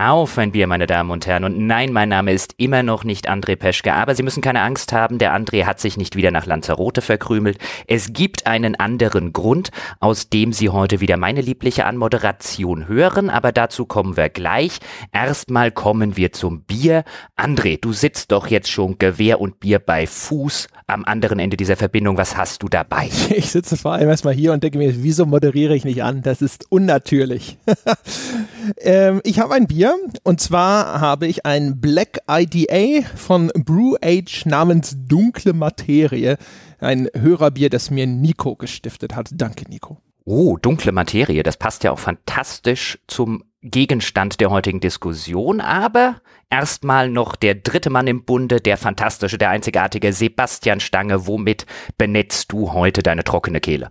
Auf ein Bier, meine Damen und Herren. Und nein, mein Name ist immer noch nicht André Peschke, aber Sie müssen keine Angst haben, der André hat sich nicht wieder nach Lanzarote verkrümelt. Es gibt einen anderen Grund, aus dem Sie heute wieder meine liebliche Anmoderation hören, aber dazu kommen wir gleich. Erstmal kommen wir zum Bier. André, du sitzt doch jetzt schon Gewehr und Bier bei Fuß am anderen Ende dieser Verbindung. Was hast du dabei? Ich sitze vor allem erstmal hier und denke mir, wieso moderiere ich nicht an? Das ist unnatürlich. ähm, ich habe ein Bier und zwar habe ich ein Black IDA von Brew Age namens Dunkle Materie. Ein Hörerbier, das mir Nico gestiftet hat. Danke, Nico. Oh, dunkle Materie, das passt ja auch fantastisch zum Gegenstand der heutigen Diskussion, aber erstmal noch der dritte Mann im Bunde, der fantastische, der einzigartige Sebastian Stange. Womit benetzt du heute deine trockene Kehle?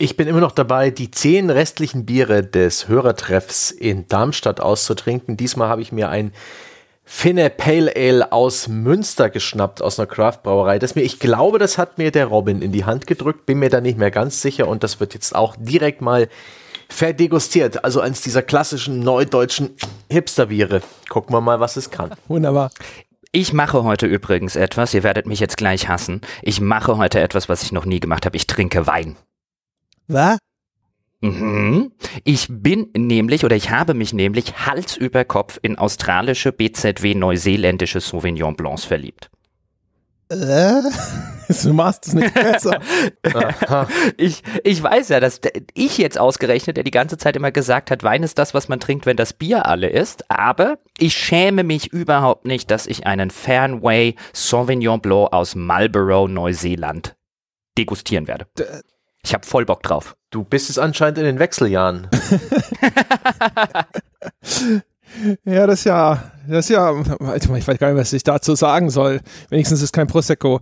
Ich bin immer noch dabei, die zehn restlichen Biere des Hörertreffs in Darmstadt auszutrinken. Diesmal habe ich mir ein Finne Pale Ale aus Münster geschnappt, aus einer Craft-Brauerei. Das mir, ich glaube, das hat mir der Robin in die Hand gedrückt, bin mir da nicht mehr ganz sicher und das wird jetzt auch direkt mal verdegustiert. Also eins dieser klassischen neudeutschen Hipster-Biere. Gucken wir mal, was es kann. Wunderbar. Ich mache heute übrigens etwas, ihr werdet mich jetzt gleich hassen. Ich mache heute etwas, was ich noch nie gemacht habe. Ich trinke Wein. Was? Mhm. Ich bin nämlich oder ich habe mich nämlich Hals über Kopf in australische BZW neuseeländische Sauvignon Blancs verliebt. Äh? Du machst es nicht besser. ich, ich weiß ja, dass ich jetzt ausgerechnet, der die ganze Zeit immer gesagt hat, Wein ist das, was man trinkt, wenn das Bier alle ist. Aber ich schäme mich überhaupt nicht, dass ich einen Fernway Sauvignon Blanc aus Marlborough, Neuseeland degustieren werde. Ich habe voll Bock drauf. Du bist es anscheinend in den Wechseljahren. Ja, das ist ja, das ist ja, ich weiß gar nicht, was ich dazu sagen soll. Wenigstens ist es kein Prosecco.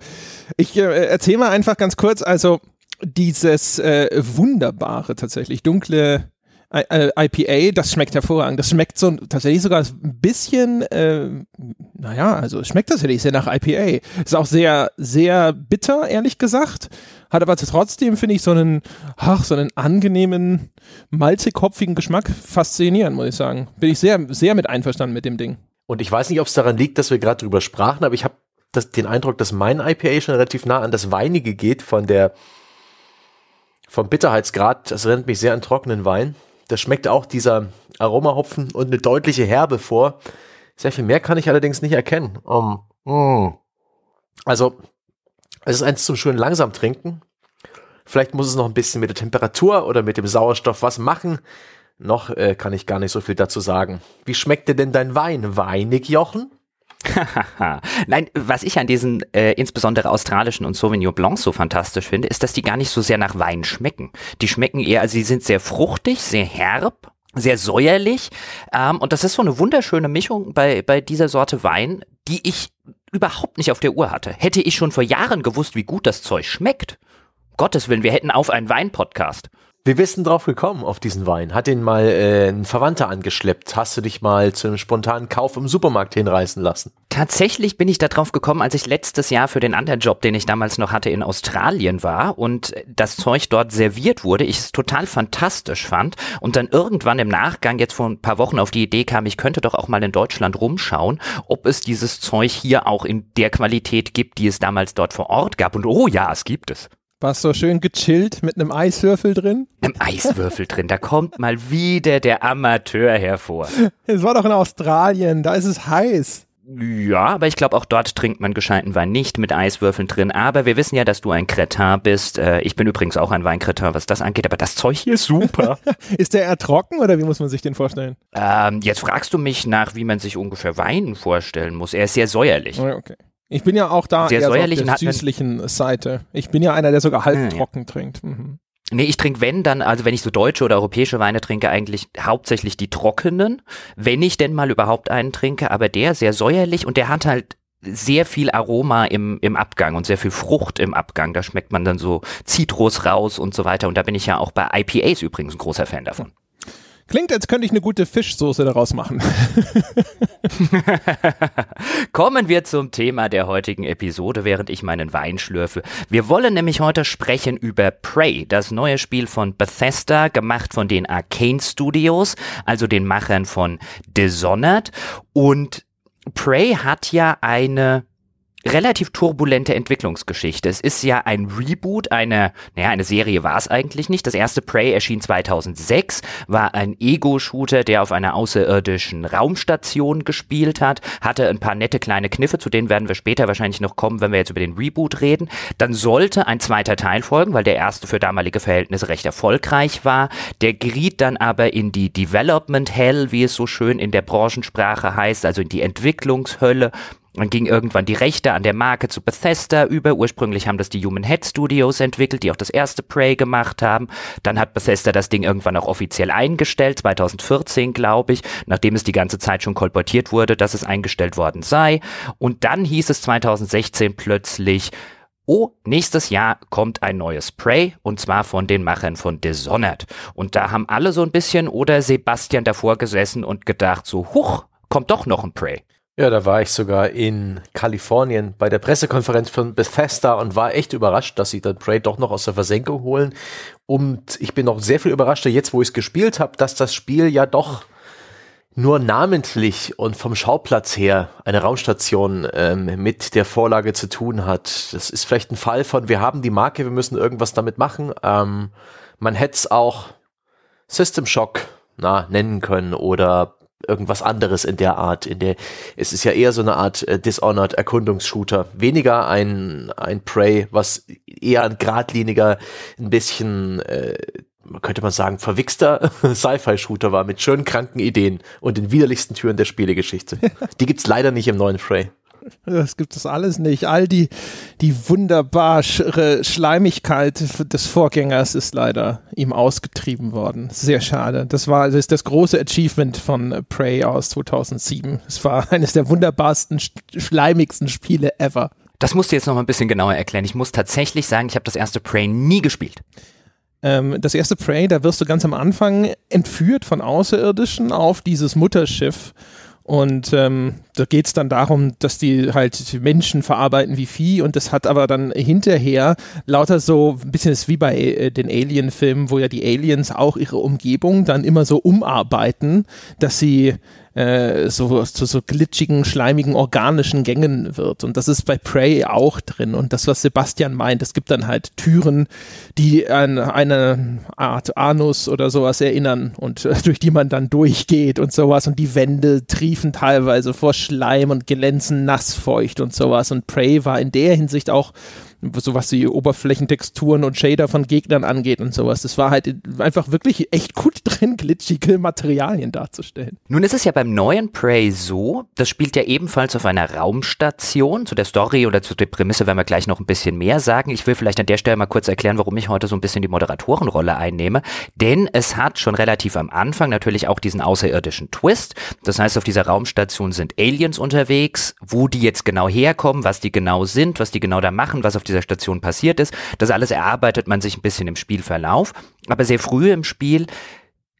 Ich äh, erzähle mal einfach ganz kurz, also dieses äh, wunderbare tatsächlich dunkle IPA, das schmeckt hervorragend. Das schmeckt so tatsächlich sogar ein bisschen, äh, naja, also es schmeckt tatsächlich sehr nach IPA. Ist auch sehr, sehr bitter, ehrlich gesagt. Hat aber trotzdem, finde ich, so einen, ach, so einen angenehmen, malzig-hopfigen Geschmack. Faszinierend, muss ich sagen. Bin ich sehr, sehr mit einverstanden mit dem Ding. Und ich weiß nicht, ob es daran liegt, dass wir gerade drüber sprachen, aber ich habe den Eindruck, dass mein IPA schon relativ nah an das Weinige geht von der, vom Bitterheitsgrad. Das erinnert mich sehr an trockenen Wein. Das schmeckt auch dieser Aromahopfen und eine deutliche Herbe vor. Sehr viel mehr kann ich allerdings nicht erkennen. Um, mm. Also, es ist eins zum schön langsam trinken. Vielleicht muss es noch ein bisschen mit der Temperatur oder mit dem Sauerstoff was machen. Noch äh, kann ich gar nicht so viel dazu sagen. Wie schmeckt dir denn dein Wein? Weinig, Jochen? Nein, was ich an diesen äh, insbesondere australischen und Sauvignon Blancs so fantastisch finde, ist, dass die gar nicht so sehr nach Wein schmecken. Die schmecken eher, also sie sind sehr fruchtig, sehr herb, sehr säuerlich. Ähm, und das ist so eine wunderschöne Mischung bei, bei dieser Sorte Wein, die ich überhaupt nicht auf der Uhr hatte. Hätte ich schon vor Jahren gewusst, wie gut das Zeug schmeckt. Gottes Willen, wir hätten auf einen Wein-Podcast. Wie bist du drauf gekommen auf diesen Wein? Hat den mal äh, ein Verwandter angeschleppt? Hast du dich mal zu einem spontanen Kauf im Supermarkt hinreißen lassen? Tatsächlich bin ich da drauf gekommen, als ich letztes Jahr für den anderen Job, den ich damals noch hatte, in Australien war und das Zeug dort serviert wurde, ich es total fantastisch fand und dann irgendwann im Nachgang jetzt vor ein paar Wochen auf die Idee kam, ich könnte doch auch mal in Deutschland rumschauen, ob es dieses Zeug hier auch in der Qualität gibt, die es damals dort vor Ort gab und oh ja, es gibt es. Warst du schön gechillt mit einem Eiswürfel drin? Einem Eiswürfel drin, da kommt mal wieder der Amateur hervor. Es war doch in Australien, da ist es heiß. Ja, aber ich glaube, auch dort trinkt man gescheiten Wein nicht mit Eiswürfeln drin. Aber wir wissen ja, dass du ein Kretin bist. Äh, ich bin übrigens auch ein Weinkretin, was das angeht. Aber das Zeug hier ist super. ist der eher trocken oder wie muss man sich den vorstellen? Ähm, jetzt fragst du mich nach, wie man sich ungefähr Wein vorstellen muss. Er ist sehr säuerlich. Okay. Ich bin ja auch da sehr eher so auf der süßlichen Seite. Ich bin ja einer, der sogar halbtrocken ja. trinkt. Mhm. Nee, ich trinke wenn dann, also wenn ich so deutsche oder europäische Weine trinke, eigentlich hauptsächlich die trockenen, wenn ich denn mal überhaupt einen trinke, aber der sehr säuerlich und der hat halt sehr viel Aroma im, im Abgang und sehr viel Frucht im Abgang. Da schmeckt man dann so Zitrus raus und so weiter. Und da bin ich ja auch bei IPAs übrigens ein großer Fan davon. Klingt, als könnte ich eine gute Fischsoße daraus machen. Kommen wir zum Thema der heutigen Episode, während ich meinen Wein schlürfe. Wir wollen nämlich heute sprechen über Prey, das neue Spiel von Bethesda, gemacht von den Arcane Studios, also den Machern von Dishonored. Und Prey hat ja eine relativ turbulente Entwicklungsgeschichte. Es ist ja ein Reboot einer, naja, eine Serie war es eigentlich nicht. Das erste Prey erschien 2006, war ein Ego-Shooter, der auf einer außerirdischen Raumstation gespielt hat, hatte ein paar nette kleine Kniffe, zu denen werden wir später wahrscheinlich noch kommen, wenn wir jetzt über den Reboot reden. Dann sollte ein zweiter Teil folgen, weil der erste für damalige Verhältnisse recht erfolgreich war. Der geriet dann aber in die Development Hell, wie es so schön in der Branchensprache heißt, also in die Entwicklungshölle dann ging irgendwann die Rechte an der Marke zu Bethesda über. Ursprünglich haben das die Human Head Studios entwickelt, die auch das erste Prey gemacht haben. Dann hat Bethesda das Ding irgendwann auch offiziell eingestellt, 2014 glaube ich, nachdem es die ganze Zeit schon kolportiert wurde, dass es eingestellt worden sei. Und dann hieß es 2016 plötzlich, oh, nächstes Jahr kommt ein neues Prey und zwar von den Machern von Dishonored. Und da haben alle so ein bisschen oder Sebastian davor gesessen und gedacht so, huch, kommt doch noch ein Prey. Ja, da war ich sogar in Kalifornien bei der Pressekonferenz von Bethesda und war echt überrascht, dass sie dann Prey doch noch aus der Versenkung holen. Und ich bin noch sehr viel überraschter jetzt, wo ich es gespielt habe, dass das Spiel ja doch nur namentlich und vom Schauplatz her eine Raumstation ähm, mit der Vorlage zu tun hat. Das ist vielleicht ein Fall von, wir haben die Marke, wir müssen irgendwas damit machen. Ähm, man hätte es auch System Shock na, nennen können oder irgendwas anderes in der Art. In der es ist ja eher so eine Art äh, Dishonored Erkundungsshooter, weniger ein ein Prey, was eher ein geradliniger, ein bisschen äh, könnte man sagen, verwichster Sci-Fi-Shooter war mit schönen kranken Ideen und den widerlichsten Türen der Spielegeschichte. Die gibt's leider nicht im neuen Prey. Das gibt es alles nicht. All die, die wunderbare Schleimigkeit des Vorgängers ist leider ihm ausgetrieben worden. Sehr schade. Das war das, ist das große Achievement von Prey aus 2007. Es war eines der wunderbarsten, schleimigsten Spiele ever. Das musst du jetzt noch mal ein bisschen genauer erklären. Ich muss tatsächlich sagen, ich habe das erste Prey nie gespielt. Ähm, das erste Prey, da wirst du ganz am Anfang entführt von Außerirdischen auf dieses Mutterschiff und ähm, da geht es dann darum, dass die halt Menschen verarbeiten wie Vieh. Und das hat aber dann hinterher lauter so ein bisschen ist wie bei äh, den Alien-Filmen, wo ja die Aliens auch ihre Umgebung dann immer so umarbeiten, dass sie äh, so zu so glitschigen, schleimigen, organischen Gängen wird. Und das ist bei Prey auch drin. Und das, was Sebastian meint, es gibt dann halt Türen, die an eine Art Anus oder sowas erinnern und äh, durch die man dann durchgeht und sowas. Und die Wände triefen teilweise vor Schleim und glänzen nassfeucht und sowas. Und Prey war in der Hinsicht auch so was die Oberflächentexturen und Shader von Gegnern angeht und sowas. Das war halt einfach wirklich echt gut drin, glitschige Materialien darzustellen. Nun ist es ja beim neuen Prey so, das spielt ja ebenfalls auf einer Raumstation. Zu der Story oder zu der Prämisse werden wir gleich noch ein bisschen mehr sagen. Ich will vielleicht an der Stelle mal kurz erklären, warum ich heute so ein bisschen die Moderatorenrolle einnehme. Denn es hat schon relativ am Anfang natürlich auch diesen außerirdischen Twist. Das heißt, auf dieser Raumstation sind Aliens unterwegs. Wo die jetzt genau herkommen, was die genau sind, was die genau da machen, was auf dieser Station passiert ist. Das alles erarbeitet man sich ein bisschen im Spielverlauf. Aber sehr früh im Spiel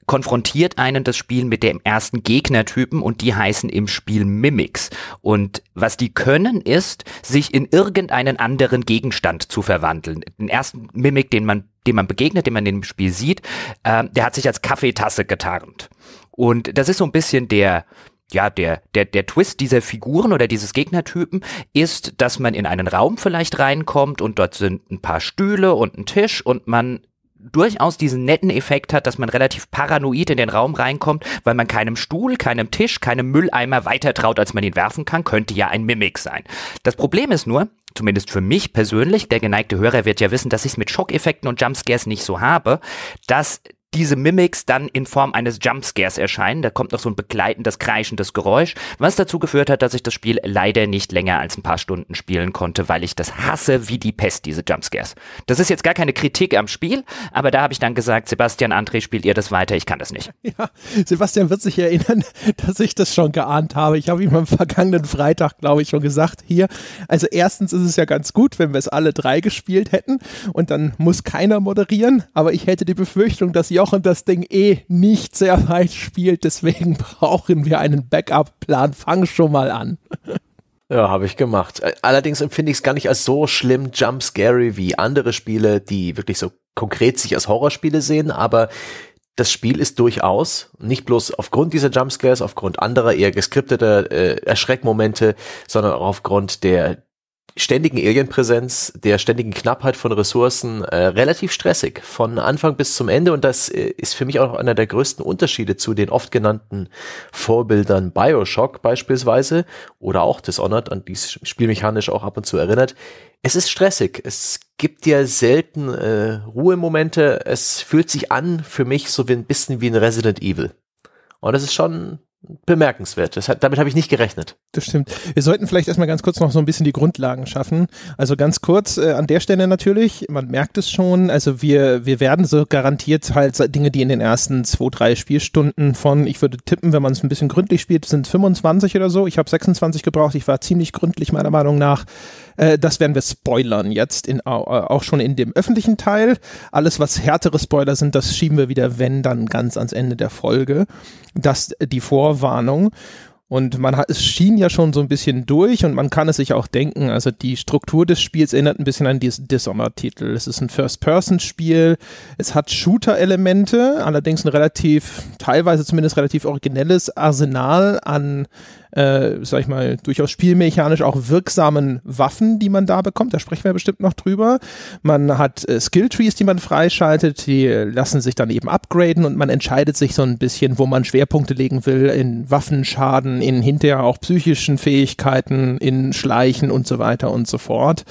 konfrontiert einen das Spiel mit dem ersten Gegnertypen und die heißen im Spiel Mimics. Und was die können, ist, sich in irgendeinen anderen Gegenstand zu verwandeln. Den ersten Mimic, den man, dem man begegnet, den man im Spiel sieht, äh, der hat sich als Kaffeetasse getarnt. Und das ist so ein bisschen der, ja, der, der, der Twist dieser Figuren oder dieses Gegnertypen ist, dass man in einen Raum vielleicht reinkommt und dort sind ein paar Stühle und ein Tisch und man durchaus diesen netten Effekt hat, dass man relativ paranoid in den Raum reinkommt, weil man keinem Stuhl, keinem Tisch, keinem Mülleimer weiter traut, als man ihn werfen kann, könnte ja ein Mimik sein. Das Problem ist nur, zumindest für mich persönlich, der geneigte Hörer wird ja wissen, dass ich es mit Schockeffekten und Jumpscares nicht so habe, dass diese Mimics dann in Form eines Jumpscares erscheinen. Da kommt noch so ein begleitendes, kreischendes Geräusch, was dazu geführt hat, dass ich das Spiel leider nicht länger als ein paar Stunden spielen konnte, weil ich das hasse wie die Pest, diese Jumpscares. Das ist jetzt gar keine Kritik am Spiel, aber da habe ich dann gesagt, Sebastian, André, spielt ihr das weiter, ich kann das nicht. Ja, Sebastian wird sich erinnern, dass ich das schon geahnt habe. Ich habe ihm am vergangenen Freitag, glaube ich, schon gesagt, hier, also erstens ist es ja ganz gut, wenn wir es alle drei gespielt hätten und dann muss keiner moderieren, aber ich hätte die Befürchtung, dass Jochen Jochen das Ding eh nicht sehr weit spielt, deswegen brauchen wir einen Backup-Plan. Fang schon mal an. Ja, habe ich gemacht. Allerdings empfinde ich es gar nicht als so schlimm jumpscary wie andere Spiele, die wirklich so konkret sich als Horrorspiele sehen, aber das Spiel ist durchaus nicht bloß aufgrund dieser Jumpscares, aufgrund anderer eher geskripteter äh, Erschreckmomente, sondern auch aufgrund der ständigen Alienpräsenz, der ständigen Knappheit von Ressourcen äh, relativ stressig von Anfang bis zum Ende und das äh, ist für mich auch einer der größten Unterschiede zu den oft genannten Vorbildern Bioshock beispielsweise oder auch Dishonored, an die spielmechanisch auch ab und zu erinnert. Es ist stressig, es gibt dir selten äh, Ruhemomente, es fühlt sich an für mich so wie ein bisschen wie ein Resident Evil. Und das ist schon bemerkenswert. Das hat, damit habe ich nicht gerechnet. Das stimmt. Wir sollten vielleicht erstmal ganz kurz noch so ein bisschen die Grundlagen schaffen. Also ganz kurz äh, an der Stelle natürlich, man merkt es schon, also wir, wir werden so garantiert halt Dinge, die in den ersten zwei, drei Spielstunden von, ich würde tippen, wenn man es ein bisschen gründlich spielt, sind 25 oder so. Ich habe 26 gebraucht, ich war ziemlich gründlich meiner Meinung nach. Äh, das werden wir spoilern jetzt, in, äh, auch schon in dem öffentlichen Teil. Alles, was härtere Spoiler sind, das schieben wir wieder, wenn, dann ganz ans Ende der Folge. Das die Vorwarnung. Und man hat, es schien ja schon so ein bisschen durch und man kann es sich auch denken. Also die Struktur des Spiels erinnert ein bisschen an diesen Dishonored-Titel. Es ist ein First-Person-Spiel. Es hat Shooter-Elemente, allerdings ein relativ, teilweise zumindest relativ originelles Arsenal an äh, sag ich mal, durchaus spielmechanisch auch wirksamen Waffen, die man da bekommt. Da sprechen wir bestimmt noch drüber. Man hat äh, Skilltrees, die man freischaltet, die lassen sich dann eben upgraden und man entscheidet sich so ein bisschen, wo man Schwerpunkte legen will in Waffenschaden, in hinterher auch psychischen Fähigkeiten, in Schleichen und so weiter und so fort.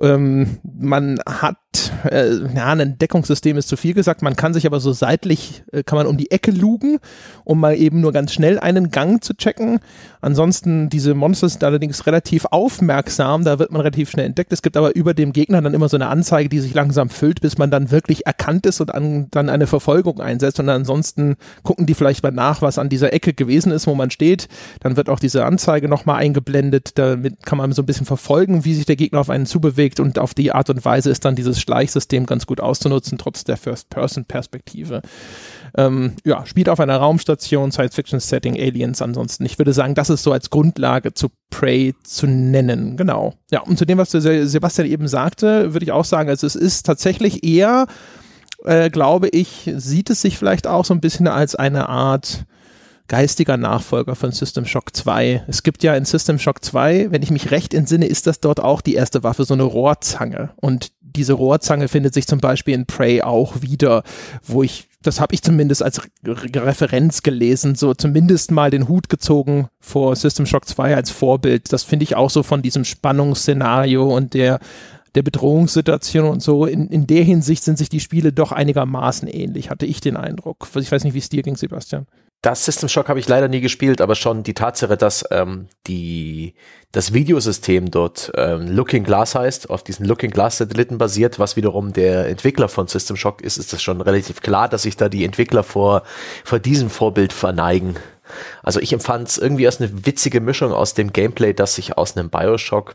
Ähm, man hat, äh, ja, ein Deckungssystem ist zu viel gesagt, man kann sich aber so seitlich, äh, kann man um die Ecke lugen, um mal eben nur ganz schnell einen Gang zu checken. Ansonsten, diese Monster sind allerdings relativ aufmerksam, da wird man relativ schnell entdeckt. Es gibt aber über dem Gegner dann immer so eine Anzeige, die sich langsam füllt, bis man dann wirklich erkannt ist und an, dann eine Verfolgung einsetzt. Und ansonsten gucken die vielleicht mal nach, was an dieser Ecke gewesen ist, wo man steht. Dann wird auch diese Anzeige nochmal eingeblendet. Damit kann man so ein bisschen verfolgen, wie sich der Gegner auf einen zubewegt bewegt und auf die Art und Weise ist dann dieses Schleichsystem ganz gut auszunutzen, trotz der First-Person-Perspektive. Ähm, ja, spielt auf einer Raumstation, Science-Fiction-Setting, Aliens ansonsten. Ich würde sagen, das ist so als Grundlage zu Prey zu nennen. Genau. Ja, und zu dem, was Sebastian eben sagte, würde ich auch sagen, also es ist tatsächlich eher, äh, glaube ich, sieht es sich vielleicht auch so ein bisschen als eine Art geistiger Nachfolger von System Shock 2. Es gibt ja in System Shock 2, wenn ich mich recht entsinne, ist das dort auch die erste Waffe, so eine Rohrzange. Und diese Rohrzange findet sich zum Beispiel in Prey auch wieder, wo ich, das habe ich zumindest als Re Referenz gelesen, so zumindest mal den Hut gezogen vor System Shock 2 als Vorbild. Das finde ich auch so von diesem Spannungsszenario und der der Bedrohungssituation und so. In, in der Hinsicht sind sich die Spiele doch einigermaßen ähnlich, hatte ich den Eindruck. Ich weiß nicht, wie es dir ging, Sebastian. Das System Shock habe ich leider nie gespielt, aber schon die Tatsache, dass ähm, die, das Videosystem dort ähm, Looking Glass heißt, auf diesen Looking Glass Satelliten basiert, was wiederum der Entwickler von System Shock ist, ist das schon relativ klar, dass sich da die Entwickler vor, vor diesem Vorbild verneigen. Also ich empfand es irgendwie als eine witzige Mischung aus dem Gameplay, das ich aus einem Bioshock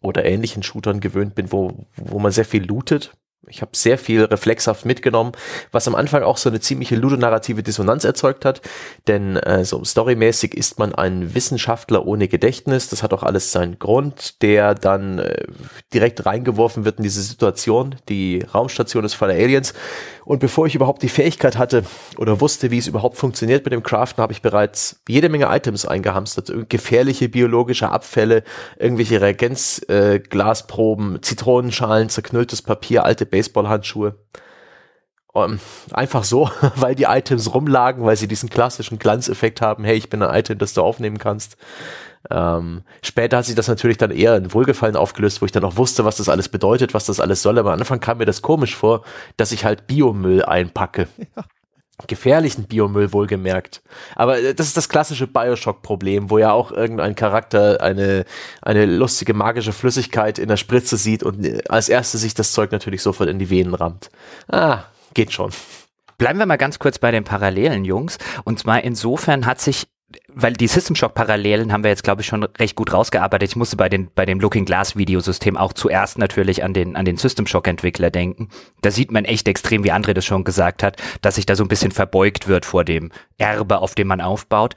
oder ähnlichen Shootern gewöhnt bin, wo, wo man sehr viel lootet ich habe sehr viel reflexhaft mitgenommen, was am Anfang auch so eine ziemliche ludonarrative Dissonanz erzeugt hat, denn äh, so storymäßig ist man ein Wissenschaftler ohne Gedächtnis, das hat auch alles seinen Grund, der dann äh, direkt reingeworfen wird in diese Situation, die Raumstation ist voller Aliens. Und bevor ich überhaupt die Fähigkeit hatte oder wusste, wie es überhaupt funktioniert mit dem Craften, habe ich bereits jede Menge Items eingehamstert. Gefährliche biologische Abfälle, irgendwelche Reagenzglasproben, äh, Zitronenschalen, zerknülltes Papier, alte Baseballhandschuhe. Um, ähm, einfach so, weil die Items rumlagen, weil sie diesen klassischen Glanzeffekt haben. Hey, ich bin ein Item, das du aufnehmen kannst. Ähm, später hat sich das natürlich dann eher in Wohlgefallen aufgelöst, wo ich dann auch wusste, was das alles bedeutet, was das alles soll. Aber am Anfang kam mir das komisch vor, dass ich halt Biomüll einpacke. Ja. Gefährlichen Biomüll wohlgemerkt. Aber äh, das ist das klassische Bioshock-Problem, wo ja auch irgendein Charakter eine, eine lustige magische Flüssigkeit in der Spritze sieht und äh, als erstes sich das Zeug natürlich sofort in die Venen rammt. Ah, geht schon. Bleiben wir mal ganz kurz bei den Parallelen, Jungs. Und zwar insofern hat sich weil die System Shock Parallelen haben wir jetzt glaube ich schon recht gut rausgearbeitet. Ich musste bei den bei dem Looking Glass Videosystem auch zuerst natürlich an den an den System Shock Entwickler denken. Da sieht man echt extrem, wie André das schon gesagt hat, dass sich da so ein bisschen verbeugt wird vor dem Erbe, auf dem man aufbaut.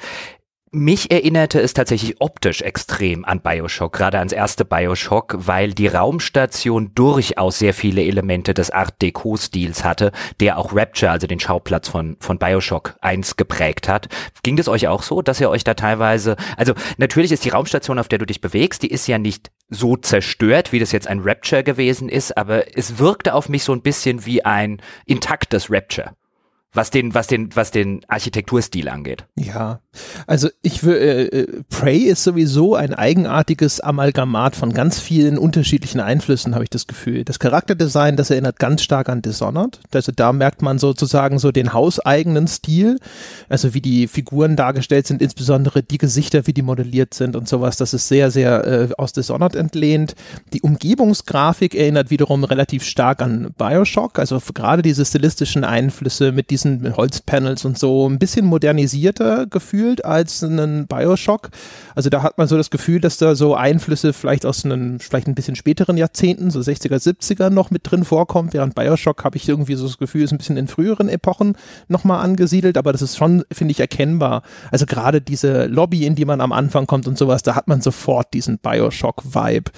Mich erinnerte es tatsächlich optisch extrem an Bioshock, gerade ans erste Bioshock, weil die Raumstation durchaus sehr viele Elemente des Art Deco-Stils hatte, der auch Rapture, also den Schauplatz von, von Bioshock 1 geprägt hat. Ging das euch auch so, dass ihr euch da teilweise, also natürlich ist die Raumstation, auf der du dich bewegst, die ist ja nicht so zerstört, wie das jetzt ein Rapture gewesen ist, aber es wirkte auf mich so ein bisschen wie ein intaktes Rapture was den, was den, was den Architekturstil angeht. Ja, also ich würde, äh, äh, Prey ist sowieso ein eigenartiges Amalgamat von ganz vielen unterschiedlichen Einflüssen, habe ich das Gefühl. Das Charakterdesign, das erinnert ganz stark an Dishonored. Also da merkt man sozusagen so den hauseigenen Stil, also wie die Figuren dargestellt sind, insbesondere die Gesichter, wie die modelliert sind und sowas. Das ist sehr, sehr äh, aus Dishonored entlehnt. Die Umgebungsgrafik erinnert wiederum relativ stark an Bioshock, also gerade diese stilistischen Einflüsse mit diesen Holzpanels und so ein bisschen modernisierter gefühlt gefühlt als einen Bioshock. Also da hat man so das Gefühl, dass da so Einflüsse vielleicht aus einem, vielleicht ein bisschen späteren Jahrzehnten, so 60er, 70er noch mit drin vorkommt, während Bioshock habe ich irgendwie so das Gefühl, ist ein bisschen in früheren Epochen nochmal angesiedelt, aber das ist schon, finde ich, erkennbar. Also gerade diese Lobby, in die man am Anfang kommt und sowas, da hat man sofort diesen Bioshock-Vibe.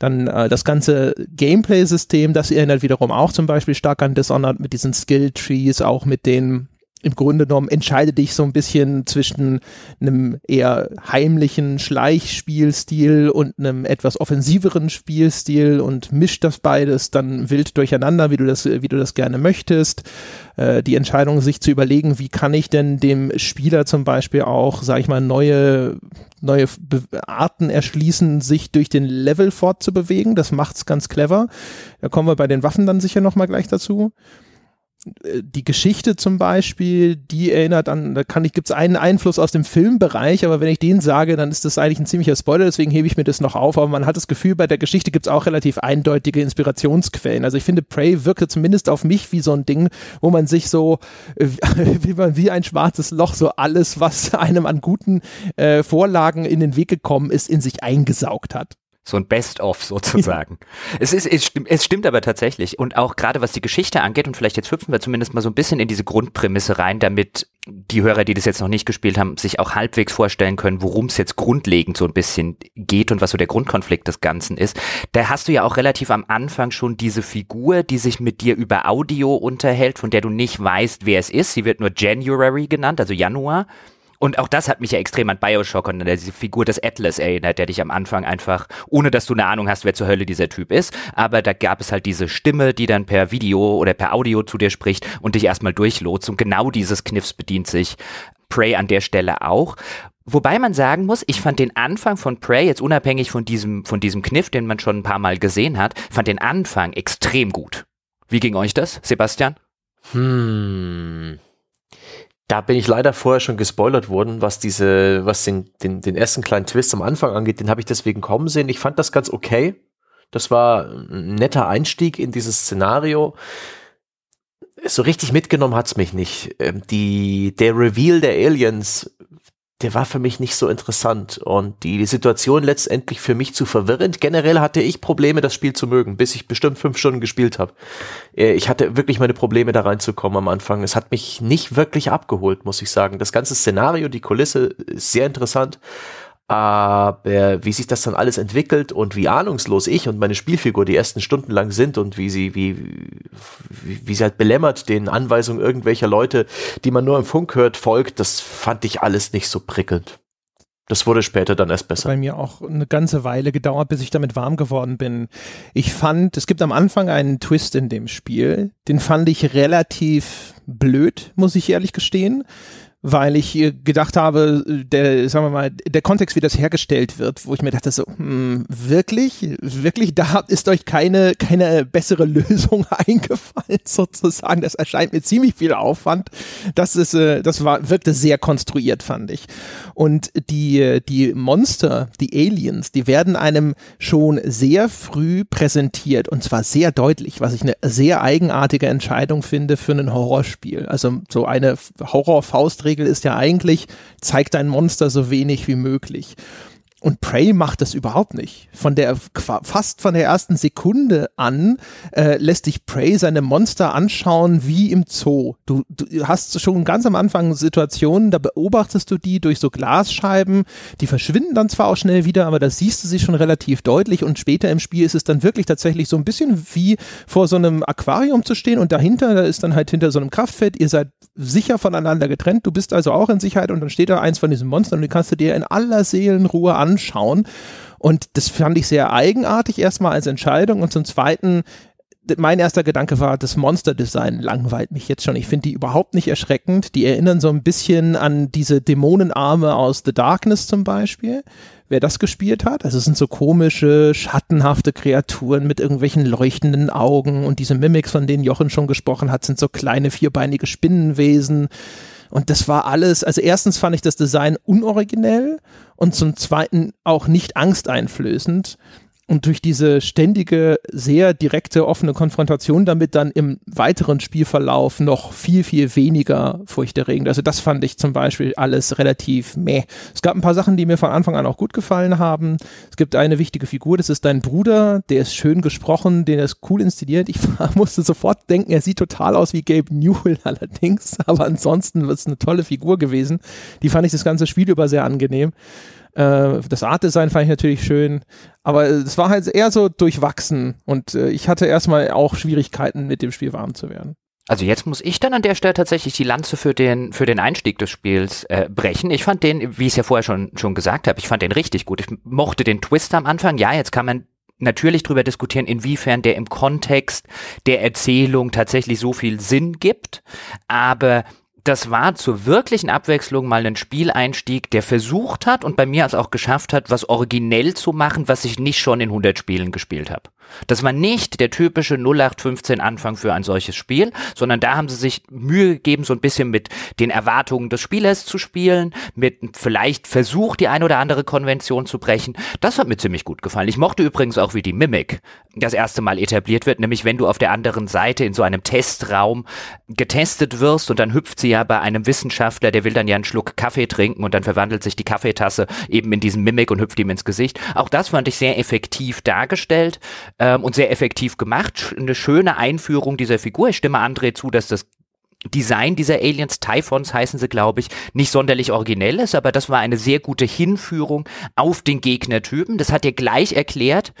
Dann äh, das ganze Gameplay-System, das erinnert wiederum auch zum Beispiel stark an Dishonored mit diesen Skill-Trees, auch mit den im Grunde genommen entscheide dich so ein bisschen zwischen einem eher heimlichen Schleichspielstil und einem etwas offensiveren Spielstil und mischt das beides dann wild durcheinander, wie du das, wie du das gerne möchtest. Äh, die Entscheidung, sich zu überlegen, wie kann ich denn dem Spieler zum Beispiel auch, sag ich mal, neue, neue Arten erschließen, sich durch den Level fortzubewegen. Das macht's ganz clever. Da kommen wir bei den Waffen dann sicher nochmal gleich dazu die Geschichte zum Beispiel, die erinnert an, da kann ich, gibt es einen Einfluss aus dem Filmbereich, aber wenn ich den sage, dann ist das eigentlich ein ziemlicher Spoiler, deswegen hebe ich mir das noch auf, aber man hat das Gefühl, bei der Geschichte gibt es auch relativ eindeutige Inspirationsquellen. Also ich finde, Prey wirkte zumindest auf mich wie so ein Ding, wo man sich so, wie man wie ein schwarzes Loch, so alles, was einem an guten äh, Vorlagen in den Weg gekommen ist, in sich eingesaugt hat. So ein Best-of sozusagen. es, ist, es, stimmt, es stimmt aber tatsächlich. Und auch gerade was die Geschichte angeht, und vielleicht jetzt hüpfen wir zumindest mal so ein bisschen in diese Grundprämisse rein, damit die Hörer, die das jetzt noch nicht gespielt haben, sich auch halbwegs vorstellen können, worum es jetzt grundlegend so ein bisschen geht und was so der Grundkonflikt des Ganzen ist. Da hast du ja auch relativ am Anfang schon diese Figur, die sich mit dir über Audio unterhält, von der du nicht weißt, wer es ist. Sie wird nur January genannt, also Januar. Und auch das hat mich ja extrem an Bioshock und an diese Figur des Atlas erinnert, der dich am Anfang einfach, ohne dass du eine Ahnung hast, wer zur Hölle dieser Typ ist, aber da gab es halt diese Stimme, die dann per Video oder per Audio zu dir spricht und dich erstmal durchlotst. Und genau dieses Kniffs bedient sich Prey an der Stelle auch. Wobei man sagen muss, ich fand den Anfang von Prey, jetzt unabhängig von diesem, von diesem Kniff, den man schon ein paar Mal gesehen hat, fand den Anfang extrem gut. Wie ging euch das, Sebastian? Hm. Da bin ich leider vorher schon gespoilert worden, was diese, was den, den, den ersten kleinen Twist am Anfang angeht, den habe ich deswegen kommen sehen. Ich fand das ganz okay. Das war ein netter Einstieg in dieses Szenario. So richtig mitgenommen hat's mich nicht. Ähm, die, der Reveal der Aliens der war für mich nicht so interessant und die, die Situation letztendlich für mich zu verwirrend. Generell hatte ich Probleme, das Spiel zu mögen, bis ich bestimmt fünf Stunden gespielt habe. Äh, ich hatte wirklich meine Probleme da reinzukommen am Anfang. Es hat mich nicht wirklich abgeholt, muss ich sagen. Das ganze Szenario, die Kulisse ist sehr interessant, aber wie sich das dann alles entwickelt und wie ahnungslos ich und meine Spielfigur die ersten Stunden lang sind und wie sie, wie, wie, wie sie halt belämmert den Anweisungen irgendwelcher Leute, die man nur im Funk hört, folgt, das fand ich alles nicht so prickelnd. Das wurde später dann erst besser. Bei mir auch eine ganze Weile gedauert, bis ich damit warm geworden bin. Ich fand, es gibt am Anfang einen Twist in dem Spiel, den fand ich relativ blöd, muss ich ehrlich gestehen weil ich gedacht habe, der, sagen wir mal, der Kontext, wie das hergestellt wird, wo ich mir dachte so, hm, wirklich, wirklich, da ist euch keine, keine bessere Lösung eingefallen, sozusagen. Das erscheint mir ziemlich viel Aufwand. Das ist, äh, das war, wirkte sehr konstruiert, fand ich. Und die, die Monster, die Aliens, die werden einem schon sehr früh präsentiert und zwar sehr deutlich, was ich eine sehr eigenartige Entscheidung finde für ein Horrorspiel. Also so eine Horror-Faustregel Regel ist ja eigentlich, zeig dein Monster so wenig wie möglich. Und Prey macht das überhaupt nicht. Von der fast von der ersten Sekunde an äh, lässt dich Prey seine Monster anschauen wie im Zoo. Du, du hast schon ganz am Anfang Situationen, da beobachtest du die durch so Glasscheiben. Die verschwinden dann zwar auch schnell wieder, aber da siehst du sie schon relativ deutlich. Und später im Spiel ist es dann wirklich tatsächlich so ein bisschen wie vor so einem Aquarium zu stehen und dahinter, da ist dann halt hinter so einem Kraftfeld. Ihr seid sicher voneinander getrennt. Du bist also auch in Sicherheit und dann steht da eins von diesen Monstern und die kannst du dir in aller Seelenruhe anschauen anschauen. Und das fand ich sehr eigenartig, erstmal als Entscheidung. Und zum Zweiten, mein erster Gedanke war, das Monster-Design langweilt mich jetzt schon. Ich finde die überhaupt nicht erschreckend. Die erinnern so ein bisschen an diese Dämonenarme aus The Darkness zum Beispiel. Wer das gespielt hat, also es sind so komische, schattenhafte Kreaturen mit irgendwelchen leuchtenden Augen und diese Mimics, von denen Jochen schon gesprochen hat, sind so kleine vierbeinige Spinnenwesen. Und das war alles, also erstens fand ich das Design unoriginell und zum zweiten auch nicht angsteinflößend. Und durch diese ständige, sehr direkte, offene Konfrontation damit dann im weiteren Spielverlauf noch viel, viel weniger furchterregend. Also das fand ich zum Beispiel alles relativ meh. Es gab ein paar Sachen, die mir von Anfang an auch gut gefallen haben. Es gibt eine wichtige Figur, das ist dein Bruder, der ist schön gesprochen, den ist cool inszeniert. Ich musste sofort denken, er sieht total aus wie Gabe Newell allerdings, aber ansonsten wird es eine tolle Figur gewesen. Die fand ich das ganze Spiel über sehr angenehm. Äh, das Artdesign fand ich natürlich schön, aber es war halt eher so durchwachsen und äh, ich hatte erstmal auch Schwierigkeiten, mit dem Spiel warm zu werden. Also jetzt muss ich dann an der Stelle tatsächlich die Lanze für den, für den Einstieg des Spiels äh, brechen. Ich fand den, wie ich es ja vorher schon, schon gesagt habe, ich fand den richtig gut. Ich mochte den Twist am Anfang. Ja, jetzt kann man natürlich darüber diskutieren, inwiefern der im Kontext der Erzählung tatsächlich so viel Sinn gibt. Aber das war zur wirklichen Abwechslung mal ein Spieleinstieg, der versucht hat und bei mir es auch geschafft hat, was originell zu machen, was ich nicht schon in 100 Spielen gespielt habe. Das war nicht der typische 0815 Anfang für ein solches Spiel, sondern da haben sie sich Mühe gegeben, so ein bisschen mit den Erwartungen des Spielers zu spielen, mit vielleicht Versuch, die ein oder andere Konvention zu brechen. Das hat mir ziemlich gut gefallen. Ich mochte übrigens auch, wie die Mimik das erste Mal etabliert wird, nämlich wenn du auf der anderen Seite in so einem Testraum getestet wirst und dann hüpft sie ja bei einem Wissenschaftler, der will dann ja einen Schluck Kaffee trinken und dann verwandelt sich die Kaffeetasse eben in diesen Mimik und hüpft ihm ins Gesicht. Auch das fand ich sehr effektiv dargestellt ähm, und sehr effektiv gemacht. Eine schöne Einführung dieser Figur. Ich stimme André zu, dass das Design dieser Aliens, Typhons heißen sie, glaube ich, nicht sonderlich originell ist, aber das war eine sehr gute Hinführung auf den Gegnertypen. Das hat er gleich erklärt,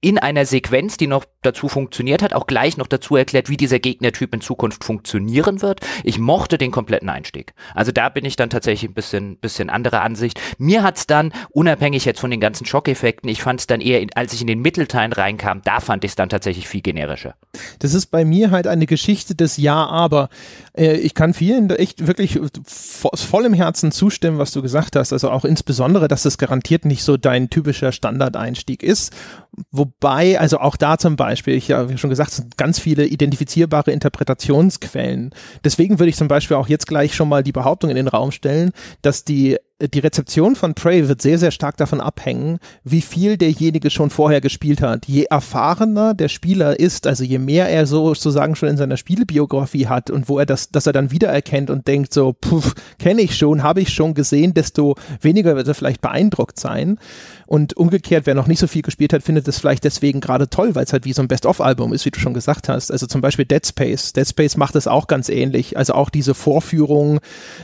in einer Sequenz, die noch dazu funktioniert hat, auch gleich noch dazu erklärt, wie dieser Gegnertyp in Zukunft funktionieren wird. Ich mochte den kompletten Einstieg. Also da bin ich dann tatsächlich ein bisschen, bisschen anderer Ansicht. Mir hat's dann, unabhängig jetzt von den ganzen Schockeffekten, ich fand es dann eher, als ich in den Mittelteilen reinkam, da fand ich es dann tatsächlich viel generischer. Das ist bei mir halt eine Geschichte des Ja, aber. Äh, ich kann vielen echt wirklich aus vollem Herzen zustimmen, was du gesagt hast. Also auch insbesondere, dass das garantiert nicht so dein typischer Standardeinstieg ist. Wobei, also auch da zum Beispiel, ich habe ja schon gesagt, es sind ganz viele identifizierbare Interpretationsquellen. Deswegen würde ich zum Beispiel auch jetzt gleich schon mal die Behauptung in den Raum stellen, dass die die Rezeption von Prey wird sehr, sehr stark davon abhängen, wie viel derjenige schon vorher gespielt hat. Je erfahrener der Spieler ist, also je mehr er sozusagen schon in seiner Spielebiografie hat und wo er das, dass er dann wiedererkennt und denkt so, puff, kenne ich schon, habe ich schon gesehen, desto weniger wird er vielleicht beeindruckt sein. Und umgekehrt, wer noch nicht so viel gespielt hat, findet es vielleicht deswegen gerade toll, weil es halt wie so ein Best-of-Album ist, wie du schon gesagt hast. Also zum Beispiel Dead Space. Dead Space macht es auch ganz ähnlich. Also auch diese Vorführung,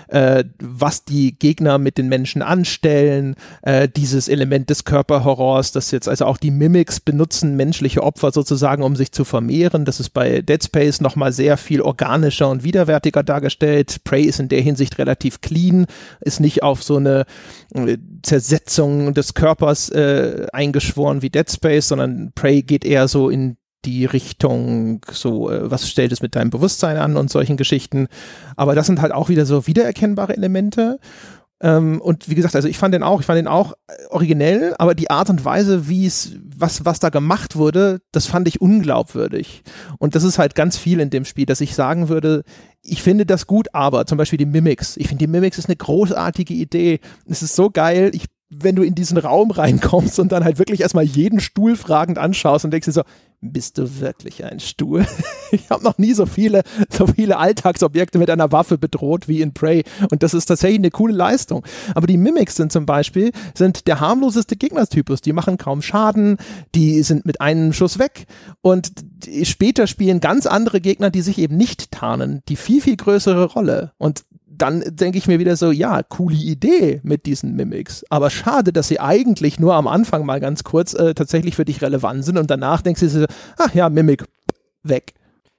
äh, was die Gegner mit den Menschen anstellen, äh, dieses Element des Körperhorrors, das jetzt also auch die Mimics benutzen, menschliche Opfer sozusagen, um sich zu vermehren. Das ist bei Dead Space nochmal sehr viel organischer und widerwärtiger dargestellt. Prey ist in der Hinsicht relativ clean, ist nicht auf so eine äh, Zersetzung des Körpers äh, eingeschworen wie Dead Space, sondern Prey geht eher so in die Richtung, so, äh, was stellt es mit deinem Bewusstsein an und solchen Geschichten. Aber das sind halt auch wieder so wiedererkennbare Elemente. Ähm, und wie gesagt, also ich fand den auch, ich fand den auch äh, originell, aber die Art und Weise, wie es, was, was da gemacht wurde, das fand ich unglaubwürdig. Und das ist halt ganz viel in dem Spiel, dass ich sagen würde, ich finde das gut, aber zum Beispiel die Mimics. Ich finde die Mimics ist eine großartige Idee. Es ist so geil. Ich wenn du in diesen Raum reinkommst und dann halt wirklich erstmal jeden Stuhl fragend anschaust und denkst dir so, bist du wirklich ein Stuhl? ich habe noch nie so viele, so viele Alltagsobjekte mit einer Waffe bedroht wie in Prey. Und das ist tatsächlich eine coole Leistung. Aber die Mimics sind zum Beispiel, sind der harmloseste Gegnertypus. Die machen kaum Schaden, die sind mit einem Schuss weg. Und später spielen ganz andere Gegner, die sich eben nicht tarnen, die viel, viel größere Rolle. Und dann denke ich mir wieder so, ja, coole Idee mit diesen Mimics. Aber schade, dass sie eigentlich nur am Anfang mal ganz kurz äh, tatsächlich für dich relevant sind und danach denkst du so, ach ja, Mimic, weg.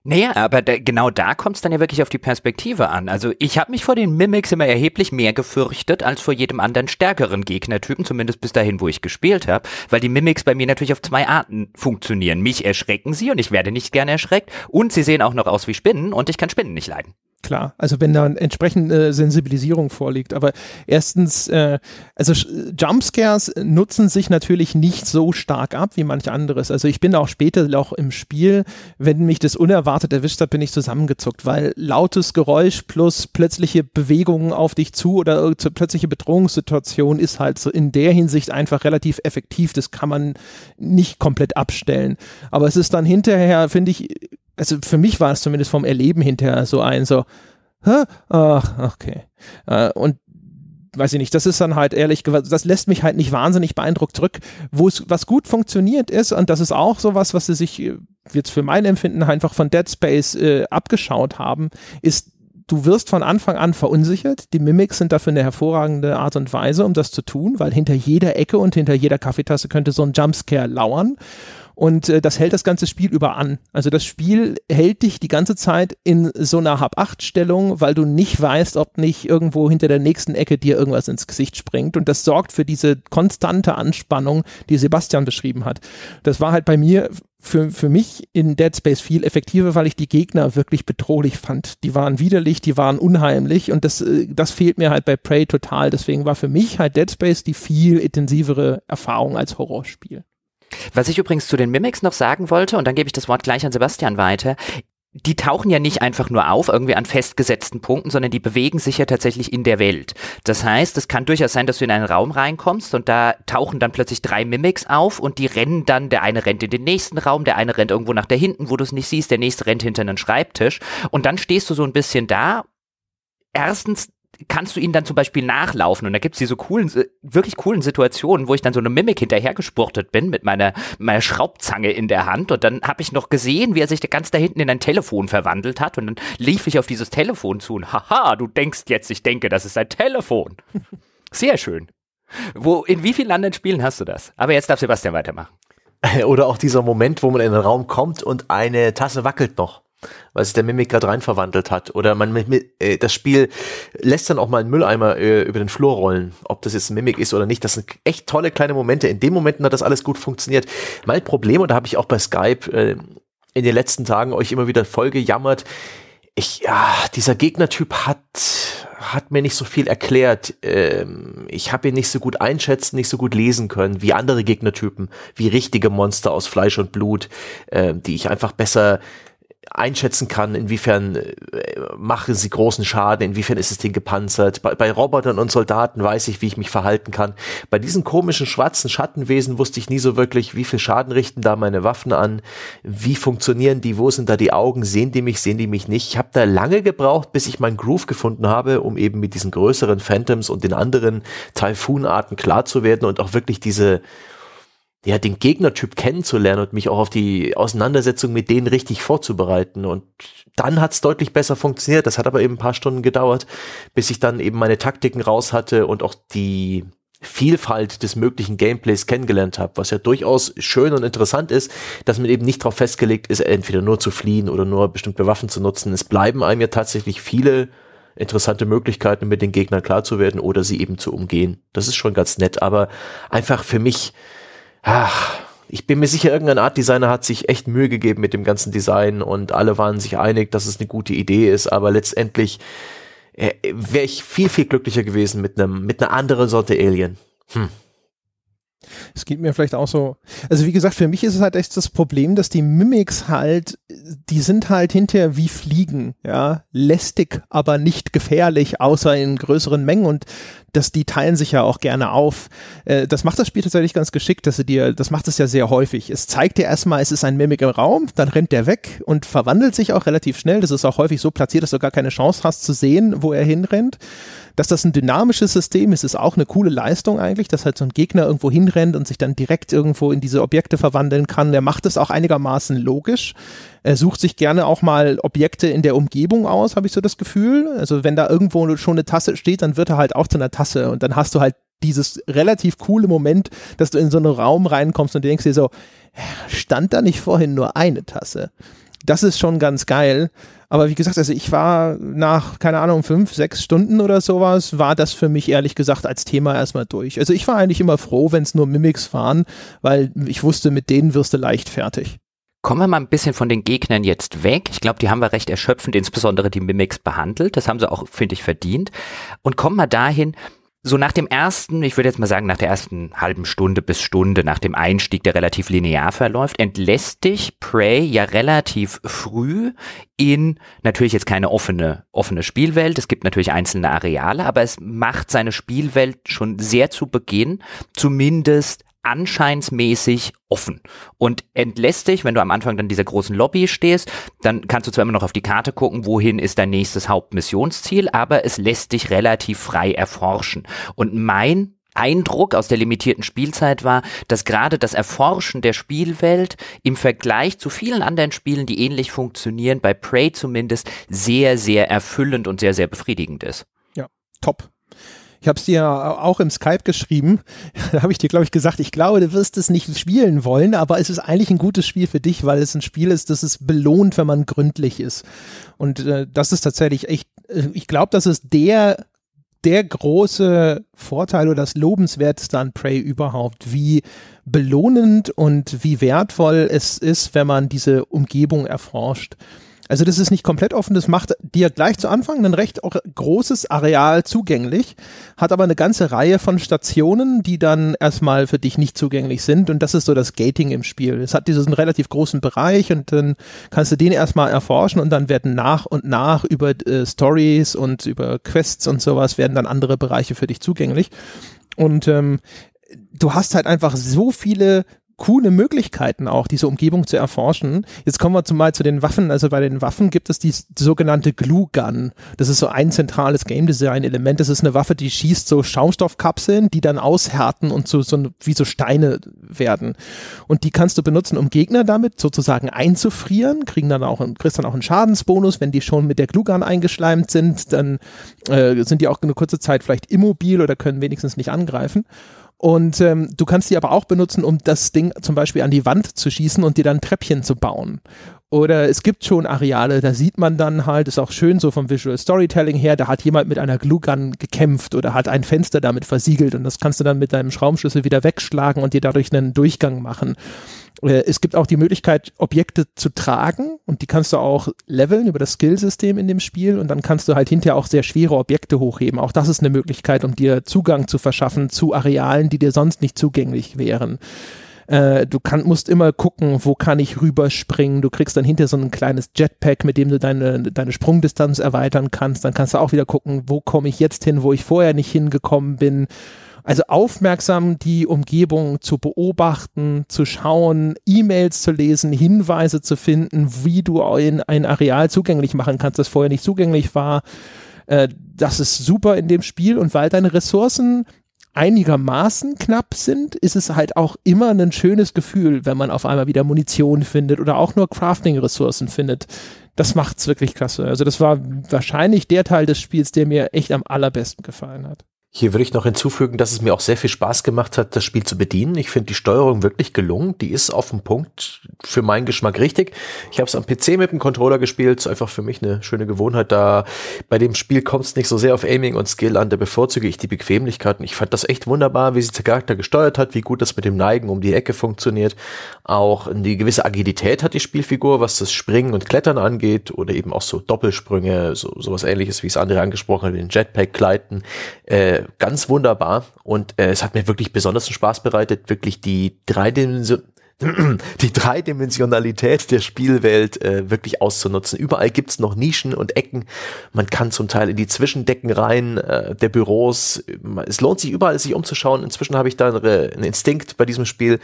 Naja, aber da, genau da kommt es dann ja wirklich auf die Perspektive an. Also ich habe mich vor den Mimics immer erheblich mehr gefürchtet als vor jedem anderen stärkeren Gegnertypen, zumindest bis dahin, wo ich gespielt habe, weil die Mimics bei mir natürlich auf zwei Arten funktionieren. Mich erschrecken sie und ich werde nicht gerne erschreckt und sie sehen auch noch aus wie Spinnen und ich kann Spinnen nicht leiden. Klar, also wenn da entsprechende Sensibilisierung vorliegt. Aber erstens, äh, also Jumpscares nutzen sich natürlich nicht so stark ab wie manch anderes. Also ich bin auch später auch im Spiel, wenn mich das unerwartet erwischt hat, bin ich zusammengezuckt, weil lautes Geräusch plus plötzliche Bewegungen auf dich zu oder plötzliche Bedrohungssituation ist halt so in der Hinsicht einfach relativ effektiv. Das kann man nicht komplett abstellen. Aber es ist dann hinterher, finde ich, also für mich war es zumindest vom Erleben hinterher so ein so, Hä? ach, okay. Äh, und weiß ich nicht, das ist dann halt ehrlich das lässt mich halt nicht wahnsinnig beeindruckt zurück. Wo es, was gut funktioniert ist, und das ist auch sowas, was sie sich äh, jetzt für mein Empfinden einfach von Dead Space äh, abgeschaut haben, ist, du wirst von Anfang an verunsichert. Die Mimics sind dafür eine hervorragende Art und Weise, um das zu tun, weil hinter jeder Ecke und hinter jeder Kaffeetasse könnte so ein Jumpscare lauern. Und äh, das hält das ganze Spiel über an. Also das Spiel hält dich die ganze Zeit in so einer Hab-Acht-Stellung, weil du nicht weißt, ob nicht irgendwo hinter der nächsten Ecke dir irgendwas ins Gesicht springt. Und das sorgt für diese konstante Anspannung, die Sebastian beschrieben hat. Das war halt bei mir für, für mich in Dead Space viel effektiver, weil ich die Gegner wirklich bedrohlich fand. Die waren widerlich, die waren unheimlich und das, äh, das fehlt mir halt bei Prey total. Deswegen war für mich halt Dead Space die viel intensivere Erfahrung als Horrorspiel. Was ich übrigens zu den Mimics noch sagen wollte, und dann gebe ich das Wort gleich an Sebastian weiter, die tauchen ja nicht einfach nur auf, irgendwie an festgesetzten Punkten, sondern die bewegen sich ja tatsächlich in der Welt. Das heißt, es kann durchaus sein, dass du in einen Raum reinkommst und da tauchen dann plötzlich drei Mimics auf und die rennen dann, der eine rennt in den nächsten Raum, der eine rennt irgendwo nach da hinten, wo du es nicht siehst, der nächste rennt hinter einen Schreibtisch und dann stehst du so ein bisschen da. Erstens kannst du ihnen dann zum Beispiel nachlaufen und da gibt's diese coolen, wirklich coolen Situationen, wo ich dann so eine Mimik hinterhergespurtet bin mit meiner, meiner Schraubzange in der Hand und dann habe ich noch gesehen, wie er sich ganz da hinten in ein Telefon verwandelt hat und dann lief ich auf dieses Telefon zu und haha, du denkst jetzt, ich denke, das ist ein Telefon. Sehr schön. Wo, in wie vielen anderen Spielen hast du das? Aber jetzt darf Sebastian weitermachen. Oder auch dieser Moment, wo man in den Raum kommt und eine Tasse wackelt noch weil sich der Mimik gerade rein verwandelt hat. Oder man äh, das Spiel lässt dann auch mal einen Mülleimer äh, über den Flur rollen, ob das jetzt ein Mimik ist oder nicht. Das sind echt tolle kleine Momente. In den Momenten hat das alles gut funktioniert. Mein Problem, und da habe ich auch bei Skype äh, in den letzten Tagen euch immer wieder voll gejammert, ich, ja, dieser Gegnertyp hat, hat mir nicht so viel erklärt. Ähm, ich habe ihn nicht so gut einschätzen, nicht so gut lesen können wie andere Gegnertypen, wie richtige Monster aus Fleisch und Blut, äh, die ich einfach besser einschätzen kann, inwiefern äh, machen sie großen Schaden, inwiefern ist es Ding gepanzert. Bei, bei, Robotern und Soldaten weiß ich, wie ich mich verhalten kann. Bei diesen komischen schwarzen Schattenwesen wusste ich nie so wirklich, wie viel Schaden richten da meine Waffen an, wie funktionieren die, wo sind da die Augen, sehen die mich, sehen die mich nicht. Ich habe da lange gebraucht, bis ich meinen Groove gefunden habe, um eben mit diesen größeren Phantoms und den anderen Typhoon-Arten klar zu werden und auch wirklich diese ja, den Gegnertyp kennenzulernen und mich auch auf die Auseinandersetzung mit denen richtig vorzubereiten. Und dann hat's deutlich besser funktioniert. Das hat aber eben ein paar Stunden gedauert, bis ich dann eben meine Taktiken raus hatte und auch die Vielfalt des möglichen Gameplays kennengelernt habe, was ja durchaus schön und interessant ist, dass man eben nicht darauf festgelegt ist, entweder nur zu fliehen oder nur bestimmte Waffen zu nutzen. Es bleiben einem ja tatsächlich viele interessante Möglichkeiten, mit den Gegnern klar zu werden oder sie eben zu umgehen. Das ist schon ganz nett, aber einfach für mich ach, ich bin mir sicher, irgendein Art Designer hat sich echt Mühe gegeben mit dem ganzen Design und alle waren sich einig, dass es eine gute Idee ist, aber letztendlich äh, wäre ich viel, viel glücklicher gewesen mit einem, mit einer anderen Sorte Alien. Hm. Es geht mir vielleicht auch so. Also wie gesagt, für mich ist es halt echt das Problem, dass die Mimics halt, die sind halt hinterher wie Fliegen, ja, lästig, aber nicht gefährlich, außer in größeren Mengen und dass die teilen sich ja auch gerne auf. Äh, das macht das Spiel tatsächlich ganz geschickt, dass sie dir, das macht es ja sehr häufig. Es zeigt dir erstmal, es ist ein Mimic im Raum, dann rennt der weg und verwandelt sich auch relativ schnell. Das ist auch häufig so platziert, dass du gar keine Chance hast zu sehen, wo er hinrennt. Dass das ein dynamisches System ist, ist auch eine coole Leistung eigentlich, dass halt so ein Gegner irgendwo hinrennt und sich dann direkt irgendwo in diese Objekte verwandeln kann. Der macht es auch einigermaßen logisch. Er sucht sich gerne auch mal Objekte in der Umgebung aus, habe ich so das Gefühl. Also wenn da irgendwo schon eine Tasse steht, dann wird er halt auch zu einer Tasse und dann hast du halt dieses relativ coole Moment, dass du in so einen Raum reinkommst und denkst dir so, stand da nicht vorhin nur eine Tasse? Das ist schon ganz geil. Aber wie gesagt, also ich war nach, keine Ahnung, fünf, sechs Stunden oder sowas, war das für mich ehrlich gesagt als Thema erstmal durch. Also ich war eigentlich immer froh, wenn es nur Mimics waren, weil ich wusste, mit denen wirst du leicht fertig. Kommen wir mal ein bisschen von den Gegnern jetzt weg. Ich glaube, die haben wir recht erschöpfend, insbesondere die Mimics behandelt. Das haben sie auch, finde ich, verdient. Und kommen wir dahin, so nach dem ersten, ich würde jetzt mal sagen, nach der ersten halben Stunde bis Stunde, nach dem Einstieg, der relativ linear verläuft, entlässt dich Prey ja relativ früh in natürlich jetzt keine offene, offene Spielwelt. Es gibt natürlich einzelne Areale, aber es macht seine Spielwelt schon sehr zu Beginn zumindest anscheinsmäßig offen und entlässt dich, wenn du am Anfang dann dieser großen Lobby stehst, dann kannst du zwar immer noch auf die Karte gucken, wohin ist dein nächstes Hauptmissionsziel, aber es lässt dich relativ frei erforschen. Und mein Eindruck aus der limitierten Spielzeit war, dass gerade das Erforschen der Spielwelt im Vergleich zu vielen anderen Spielen, die ähnlich funktionieren, bei Prey zumindest, sehr, sehr erfüllend und sehr, sehr befriedigend ist. Ja, top. Ich habe es dir auch im Skype geschrieben. Da habe ich dir, glaube ich, gesagt, ich glaube, du wirst es nicht spielen wollen, aber es ist eigentlich ein gutes Spiel für dich, weil es ein Spiel ist, das es belohnt, wenn man gründlich ist. Und äh, das ist tatsächlich echt, äh, ich glaube, das ist der der große Vorteil oder das Lobenswerteste an Prey überhaupt, wie belohnend und wie wertvoll es ist, wenn man diese Umgebung erforscht. Also das ist nicht komplett offen, das macht dir gleich zu Anfang ein recht großes Areal zugänglich, hat aber eine ganze Reihe von Stationen, die dann erstmal für dich nicht zugänglich sind und das ist so das Gating im Spiel. Es hat diesen relativ großen Bereich und dann kannst du den erstmal erforschen und dann werden nach und nach über äh, Stories und über Quests und sowas werden dann andere Bereiche für dich zugänglich. Und ähm, du hast halt einfach so viele coole Möglichkeiten auch, diese Umgebung zu erforschen. Jetzt kommen wir zumal zu den Waffen. Also bei den Waffen gibt es die, sogenannte Glue Gun. Das ist so ein zentrales Game Design Element. Das ist eine Waffe, die schießt so Schaumstoffkapseln, die dann aushärten und so, so wie so Steine werden. Und die kannst du benutzen, um Gegner damit sozusagen einzufrieren, kriegen dann auch, kriegst dann auch einen Schadensbonus, wenn die schon mit der Glue Gun eingeschleimt sind, dann äh, sind die auch eine kurze Zeit vielleicht immobil oder können wenigstens nicht angreifen. Und ähm, du kannst die aber auch benutzen, um das Ding zum Beispiel an die Wand zu schießen und dir dann Treppchen zu bauen. Oder es gibt schon Areale, da sieht man dann halt, ist auch schön so vom Visual Storytelling her, da hat jemand mit einer Glue Gun gekämpft oder hat ein Fenster damit versiegelt und das kannst du dann mit deinem Schraubenschlüssel wieder wegschlagen und dir dadurch einen Durchgang machen. Äh, es gibt auch die Möglichkeit, Objekte zu tragen und die kannst du auch leveln über das Skillsystem in dem Spiel und dann kannst du halt hinterher auch sehr schwere Objekte hochheben. Auch das ist eine Möglichkeit, um dir Zugang zu verschaffen zu Arealen, die dir sonst nicht zugänglich wären. Äh, du kann, musst immer gucken, wo kann ich rüberspringen. Du kriegst dann hinter so ein kleines Jetpack, mit dem du deine, deine Sprungdistanz erweitern kannst. Dann kannst du auch wieder gucken, wo komme ich jetzt hin, wo ich vorher nicht hingekommen bin. Also aufmerksam die Umgebung zu beobachten, zu schauen, E-Mails zu lesen, Hinweise zu finden, wie du ein, ein Areal zugänglich machen kannst, das vorher nicht zugänglich war. Äh, das ist super in dem Spiel und weil deine Ressourcen einigermaßen knapp sind, ist es halt auch immer ein schönes Gefühl, wenn man auf einmal wieder Munition findet oder auch nur Crafting-Ressourcen findet. Das macht's wirklich klasse. Also das war wahrscheinlich der Teil des Spiels, der mir echt am allerbesten gefallen hat. Hier würde ich noch hinzufügen, dass es mir auch sehr viel Spaß gemacht hat, das Spiel zu bedienen. Ich finde die Steuerung wirklich gelungen. Die ist auf dem Punkt für meinen Geschmack richtig. Ich habe es am PC mit dem Controller gespielt. Ist einfach für mich eine schöne Gewohnheit. Da bei dem Spiel kommt es nicht so sehr auf Aiming und Skill an. Da bevorzuge ich die Bequemlichkeit. Und ich fand das echt wunderbar, wie sich der Charakter gesteuert hat, wie gut das mit dem Neigen um die Ecke funktioniert. Auch die gewisse Agilität hat die Spielfigur, was das Springen und Klettern angeht oder eben auch so Doppelsprünge, so sowas ähnliches, wie es andere angesprochen hat, den Jetpack gleiten. Äh, ganz wunderbar und äh, es hat mir wirklich besonders Spaß bereitet, wirklich die Dreidimension die Dreidimensionalität der Spielwelt äh, wirklich auszunutzen. Überall gibt's noch Nischen und Ecken. Man kann zum Teil in die Zwischendecken rein äh, der Büros. Es lohnt sich überall, sich umzuschauen. Inzwischen habe ich da einen Instinkt bei diesem Spiel,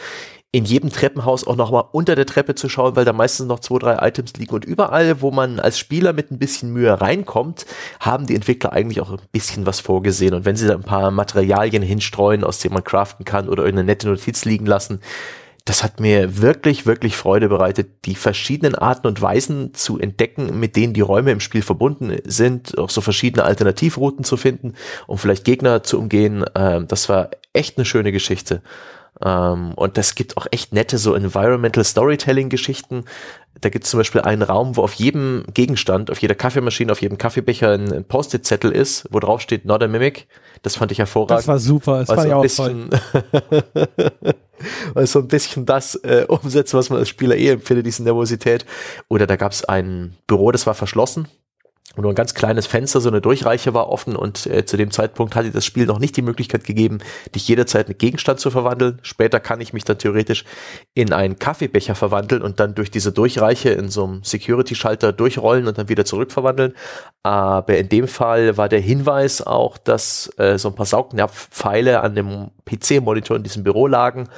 in jedem Treppenhaus auch nochmal unter der Treppe zu schauen, weil da meistens noch zwei, drei Items liegen. Und überall, wo man als Spieler mit ein bisschen Mühe reinkommt, haben die Entwickler eigentlich auch ein bisschen was vorgesehen. Und wenn sie da ein paar Materialien hinstreuen, aus denen man craften kann oder irgendeine nette Notiz liegen lassen, das hat mir wirklich, wirklich Freude bereitet, die verschiedenen Arten und Weisen zu entdecken, mit denen die Räume im Spiel verbunden sind, auch so verschiedene Alternativrouten zu finden, um vielleicht Gegner zu umgehen. Ähm, das war echt eine schöne Geschichte. Ähm, und das gibt auch echt nette so Environmental Storytelling Geschichten. Da gibt es zum Beispiel einen Raum, wo auf jedem Gegenstand, auf jeder Kaffeemaschine, auf jedem Kaffeebecher ein, ein Post-it-Zettel ist, wo drauf steht Not a Mimic. Das fand ich hervorragend. Das war super, das war ja auch bisschen, weil so ein bisschen das äh, umsetzt, was man als Spieler eh empfindet, diese Nervosität. Oder da gab es ein Büro, das war verschlossen nur ein ganz kleines Fenster, so eine Durchreiche war offen und äh, zu dem Zeitpunkt hatte das Spiel noch nicht die Möglichkeit gegeben, dich jederzeit in Gegenstand zu verwandeln. Später kann ich mich dann theoretisch in einen Kaffeebecher verwandeln und dann durch diese Durchreiche in so einem Security-Schalter durchrollen und dann wieder zurückverwandeln. Aber in dem Fall war der Hinweis auch, dass äh, so ein paar Saugnapfpfeile an dem PC-Monitor in diesem Büro lagen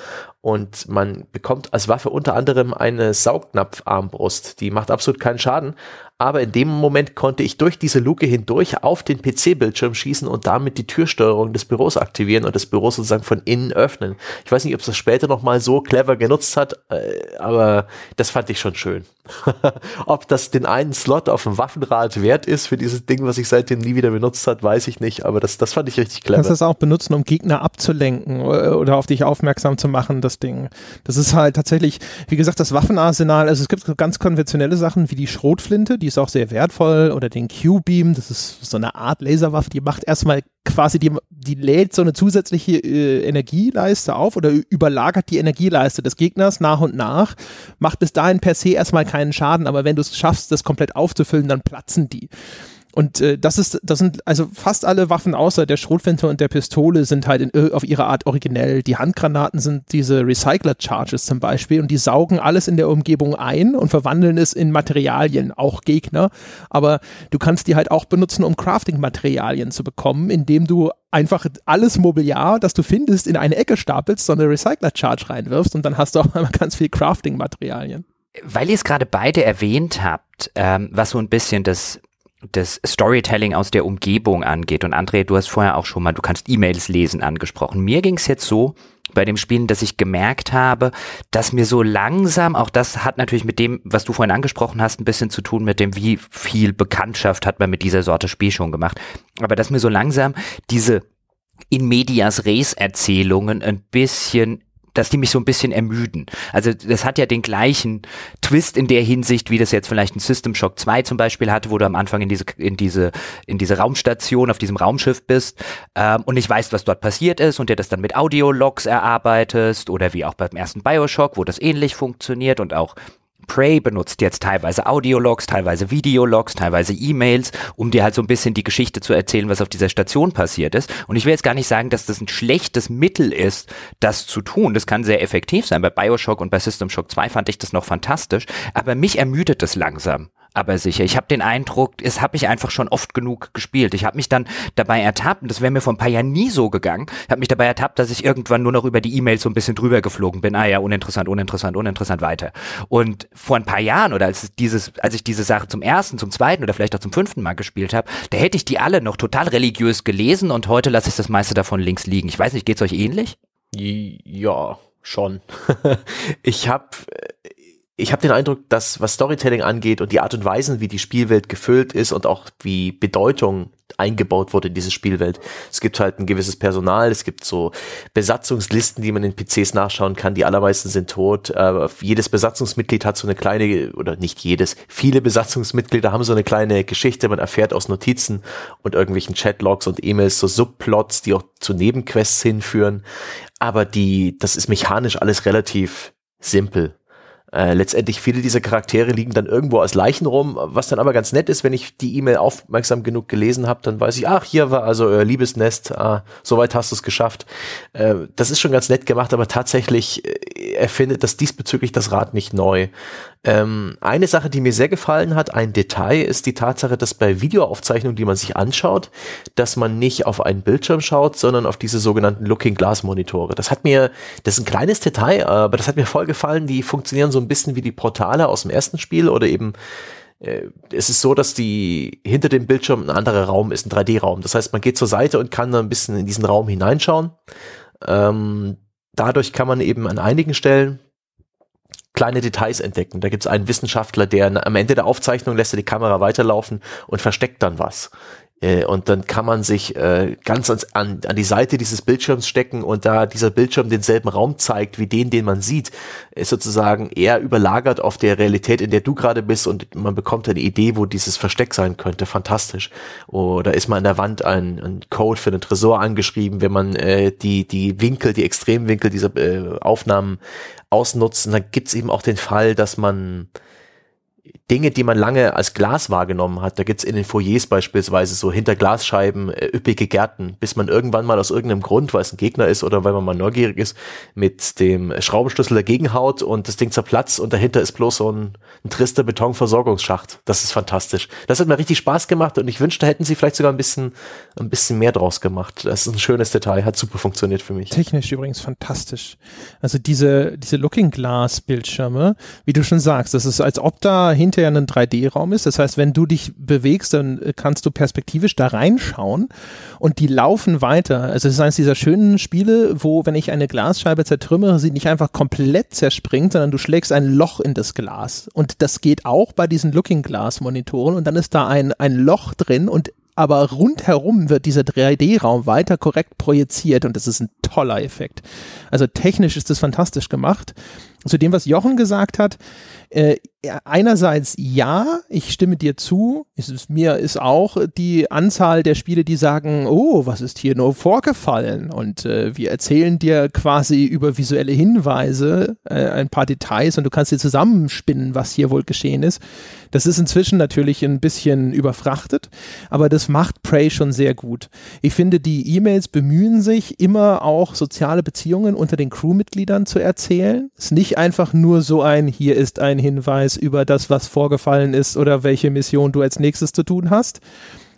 und man bekommt als Waffe unter anderem eine Saugnapfarmbrust. Die macht absolut keinen Schaden, aber in dem Moment konnte ich durch diese Luke hindurch auf den PC-Bildschirm schießen und damit die Türsteuerung des Büros aktivieren und das Büro sozusagen von innen öffnen. Ich weiß nicht, ob es das später nochmal so clever genutzt hat, äh, aber das fand ich schon schön. ob das den einen Slot auf dem Waffenrad wert ist für dieses Ding, was ich seitdem nie wieder benutzt hat, weiß ich nicht, aber das, das fand ich richtig clever. Kannst das auch benutzen, um Gegner abzulenken äh, oder auf dich aufmerksam zu machen, das Ding. Das ist halt tatsächlich, wie gesagt, das Waffenarsenal, also es gibt ganz konventionelle Sachen wie die Schrotflinte, die ist auch sehr wertvoll, oder den Q-Beam, das ist so eine Art Laserwaffe, die macht erstmal quasi, die, die lädt so eine zusätzliche äh, Energieleiste auf oder überlagert die Energieleiste des Gegners nach und nach, macht bis dahin per se erstmal keinen Schaden, aber wenn du es schaffst, das komplett aufzufüllen, dann platzen die. Und äh, das ist, das sind also fast alle Waffen außer der Schrotflinte und der Pistole sind halt in, auf ihre Art originell. Die Handgranaten sind diese Recycler-Charges zum Beispiel und die saugen alles in der Umgebung ein und verwandeln es in Materialien, auch Gegner. Aber du kannst die halt auch benutzen, um Crafting-Materialien zu bekommen, indem du einfach alles Mobiliar, das du findest, in eine Ecke stapelst, so eine Recycler-Charge reinwirfst und dann hast du auch einmal ganz viel Crafting-Materialien. Weil ihr es gerade beide erwähnt habt, ähm, was so ein bisschen das das Storytelling aus der Umgebung angeht. Und André, du hast vorher auch schon mal, du kannst E-Mails lesen angesprochen. Mir ging es jetzt so bei dem Spielen, dass ich gemerkt habe, dass mir so langsam, auch das hat natürlich mit dem, was du vorhin angesprochen hast, ein bisschen zu tun mit dem, wie viel Bekanntschaft hat man mit dieser Sorte Spiel schon gemacht. Aber dass mir so langsam diese in medias res Erzählungen ein bisschen dass die mich so ein bisschen ermüden. Also das hat ja den gleichen Twist in der Hinsicht, wie das jetzt vielleicht ein System Shock 2 zum Beispiel hatte, wo du am Anfang in diese, in diese, in diese Raumstation auf diesem Raumschiff bist ähm, und nicht weißt, was dort passiert ist und dir das dann mit Audiologs erarbeitest oder wie auch beim ersten Bioshock, wo das ähnlich funktioniert und auch Prey benutzt jetzt teilweise Audiologs, teilweise Videologs, teilweise E-Mails, um dir halt so ein bisschen die Geschichte zu erzählen, was auf dieser Station passiert ist. Und ich will jetzt gar nicht sagen, dass das ein schlechtes Mittel ist, das zu tun. Das kann sehr effektiv sein. Bei Bioshock und bei System Shock 2 fand ich das noch fantastisch. Aber mich ermüdet es langsam aber sicher. Ich habe den Eindruck, es habe ich einfach schon oft genug gespielt. Ich habe mich dann dabei ertappt, und das wäre mir vor ein paar Jahren nie so gegangen, ich habe mich dabei ertappt, dass ich irgendwann nur noch über die E-Mails so ein bisschen drüber geflogen bin. Ah ja, uninteressant, uninteressant, uninteressant, weiter. Und vor ein paar Jahren oder als dieses, als ich diese Sache zum ersten, zum zweiten oder vielleicht auch zum fünften Mal gespielt habe, da hätte ich die alle noch total religiös gelesen und heute lasse ich das meiste davon links liegen. Ich weiß nicht, geht's euch ähnlich? Ja, schon. ich habe ich habe den Eindruck, dass was Storytelling angeht und die Art und Weise, wie die Spielwelt gefüllt ist und auch wie Bedeutung eingebaut wurde in diese Spielwelt. Es gibt halt ein gewisses Personal, es gibt so Besatzungslisten, die man in PCs nachschauen kann. Die allermeisten sind tot. Äh, jedes Besatzungsmitglied hat so eine kleine, oder nicht jedes, viele Besatzungsmitglieder haben so eine kleine Geschichte. Man erfährt aus Notizen und irgendwelchen Chatlogs und E-Mails so Subplots, die auch zu Nebenquests hinführen. Aber die, das ist mechanisch alles relativ simpel Äh, letztendlich viele dieser Charaktere liegen dann irgendwo als Leichen rum, was dann aber ganz nett ist, wenn ich die E-Mail aufmerksam genug gelesen habe, dann weiß ich, ach, hier war also euer Liebesnest, ah, soweit hast du es geschafft. Äh, das ist schon ganz nett gemacht, aber tatsächlich äh, erfindet das diesbezüglich das Rad nicht neu. Ähm, eine Sache, die mir sehr gefallen hat, ein Detail, ist die Tatsache, dass bei Videoaufzeichnungen, die man sich anschaut, dass man nicht auf einen Bildschirm schaut, sondern auf diese sogenannten Looking Glass Monitore. Das hat mir, das ist ein kleines Detail, aber das hat mir voll gefallen. Die funktionieren so ein bisschen wie die Portale aus dem ersten Spiel oder eben äh, es ist so, dass die hinter dem Bildschirm ein anderer Raum ist, ein 3D-Raum. Das heißt, man geht zur Seite und kann dann ein bisschen in diesen Raum hineinschauen. Ähm, dadurch kann man eben an einigen Stellen kleine Details entdecken. Da gibt es einen Wissenschaftler, der am Ende der Aufzeichnung lässt er die Kamera weiterlaufen und versteckt dann was. Äh, und dann kann man sich äh, ganz ans, an, an die Seite dieses Bildschirms stecken und da dieser Bildschirm denselben Raum zeigt wie den, den man sieht, ist sozusagen eher überlagert auf der Realität, in der du gerade bist und man bekommt eine Idee, wo dieses Versteck sein könnte. Fantastisch. Oder ist mal an der Wand ein, ein Code für den Tresor angeschrieben, wenn man äh, die, die Winkel, die Extremwinkel dieser äh, Aufnahmen ausnutzt. Und dann gibt's eben auch den Fall, dass man Dinge, die man lange als Glas wahrgenommen hat. Da gibt's in den Foyers beispielsweise so hinter Glasscheiben äh, üppige Gärten, bis man irgendwann mal aus irgendeinem Grund, weil es ein Gegner ist oder weil man mal neugierig ist, mit dem Schraubenschlüssel dagegen haut und das Ding zerplatzt und dahinter ist bloß so ein, ein trister Betonversorgungsschacht. Das ist fantastisch. Das hat mir richtig Spaß gemacht und ich wünschte, hätten sie vielleicht sogar ein bisschen, ein bisschen mehr draus gemacht. Das ist ein schönes Detail, hat super funktioniert für mich. Technisch übrigens fantastisch. Also diese, diese Looking Glass Bildschirme, wie du schon sagst, das ist als ob da hinter hinterher ein 3D-Raum ist. Das heißt, wenn du dich bewegst, dann äh, kannst du perspektivisch da reinschauen und die laufen weiter. Also es ist eines dieser schönen Spiele, wo, wenn ich eine Glasscheibe zertrümmere, sie nicht einfach komplett zerspringt, sondern du schlägst ein Loch in das Glas. Und das geht auch bei diesen Looking Glass Monitoren und dann ist da ein, ein Loch drin und aber rundherum wird dieser 3D-Raum weiter korrekt projiziert und das ist ein toller Effekt. Also technisch ist das fantastisch gemacht. Zu dem, was Jochen gesagt hat, äh, einerseits ja, ich stimme dir zu. Es ist, mir ist auch die Anzahl der Spiele, die sagen, oh, was ist hier nur vorgefallen? Und äh, wir erzählen dir quasi über visuelle Hinweise äh, ein paar Details und du kannst dir zusammenspinnen, was hier wohl geschehen ist. Das ist inzwischen natürlich ein bisschen überfrachtet, aber das macht Prey schon sehr gut. Ich finde, die E-Mails bemühen sich immer auch soziale Beziehungen unter den Crewmitgliedern zu erzählen. Ist nicht einfach nur so ein, hier ist ein Hinweis über das, was vorgefallen ist oder welche Mission du als nächstes zu tun hast,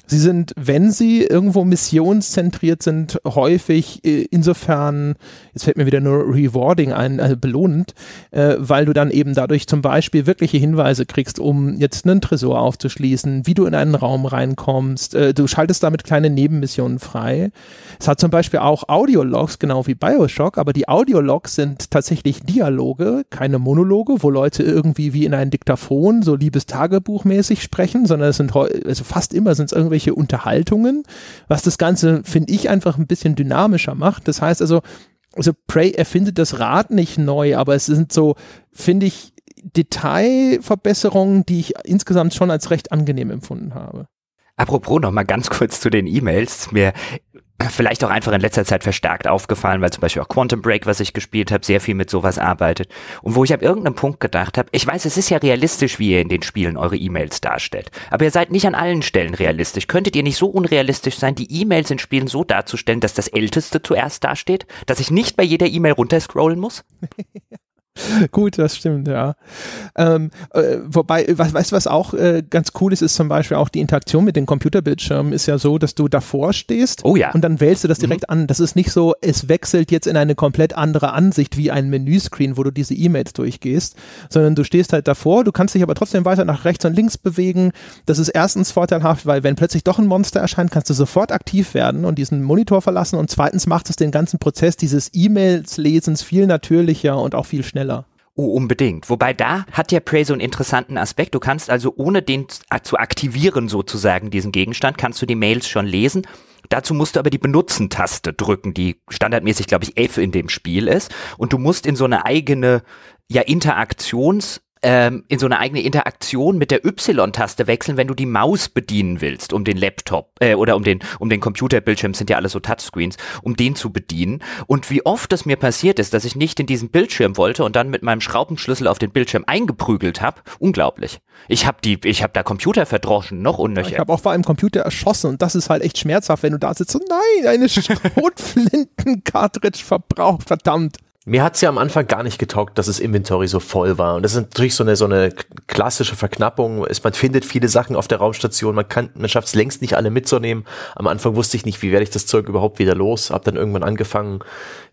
Sie sind, wenn sie irgendwo missionszentriert sind, häufig äh, insofern, jetzt fällt mir wieder nur rewarding ein, also belohnend, äh, weil du dann eben dadurch zum Beispiel wirkliche Hinweise kriegst, um jetzt einen Tresor aufzuschließen, wie du in einen Raum reinkommst. Äh, du schaltest damit kleine Nebenmissionen frei. Es hat zum Beispiel auch Audiologs, genau wie Bioshock, aber die Audiologs sind tatsächlich Dialoge, keine Monologe, wo Leute irgendwie wie in ein Diktaphon so liebes Tagebuch mäßig sprechen, sondern es sind also fast immer sind es irgendwelche irgendwelche Unterhaltungen, was das Ganze, finde ich, einfach ein bisschen dynamischer macht. Das heißt also, also Prey erfindet das Rad nicht neu, aber es sind so, finde ich, Detailverbesserungen, die ich insgesamt schon als recht angenehm empfunden habe. Apropos noch mal ganz kurz zu den E-Mails. Mir vielleicht auch einfach in letzter Zeit verstärkt aufgefallen, weil zum Beispiel auch Quantum Break, was ich gespielt habe, sehr viel mit sowas arbeitet. Und wo ich ab irgendeinem Punkt gedacht habe, ich weiß, es ist ja realistisch, wie ihr in den Spielen eure E-Mails darstellt. Aber ihr seid nicht an allen Stellen realistisch. Könntet ihr nicht so unrealistisch sein, die E-Mails in Spielen so darzustellen, dass das Älteste zuerst dasteht? Dass ich nicht bei jeder E-Mail runterscrollen muss? Gut, das stimmt, ja. Ähm, äh, wobei, was, weißt du, was auch äh, ganz cool ist, ist zum Beispiel auch die Interaktion mit den Computerbildschirmen ist ja so, dass du davor stehst oh ja. und dann wählst du das direkt mhm. an. Das ist nicht so, es wechselt jetzt in eine komplett andere Ansicht wie ein Menüscreen, wo du diese E-Mails durchgehst, sondern du stehst halt davor, du kannst dich aber trotzdem weiter nach rechts und links bewegen. Das ist erstens vorteilhaft, weil wenn plötzlich doch ein Monster erscheint, kannst du sofort aktiv werden und diesen Monitor verlassen und zweitens macht es den ganzen Prozess dieses E-Mails-Lesens viel natürlicher und auch viel schneller. Oh, unbedingt. Wobei da hat ja Prey so einen interessanten Aspekt. Du kannst also, ohne den zu aktivieren sozusagen, diesen Gegenstand, kannst du die Mails schon lesen. Dazu musst du aber die Benutzen-Taste drücken, die standardmäßig, glaube ich, F in dem Spiel ist. Und du musst in so eine eigene ja, Interaktions- ähm, in so eine eigene Interaktion mit der Y-Taste wechseln, wenn du die Maus bedienen willst, um den Laptop äh, oder um den um den Computerbildschirm sind ja alle so Touchscreens, um den zu bedienen. Und wie oft es mir passiert ist, dass ich nicht in diesen Bildschirm wollte und dann mit meinem Schraubenschlüssel auf den Bildschirm eingeprügelt habe, unglaublich. Ich habe die, ich habe da Computer verdroschen, noch unnöcher. Ich habe auch vor einem Computer erschossen und das ist halt echt schmerzhaft, wenn du da sitzt und nein, eine Schrotflinten-Cartridge verbraucht, verdammt. Mir hat's ja am Anfang gar nicht getaugt, dass das Inventory so voll war. Und das ist natürlich so eine, so eine klassische Verknappung. Es, man findet viele Sachen auf der Raumstation, man kann, man schafft es längst nicht alle mitzunehmen. Am Anfang wusste ich nicht, wie werde ich das Zeug überhaupt wieder los. Hab dann irgendwann angefangen,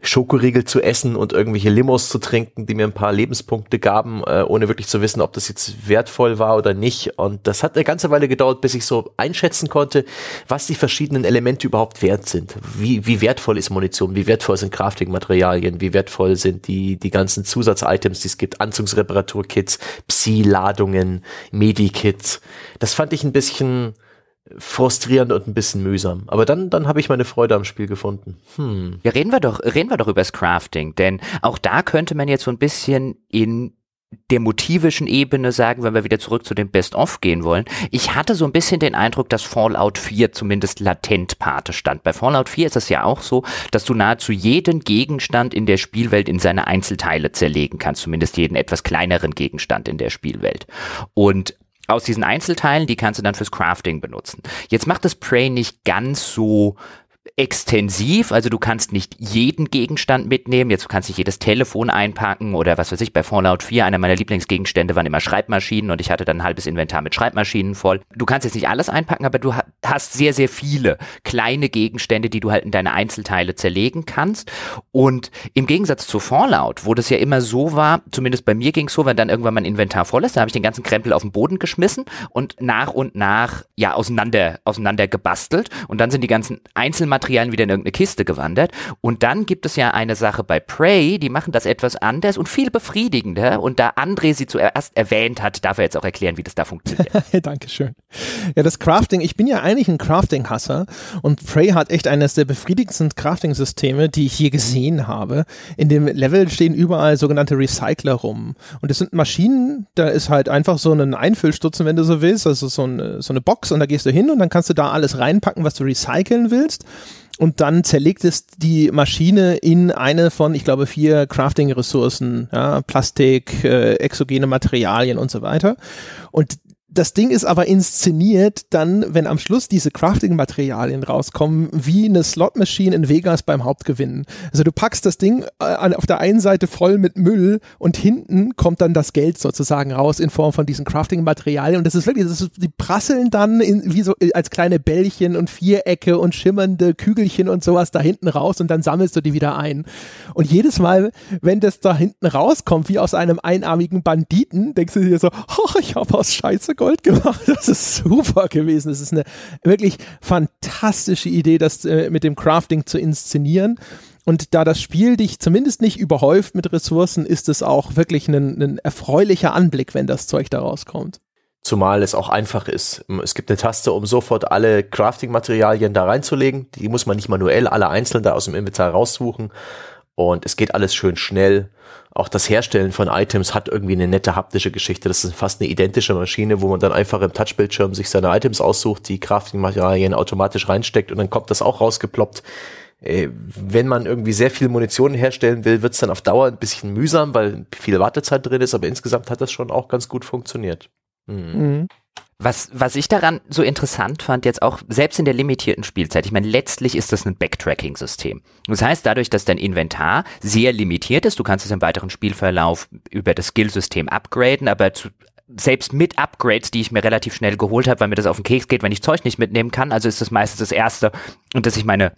Schokoriegel zu essen und irgendwelche Limos zu trinken, die mir ein paar Lebenspunkte gaben, äh, ohne wirklich zu wissen, ob das jetzt wertvoll war oder nicht. Und das hat eine ganze Weile gedauert, bis ich so einschätzen konnte, was die verschiedenen Elemente überhaupt wert sind. Wie, wie wertvoll ist Munition, wie wertvoll sind Crafting-Materialien, wie wertvoll sind die, die ganzen Zusatz-Items, die es gibt, Anzugsreparatur-Kits, Psi-Ladungen, Medikits. Das fand ich ein bisschen frustrierend und ein bisschen mühsam. Aber dann, dann habe ich meine Freude am Spiel gefunden. Hm. Ja, reden wir doch, reden wir doch über das Crafting, denn auch da könnte man jetzt so ein bisschen in der motivischen Ebene sagen, wenn wir wieder zurück zu dem Best-of gehen wollen. Ich hatte so ein bisschen den Eindruck, dass Fallout 4 zumindest latent Pate stand. Bei Fallout 4 ist es ja auch so, dass du nahezu jeden Gegenstand in der Spielwelt in seine Einzelteile zerlegen kannst, zumindest jeden etwas kleineren Gegenstand in der Spielwelt. Und aus diesen Einzelteilen, die kannst du dann fürs Crafting benutzen. Jetzt macht das Prey nicht ganz so extensiv, also du kannst nicht jeden Gegenstand mitnehmen, jetzt kannst du nicht jedes Telefon einpacken oder was weiß ich, bei Fallout 4, einer meiner Lieblingsgegenstände waren immer Schreibmaschinen und ich hatte dann ein halbes Inventar mit Schreibmaschinen voll. Du kannst jetzt nicht alles einpacken, aber du hast sehr, sehr viele kleine Gegenstände, die du halt in deine Einzelteile zerlegen kannst. Und im Gegensatz zu Fallout, wo das ja immer so war, zumindest bei mir ging es so, wenn dann irgendwann mein Inventar voll ist, da habe ich den ganzen Krempel auf den Boden geschmissen und nach und nach ja auseinander, auseinander gebastelt. Und dann sind die ganzen Einzelmaterialien Materialien wieder in irgendeine Kiste gewandert. Und dann gibt es ja eine Sache bei Prey, die machen das etwas anders und viel befriedigender. Und da André sie zuerst erwähnt hat, darf er jetzt auch erklären, wie das da funktioniert. Dankeschön. Ja, das Crafting, ich bin ja eigentlich ein Crafting-Hasser und Prey hat echt eines der befriedigendsten Crafting-Systeme, die ich je gesehen habe. In dem Level stehen überall sogenannte Recycler rum. Und das sind Maschinen, da ist halt einfach so ein Einfüllstutzen, wenn du so willst, also so eine, so eine Box und da gehst du hin und dann kannst du da alles reinpacken, was du recyceln willst und dann zerlegt es die Maschine in eine von, ich glaube, vier Crafting-Ressourcen, ja, Plastik, äh, exogene Materialien und so weiter. Und das Ding ist aber inszeniert dann, wenn am Schluss diese Crafting-Materialien rauskommen, wie eine Slot-Machine in Vegas beim Hauptgewinnen. Also du packst das Ding äh, auf der einen Seite voll mit Müll und hinten kommt dann das Geld sozusagen raus in Form von diesen Crafting-Materialien. Und das ist wirklich, das ist, die prasseln dann in, wie so äh, als kleine Bällchen und Vierecke und schimmernde Kügelchen und sowas da hinten raus und dann sammelst du die wieder ein. Und jedes Mal, wenn das da hinten rauskommt, wie aus einem einarmigen Banditen, denkst du dir so, oh, ich habe aus Scheiße Gold gemacht. Das ist super gewesen. Das ist eine wirklich fantastische Idee, das äh, mit dem Crafting zu inszenieren. Und da das Spiel dich zumindest nicht überhäuft mit Ressourcen, ist es auch wirklich ein, ein erfreulicher Anblick, wenn das Zeug da rauskommt. Zumal es auch einfach ist. Es gibt eine Taste, um sofort alle Crafting-Materialien da reinzulegen. Die muss man nicht manuell alle einzeln da aus dem Inventar raussuchen. Und es geht alles schön schnell auch das Herstellen von Items hat irgendwie eine nette haptische Geschichte. Das ist fast eine identische Maschine, wo man dann einfach im Touchbildschirm sich seine Items aussucht, die Crafting-Materialien automatisch reinsteckt und dann kommt das auch rausgeploppt. Äh, wenn man irgendwie sehr viel Munition herstellen will, wird es dann auf Dauer ein bisschen mühsam, weil viel Wartezeit drin ist, aber insgesamt hat das schon auch ganz gut funktioniert. Hm. Mhm. Was, was ich daran so interessant fand, jetzt auch selbst in der limitierten Spielzeit, ich meine, letztlich ist das ein Backtracking-System. Das heißt, dadurch, dass dein Inventar sehr limitiert ist, du kannst es im weiteren Spielverlauf über das Skillsystem upgraden, aber zu, selbst mit Upgrades, die ich mir relativ schnell geholt habe, weil mir das auf den Keks geht, wenn ich Zeug nicht mitnehmen kann, also ist das meistens das Erste, und dass ich meine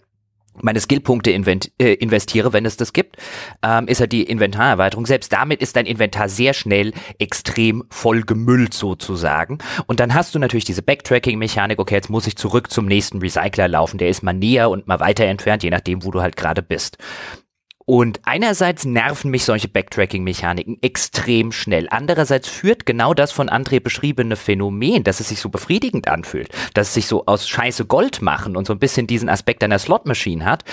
meine Skillpunkte äh, investiere, wenn es das gibt, ähm, ist ja die Inventarerweiterung. Selbst damit ist dein Inventar sehr schnell extrem voll gemüllt sozusagen. Und dann hast du natürlich diese Backtracking-Mechanik, okay, jetzt muss ich zurück zum nächsten Recycler laufen, der ist mal näher und mal weiter entfernt, je nachdem, wo du halt gerade bist. Und einerseits nerven mich solche Backtracking-Mechaniken extrem schnell. Andererseits führt genau das von André beschriebene Phänomen, dass es sich so befriedigend anfühlt, dass es sich so aus Scheiße Gold machen und so ein bisschen diesen Aspekt einer Slot-Machine hat,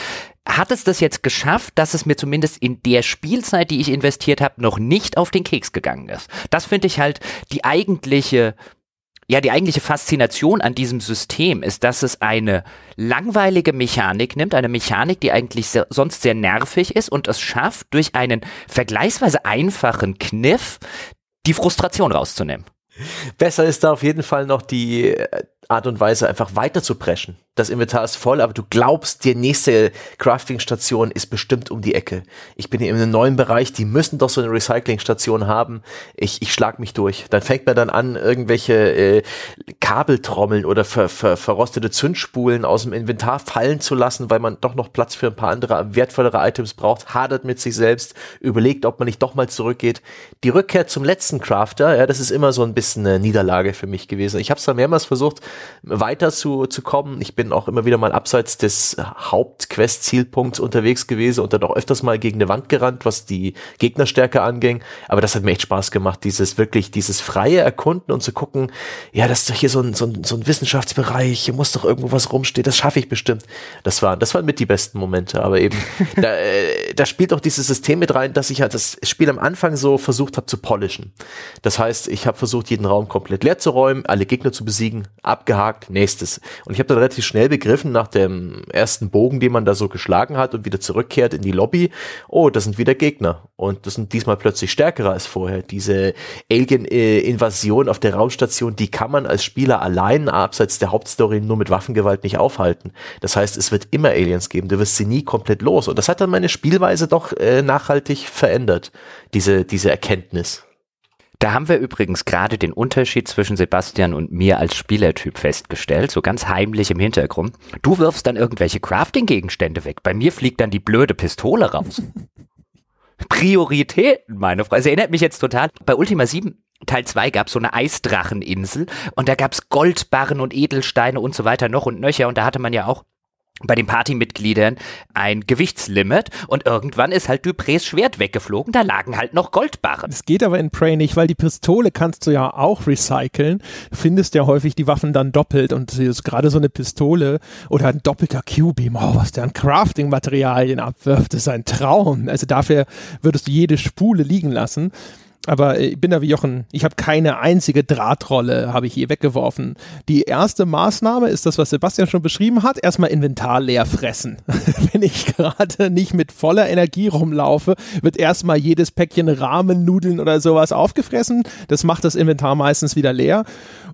hat es das jetzt geschafft, dass es mir zumindest in der Spielzeit, die ich investiert habe, noch nicht auf den Keks gegangen ist. Das finde ich halt die eigentliche ja, die eigentliche Faszination an diesem System ist, dass es eine langweilige Mechanik nimmt, eine Mechanik, die eigentlich sehr, sonst sehr nervig ist und es schafft, durch einen vergleichsweise einfachen Kniff die Frustration rauszunehmen. Besser ist da auf jeden Fall noch die äh, Art und Weise, einfach weiter zu preschen das Inventar ist voll, aber du glaubst, die nächste Crafting-Station ist bestimmt um die Ecke. Ich bin hier in einem neuen Bereich, die müssen doch so eine Recycling-Station haben. Ich, ich schlag mich durch. Dann fängt man dann an, irgendwelche äh, Kabeltrommeln oder ver, ver, verrostete Zündspulen aus dem Inventar fallen zu lassen, weil man doch noch Platz für ein paar andere, wertvollere Items braucht, hadert mit sich selbst, überlegt, ob man nicht doch mal zurückgeht. Die Rückkehr zum letzten Crafter, ja, das ist immer so ein bisschen eine Niederlage für mich gewesen. Ich habe es da mehrmals versucht, weiter zu, zu kommen. Ich bin bin auch immer wieder mal abseits des Hauptquest-Zielpunkts unterwegs gewesen und dann auch öfters mal gegen eine Wand gerannt, was die Gegnerstärke anging. Aber das hat mir echt Spaß gemacht, dieses wirklich, dieses freie Erkunden und zu gucken, ja, das ist doch hier so ein, so ein, so ein Wissenschaftsbereich, hier muss doch irgendwo was rumstehen, das schaffe ich bestimmt. Das waren, das waren mit die besten Momente, aber eben, da, äh, da spielt auch dieses System mit rein, dass ich halt das Spiel am Anfang so versucht habe zu polischen. Das heißt, ich habe versucht, jeden Raum komplett leer zu räumen, alle Gegner zu besiegen, abgehakt, nächstes. Und ich habe dann relativ schnell begriffen nach dem ersten Bogen, den man da so geschlagen hat und wieder zurückkehrt in die Lobby, oh, das sind wieder Gegner und das sind diesmal plötzlich stärkere als vorher. Diese Alien-Invasion auf der Raumstation, die kann man als Spieler allein abseits der Hauptstory nur mit Waffengewalt nicht aufhalten. Das heißt, es wird immer Aliens geben, du wirst sie nie komplett los und das hat dann meine Spielweise doch äh, nachhaltig verändert, diese, diese Erkenntnis. Da haben wir übrigens gerade den Unterschied zwischen Sebastian und mir als Spielertyp festgestellt, so ganz heimlich im Hintergrund. Du wirfst dann irgendwelche Crafting-Gegenstände weg. Bei mir fliegt dann die blöde Pistole raus. Prioritäten, meine Frau. Es erinnert mich jetzt total. Bei Ultima 7 Teil 2 gab es so eine Eisdracheninsel und da gab es Goldbarren und Edelsteine und so weiter noch und nöcher und da hatte man ja auch bei den Partymitgliedern ein Gewichtslimit und irgendwann ist halt Duprés Schwert weggeflogen, da lagen halt noch Goldbarren. Das geht aber in Prey nicht, weil die Pistole kannst du ja auch recyceln. Findest ja häufig die Waffen dann doppelt und gerade so eine Pistole oder ein doppelter Q-Beam, oh, was der an Crafting-Materialien abwirft, ist ein Traum. Also dafür würdest du jede Spule liegen lassen. Aber ich bin da wie Jochen. Ich habe keine einzige Drahtrolle, habe ich hier weggeworfen. Die erste Maßnahme ist das, was Sebastian schon beschrieben hat. Erstmal Inventar leer fressen. Wenn ich gerade nicht mit voller Energie rumlaufe, wird erstmal jedes Päckchen Rahmennudeln oder sowas aufgefressen. Das macht das Inventar meistens wieder leer.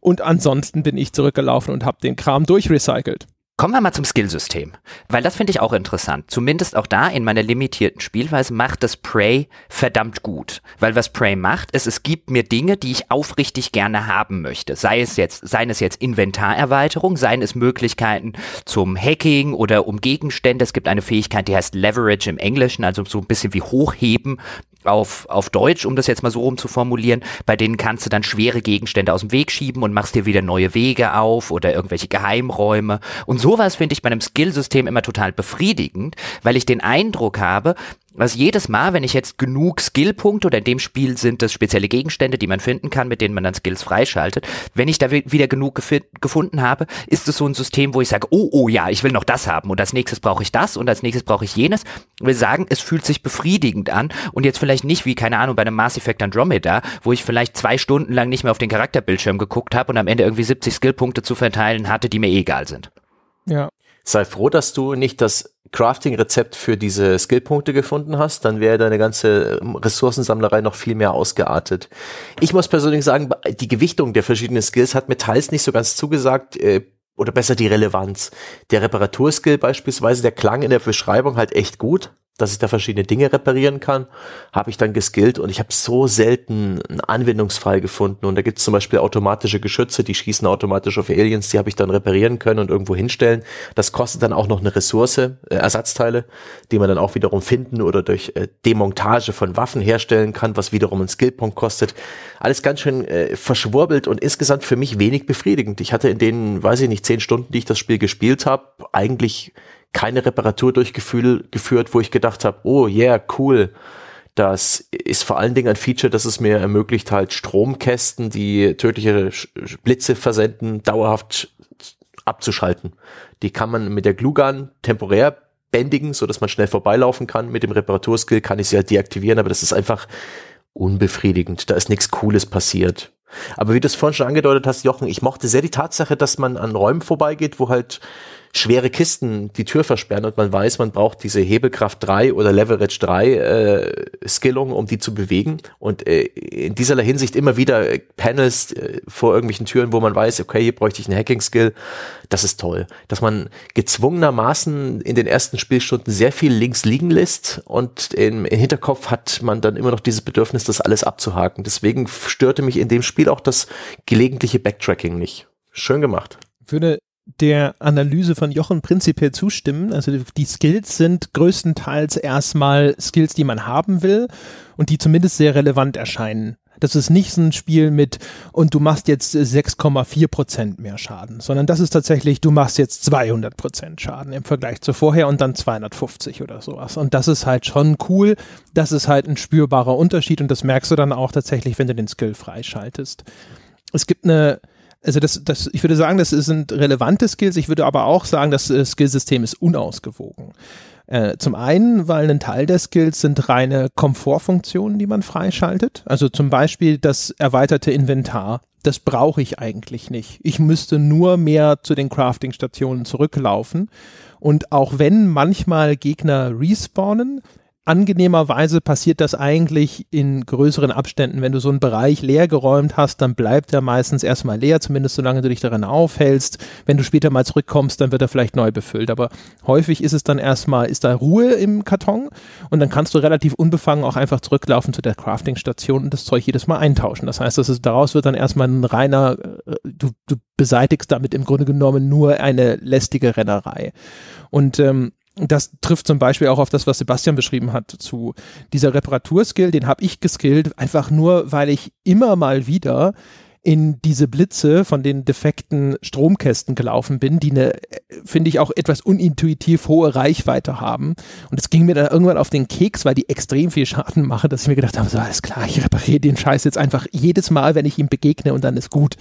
Und ansonsten bin ich zurückgelaufen und habe den Kram durchrecycelt. Kommen wir mal zum Skillsystem, weil das finde ich auch interessant. Zumindest auch da in meiner limitierten Spielweise macht das Prey verdammt gut. Weil was Prey macht, ist, es gibt mir Dinge, die ich aufrichtig gerne haben möchte. Sei es jetzt, seien es jetzt Inventarerweiterung, seien es Möglichkeiten zum Hacking oder um Gegenstände. Es gibt eine Fähigkeit, die heißt Leverage im Englischen, also so ein bisschen wie Hochheben auf, auf Deutsch, um das jetzt mal so rum zu formulieren, bei denen kannst du dann schwere Gegenstände aus dem Weg schieben und machst dir wieder neue Wege auf oder irgendwelche Geheimräume. Und sowas finde ich bei einem Skillsystem immer total befriedigend, weil ich den Eindruck habe, was jedes Mal, wenn ich jetzt genug Skillpunkte oder in dem Spiel sind es spezielle Gegenstände, die man finden kann, mit denen man dann Skills freischaltet, wenn ich da wieder genug gefunden habe, ist es so ein System, wo ich sage, oh, oh ja, ich will noch das haben und als nächstes brauche ich das und als nächstes brauche ich jenes. Wir sagen, es fühlt sich befriedigend an und jetzt vielleicht nicht wie, keine Ahnung, bei einem Mass Effect Andromeda, wo ich vielleicht zwei Stunden lang nicht mehr auf den Charakterbildschirm geguckt habe und am Ende irgendwie 70 Skillpunkte zu verteilen hatte, die mir eh egal sind. Ja. Sei froh, dass du nicht das Crafting-Rezept für diese Skillpunkte gefunden hast, dann wäre deine ganze ähm, Ressourcensammlerei noch viel mehr ausgeartet. Ich muss persönlich sagen, die Gewichtung der verschiedenen Skills hat mir teils nicht so ganz zugesagt, äh, oder besser die Relevanz. Der Reparaturskill beispielsweise, der klang in der Beschreibung halt echt gut dass ich da verschiedene Dinge reparieren kann, habe ich dann geskillt und ich habe so selten einen Anwendungsfall gefunden. Und da gibt es zum Beispiel automatische Geschütze, die schießen automatisch auf Aliens, die habe ich dann reparieren können und irgendwo hinstellen. Das kostet dann auch noch eine Ressource, äh, Ersatzteile, die man dann auch wiederum finden oder durch äh, Demontage von Waffen herstellen kann, was wiederum einen Skillpunkt kostet. Alles ganz schön äh, verschwurbelt und insgesamt für mich wenig befriedigend. Ich hatte in den, weiß ich nicht, zehn Stunden, die ich das Spiel gespielt habe, eigentlich keine Reparatur durchgeführt, wo ich gedacht habe, oh yeah, cool. Das ist vor allen Dingen ein Feature, das es mir ermöglicht, halt Stromkästen, die tödliche Blitze versenden, dauerhaft abzuschalten. Die kann man mit der Glugan temporär bändigen, so dass man schnell vorbeilaufen kann. Mit dem Reparaturskill kann ich sie halt deaktivieren, aber das ist einfach unbefriedigend. Da ist nichts Cooles passiert. Aber wie du es vorhin schon angedeutet hast, Jochen, ich mochte sehr die Tatsache, dass man an Räumen vorbeigeht, wo halt schwere Kisten die Tür versperren und man weiß, man braucht diese Hebelkraft 3 oder Leverage 3 äh, Skillung, um die zu bewegen. Und äh, in dieser Hinsicht immer wieder Panels äh, vor irgendwelchen Türen, wo man weiß, okay, hier bräuchte ich einen Hacking-Skill. Das ist toll. Dass man gezwungenermaßen in den ersten Spielstunden sehr viel links liegen lässt und im, im Hinterkopf hat man dann immer noch dieses Bedürfnis, das alles abzuhaken. Deswegen störte mich in dem Spiel auch das gelegentliche Backtracking nicht. Schön gemacht. Würde der Analyse von Jochen prinzipiell zustimmen. Also die Skills sind größtenteils erstmal Skills, die man haben will und die zumindest sehr relevant erscheinen. Das ist nicht so ein Spiel mit und du machst jetzt 6,4 Prozent mehr Schaden, sondern das ist tatsächlich, du machst jetzt 200 Prozent Schaden im Vergleich zu vorher und dann 250 oder sowas. Und das ist halt schon cool. Das ist halt ein spürbarer Unterschied und das merkst du dann auch tatsächlich, wenn du den Skill freischaltest. Es gibt eine, also das, das, ich würde sagen, das sind relevante Skills. Ich würde aber auch sagen, das äh, Skillsystem ist unausgewogen. Äh, zum einen, weil ein Teil der Skills sind reine Komfortfunktionen, die man freischaltet. Also zum Beispiel das erweiterte Inventar. Das brauche ich eigentlich nicht. Ich müsste nur mehr zu den Crafting-Stationen zurücklaufen. Und auch wenn manchmal Gegner respawnen, angenehmerweise passiert das eigentlich in größeren Abständen. Wenn du so einen Bereich leer geräumt hast, dann bleibt er meistens erstmal leer, zumindest solange du dich darin aufhältst. Wenn du später mal zurückkommst, dann wird er vielleicht neu befüllt. Aber häufig ist es dann erstmal, ist da Ruhe im Karton und dann kannst du relativ unbefangen auch einfach zurücklaufen zu der Crafting-Station und das Zeug jedes Mal eintauschen. Das heißt, das ist, daraus wird dann erstmal ein reiner, äh, du, du beseitigst damit im Grunde genommen nur eine lästige Rennerei. Und ähm, das trifft zum Beispiel auch auf das, was Sebastian beschrieben hat, zu dieser Reparaturskill, den habe ich geskillt, einfach nur, weil ich immer mal wieder in diese Blitze von den defekten Stromkästen gelaufen bin, die eine, finde ich, auch etwas unintuitiv hohe Reichweite haben. Und es ging mir dann irgendwann auf den Keks, weil die extrem viel Schaden machen, dass ich mir gedacht habe, so alles klar, ich repariere den Scheiß jetzt einfach jedes Mal, wenn ich ihm begegne und dann ist gut.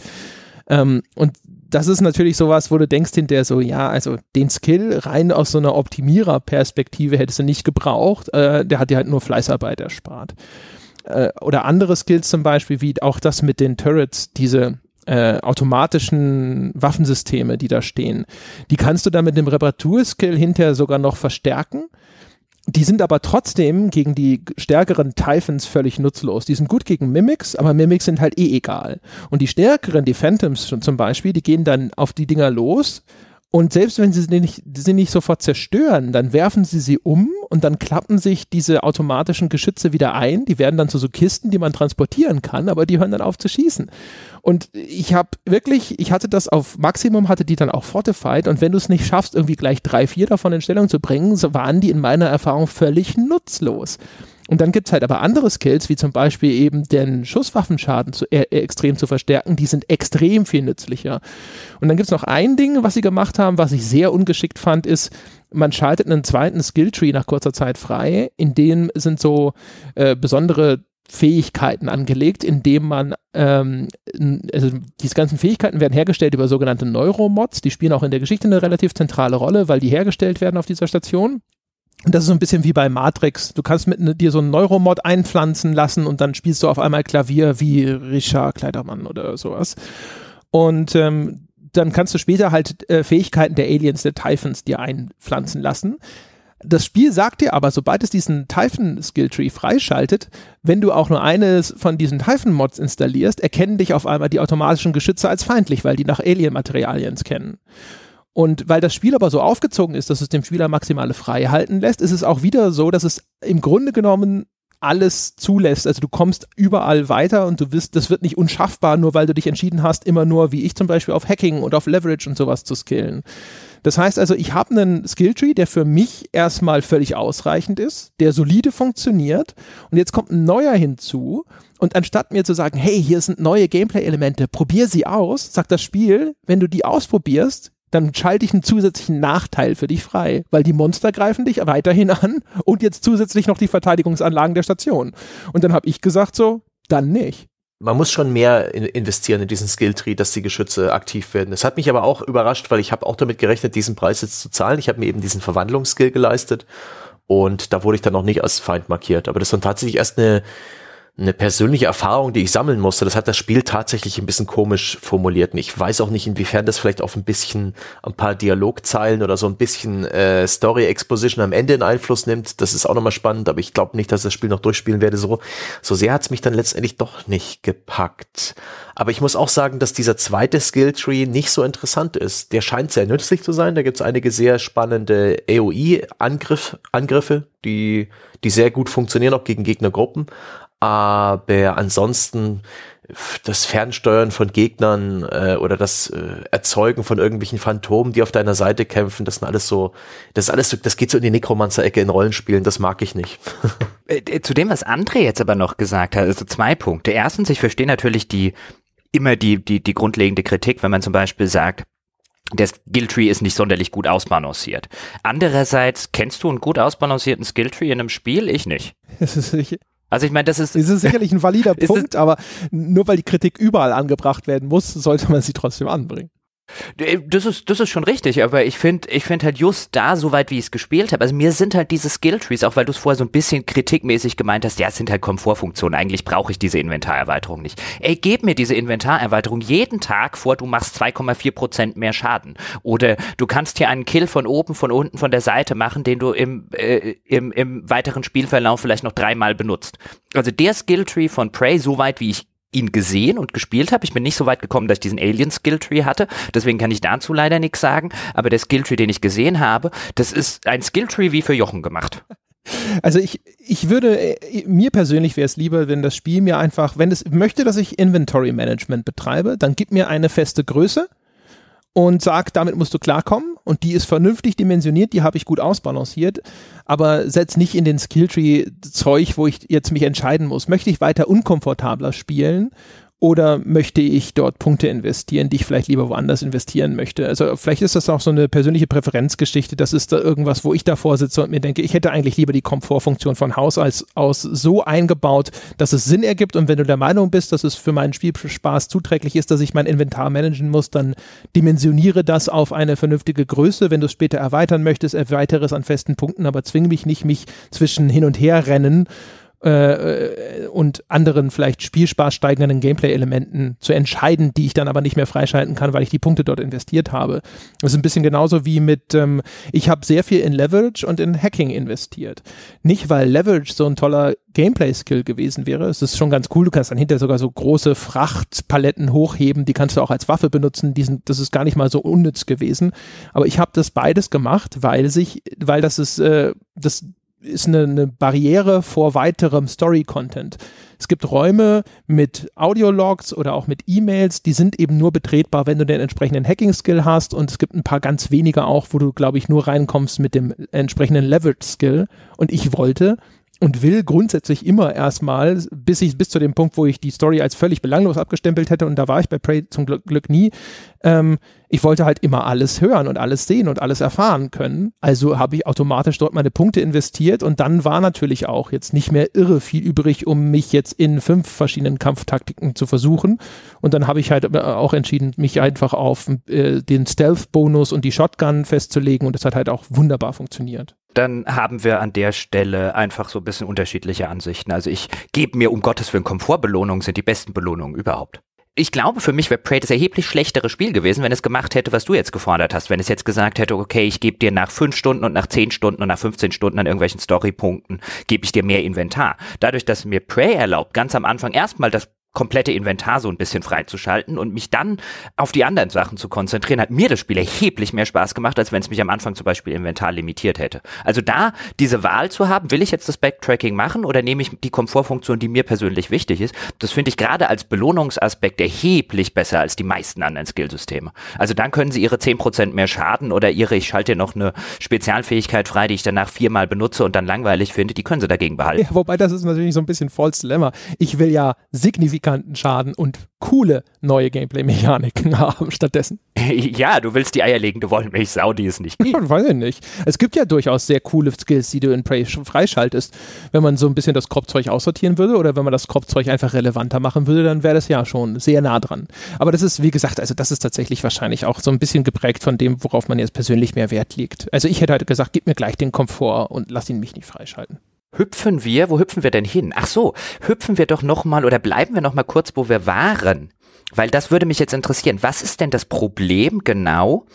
Ähm, und das ist natürlich sowas, wo du denkst hinterher so, ja, also den Skill rein aus so einer Optimierer-Perspektive hättest du nicht gebraucht. Äh, der hat dir halt nur Fleißarbeit erspart. Äh, oder andere Skills zum Beispiel, wie auch das mit den Turrets, diese äh, automatischen Waffensysteme, die da stehen. Die kannst du dann mit dem Reparaturskill hinterher sogar noch verstärken die sind aber trotzdem gegen die stärkeren Typhons völlig nutzlos. Die sind gut gegen Mimics, aber Mimics sind halt eh egal. Und die stärkeren, die Phantoms zum Beispiel, die gehen dann auf die Dinger los und selbst wenn sie sie nicht, sie nicht sofort zerstören, dann werfen sie sie um und dann klappen sich diese automatischen Geschütze wieder ein. Die werden dann zu so Kisten, die man transportieren kann, aber die hören dann auf zu schießen. Und ich habe wirklich, ich hatte das auf Maximum, hatte die dann auch fortified und wenn du es nicht schaffst, irgendwie gleich drei, vier davon in Stellung zu bringen, so waren die in meiner Erfahrung völlig nutzlos. Und dann gibt's halt aber andere Skills, wie zum Beispiel eben den Schusswaffenschaden zu, äh, extrem zu verstärken, die sind extrem viel nützlicher. Und dann gibt's noch ein Ding, was sie gemacht haben, was ich sehr ungeschickt fand, ist, man schaltet einen zweiten Skilltree nach kurzer Zeit frei, in dem sind so äh, besondere Fähigkeiten angelegt, indem man, ähm, also diese ganzen Fähigkeiten werden hergestellt über sogenannte Neuromods, die spielen auch in der Geschichte eine relativ zentrale Rolle, weil die hergestellt werden auf dieser Station. Und das ist so ein bisschen wie bei Matrix. Du kannst mit ne, dir so einen Neuromod einpflanzen lassen und dann spielst du auf einmal Klavier wie Richard Kleidermann oder sowas. Und ähm, dann kannst du später halt äh, Fähigkeiten der Aliens, der Typhons dir einpflanzen lassen. Das Spiel sagt dir aber, sobald es diesen Typhon Skilltree freischaltet, wenn du auch nur eines von diesen Typhon Mods installierst, erkennen dich auf einmal die automatischen Geschütze als feindlich, weil die nach Alien Materialien scannen. Und weil das Spiel aber so aufgezogen ist, dass es dem Spieler maximale Freiheit halten lässt, ist es auch wieder so, dass es im Grunde genommen alles zulässt. Also du kommst überall weiter und du wirst, das wird nicht unschaffbar, nur weil du dich entschieden hast, immer nur, wie ich zum Beispiel, auf Hacking und auf Leverage und sowas zu skillen. Das heißt also, ich habe einen Skilltree, der für mich erstmal völlig ausreichend ist, der solide funktioniert und jetzt kommt ein neuer hinzu und anstatt mir zu sagen, hey, hier sind neue Gameplay-Elemente, probier sie aus, sagt das Spiel, wenn du die ausprobierst, dann schalte ich einen zusätzlichen Nachteil für dich frei, weil die Monster greifen dich weiterhin an und jetzt zusätzlich noch die Verteidigungsanlagen der Station. Und dann habe ich gesagt so, dann nicht. Man muss schon mehr in, investieren in diesen Skilltree, dass die Geschütze aktiv werden. Das hat mich aber auch überrascht, weil ich habe auch damit gerechnet, diesen Preis jetzt zu zahlen. Ich habe mir eben diesen Verwandlungsskill geleistet und da wurde ich dann noch nicht als Feind markiert. Aber das war tatsächlich erst eine eine persönliche Erfahrung, die ich sammeln musste. Das hat das Spiel tatsächlich ein bisschen komisch formuliert. Und ich weiß auch nicht, inwiefern das vielleicht auf ein bisschen ein paar Dialogzeilen oder so ein bisschen äh, Story Exposition am Ende in Einfluss nimmt. Das ist auch nochmal spannend, aber ich glaube nicht, dass ich das Spiel noch durchspielen werde. So, so sehr hat's mich dann letztendlich doch nicht gepackt. Aber ich muss auch sagen, dass dieser zweite Skilltree nicht so interessant ist. Der scheint sehr nützlich zu sein. Da gibt's einige sehr spannende AOE-Angriffe, die, die sehr gut funktionieren, auch gegen Gegnergruppen aber ansonsten das Fernsteuern von Gegnern äh, oder das äh, Erzeugen von irgendwelchen Phantomen, die auf deiner Seite kämpfen, das sind alles so, das ist alles so, das geht so in die Necromancer-Ecke in Rollenspielen, das mag ich nicht. Äh, zu dem, was André jetzt aber noch gesagt hat, also zwei Punkte. Erstens, ich verstehe natürlich die immer die, die, die grundlegende Kritik, wenn man zum Beispiel sagt, der Skilltree ist nicht sonderlich gut ausbalanciert. Andererseits, kennst du einen gut ausbalancierten Skilltree in einem Spiel? Ich nicht. Das ist, ich, also ich meine, das ist. Das ist sicherlich ein valider Punkt, aber nur weil die Kritik überall angebracht werden muss, sollte man sie trotzdem anbringen. Äh, das ist, das ist schon richtig, aber ich finde ich finde halt just da, soweit wie ich es gespielt habe, also mir sind halt diese Skilltrees, auch weil du es vorher so ein bisschen kritikmäßig gemeint hast, ja, es sind halt Komfortfunktionen, eigentlich brauche ich diese Inventarerweiterung nicht. Ey, gib mir diese Inventarerweiterung jeden Tag vor, du machst 2,4% mehr Schaden. Oder du kannst hier einen Kill von oben, von unten, von der Seite machen, den du im, äh, im, im weiteren Spielverlauf vielleicht noch dreimal benutzt. Also der Skilltree von Prey, soweit wie ich ihn gesehen und gespielt habe. Ich bin nicht so weit gekommen, dass ich diesen Alien Skilltree hatte, deswegen kann ich dazu leider nichts sagen, aber der Skilltree, den ich gesehen habe, das ist ein Skilltree wie für Jochen gemacht. Also ich, ich würde, äh, mir persönlich wäre es lieber, wenn das Spiel mir einfach, wenn es möchte, dass ich Inventory Management betreibe, dann gib mir eine feste Größe und sagt, damit musst du klarkommen. Und die ist vernünftig dimensioniert, die habe ich gut ausbalanciert, aber setz nicht in den Skilltree Zeug, wo ich jetzt mich entscheiden muss, möchte ich weiter unkomfortabler spielen oder möchte ich dort Punkte investieren, die ich vielleicht lieber woanders investieren möchte? Also vielleicht ist das auch so eine persönliche Präferenzgeschichte. Das ist da irgendwas, wo ich davor sitze und mir denke, ich hätte eigentlich lieber die Komfortfunktion von Haus aus, aus so eingebaut, dass es Sinn ergibt. Und wenn du der Meinung bist, dass es für meinen Spielspaß zuträglich ist, dass ich mein Inventar managen muss, dann dimensioniere das auf eine vernünftige Größe. Wenn du es später erweitern möchtest, erweitere es an festen Punkten, aber zwinge mich nicht, mich zwischen hin und her rennen äh, und anderen vielleicht Spielspaß steigernden Gameplay-Elementen zu entscheiden, die ich dann aber nicht mehr freischalten kann, weil ich die Punkte dort investiert habe. Das ist ein bisschen genauso wie mit, ähm, ich habe sehr viel in Leverage und in Hacking investiert. Nicht, weil Leverage so ein toller Gameplay-Skill gewesen wäre. Es ist schon ganz cool, du kannst dann hinterher sogar so große Frachtpaletten hochheben, die kannst du auch als Waffe benutzen, die sind, das ist gar nicht mal so unnütz gewesen. Aber ich habe das beides gemacht, weil sich, weil das ist, äh, das ist eine, eine Barriere vor weiterem Story-Content. Es gibt Räume mit Audiologs oder auch mit E-Mails, die sind eben nur betretbar, wenn du den entsprechenden Hacking-Skill hast und es gibt ein paar ganz wenige auch, wo du, glaube ich, nur reinkommst mit dem entsprechenden Leverage-Skill. Und ich wollte und will grundsätzlich immer erstmal, bis ich bis zu dem Punkt, wo ich die Story als völlig belanglos abgestempelt hätte, und da war ich bei Prey zum Glück, Glück nie, ähm, ich wollte halt immer alles hören und alles sehen und alles erfahren können. Also habe ich automatisch dort meine Punkte investiert und dann war natürlich auch jetzt nicht mehr irre viel übrig, um mich jetzt in fünf verschiedenen Kampftaktiken zu versuchen. Und dann habe ich halt auch entschieden, mich einfach auf äh, den Stealth-Bonus und die Shotgun festzulegen und das hat halt auch wunderbar funktioniert dann haben wir an der Stelle einfach so ein bisschen unterschiedliche Ansichten. Also ich gebe mir um Gottes Willen Komfortbelohnungen sind die besten Belohnungen überhaupt. Ich glaube, für mich wäre Prey das erheblich schlechtere Spiel gewesen, wenn es gemacht hätte, was du jetzt gefordert hast. Wenn es jetzt gesagt hätte, okay, ich gebe dir nach fünf Stunden und nach zehn Stunden und nach 15 Stunden an irgendwelchen Storypunkten, gebe ich dir mehr Inventar. Dadurch, dass mir Prey erlaubt, ganz am Anfang erstmal das komplette Inventar so ein bisschen freizuschalten und mich dann auf die anderen Sachen zu konzentrieren, hat mir das Spiel erheblich mehr Spaß gemacht, als wenn es mich am Anfang zum Beispiel Inventar limitiert hätte. Also da diese Wahl zu haben, will ich jetzt das Backtracking machen oder nehme ich die Komfortfunktion, die mir persönlich wichtig ist, das finde ich gerade als Belohnungsaspekt erheblich besser als die meisten anderen Skillsysteme. Also dann können sie ihre 10% mehr Schaden oder ihre, ich schalte noch eine Spezialfähigkeit frei, die ich danach viermal benutze und dann langweilig finde, die können sie dagegen behalten. Ja, wobei das ist natürlich so ein bisschen false Dilemma. Ich will ja signifikant signifikanten Schaden und coole neue Gameplay-Mechaniken haben stattdessen. Ja, du willst die eierlegende Wollmilchsau, die es nicht gibt. Weiß ich nicht. Es gibt ja durchaus sehr coole Skills, die du in Prey freischaltest. Wenn man so ein bisschen das Kropfzeug aussortieren würde oder wenn man das Kropfzeug einfach relevanter machen würde, dann wäre das ja schon sehr nah dran. Aber das ist, wie gesagt, also das ist tatsächlich wahrscheinlich auch so ein bisschen geprägt von dem, worauf man jetzt persönlich mehr Wert legt. Also ich hätte halt gesagt, gib mir gleich den Komfort und lass ihn mich nicht freischalten. Hüpfen wir, wo hüpfen wir denn hin? Ach so, hüpfen wir doch nochmal oder bleiben wir nochmal kurz, wo wir waren. Weil das würde mich jetzt interessieren. Was ist denn das Problem genau?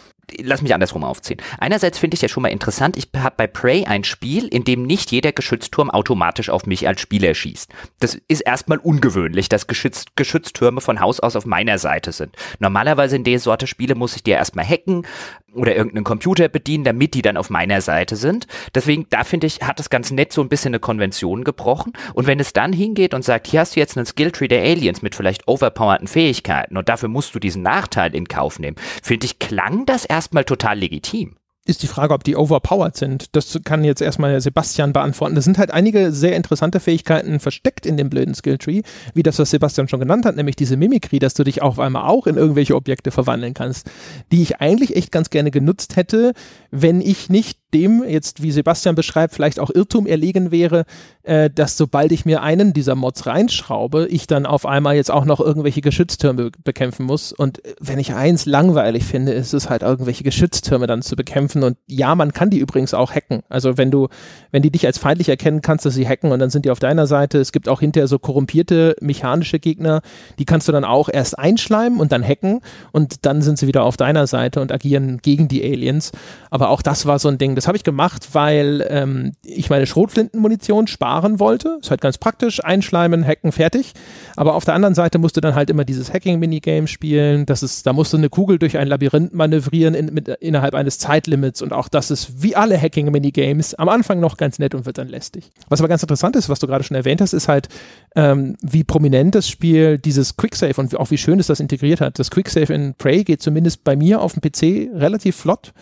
Lass mich andersrum aufziehen. Einerseits finde ich ja schon mal interessant, ich habe bei Prey ein Spiel, in dem nicht jeder Geschützturm automatisch auf mich als Spieler schießt. Das ist erstmal ungewöhnlich, dass Geschütz Geschütztürme von Haus aus auf meiner Seite sind. Normalerweise in der Sorte Spiele muss ich dir erstmal hacken, oder irgendeinen Computer bedienen, damit die dann auf meiner Seite sind. Deswegen, da finde ich, hat das ganz nett so ein bisschen eine Konvention gebrochen. Und wenn es dann hingeht und sagt, hier hast du jetzt einen Skilltree der Aliens mit vielleicht overpowerten Fähigkeiten und dafür musst du diesen Nachteil in Kauf nehmen, finde ich, klang das erstmal total legitim ist die Frage, ob die overpowered sind. Das kann jetzt erstmal Sebastian beantworten. Es sind halt einige sehr interessante Fähigkeiten versteckt in dem blöden Skilltree, wie das, was Sebastian schon genannt hat, nämlich diese Mimikry, dass du dich auf einmal auch in irgendwelche Objekte verwandeln kannst, die ich eigentlich echt ganz gerne genutzt hätte, wenn ich nicht dem jetzt, wie Sebastian beschreibt, vielleicht auch Irrtum erlegen wäre, äh, dass sobald ich mir einen dieser Mods reinschraube, ich dann auf einmal jetzt auch noch irgendwelche Geschütztürme bekämpfen muss. Und wenn ich eins langweilig finde, ist es halt irgendwelche Geschütztürme dann zu bekämpfen. Und ja, man kann die übrigens auch hacken. Also wenn du, wenn die dich als feindlich erkennen, kannst du sie hacken und dann sind die auf deiner Seite. Es gibt auch hinterher so korrumpierte mechanische Gegner, die kannst du dann auch erst einschleimen und dann hacken und dann sind sie wieder auf deiner Seite und agieren gegen die Aliens. Aber auch das war so ein Ding, das habe ich gemacht, weil ähm, ich meine Schrotflintenmunition sparen wollte. Ist halt ganz praktisch, einschleimen, hacken, fertig. Aber auf der anderen Seite musst du dann halt immer dieses Hacking-Minigame spielen. Das ist, da musst du eine Kugel durch ein Labyrinth manövrieren in, mit, innerhalb eines Zeitlimits. Und auch das ist wie alle Hacking-Minigames am Anfang noch ganz nett und wird dann lästig. Was aber ganz interessant ist, was du gerade schon erwähnt hast, ist halt, ähm, wie prominent das Spiel dieses Quicksave und auch wie schön es das integriert hat. Das Quicksave in Prey geht zumindest bei mir auf dem PC relativ flott.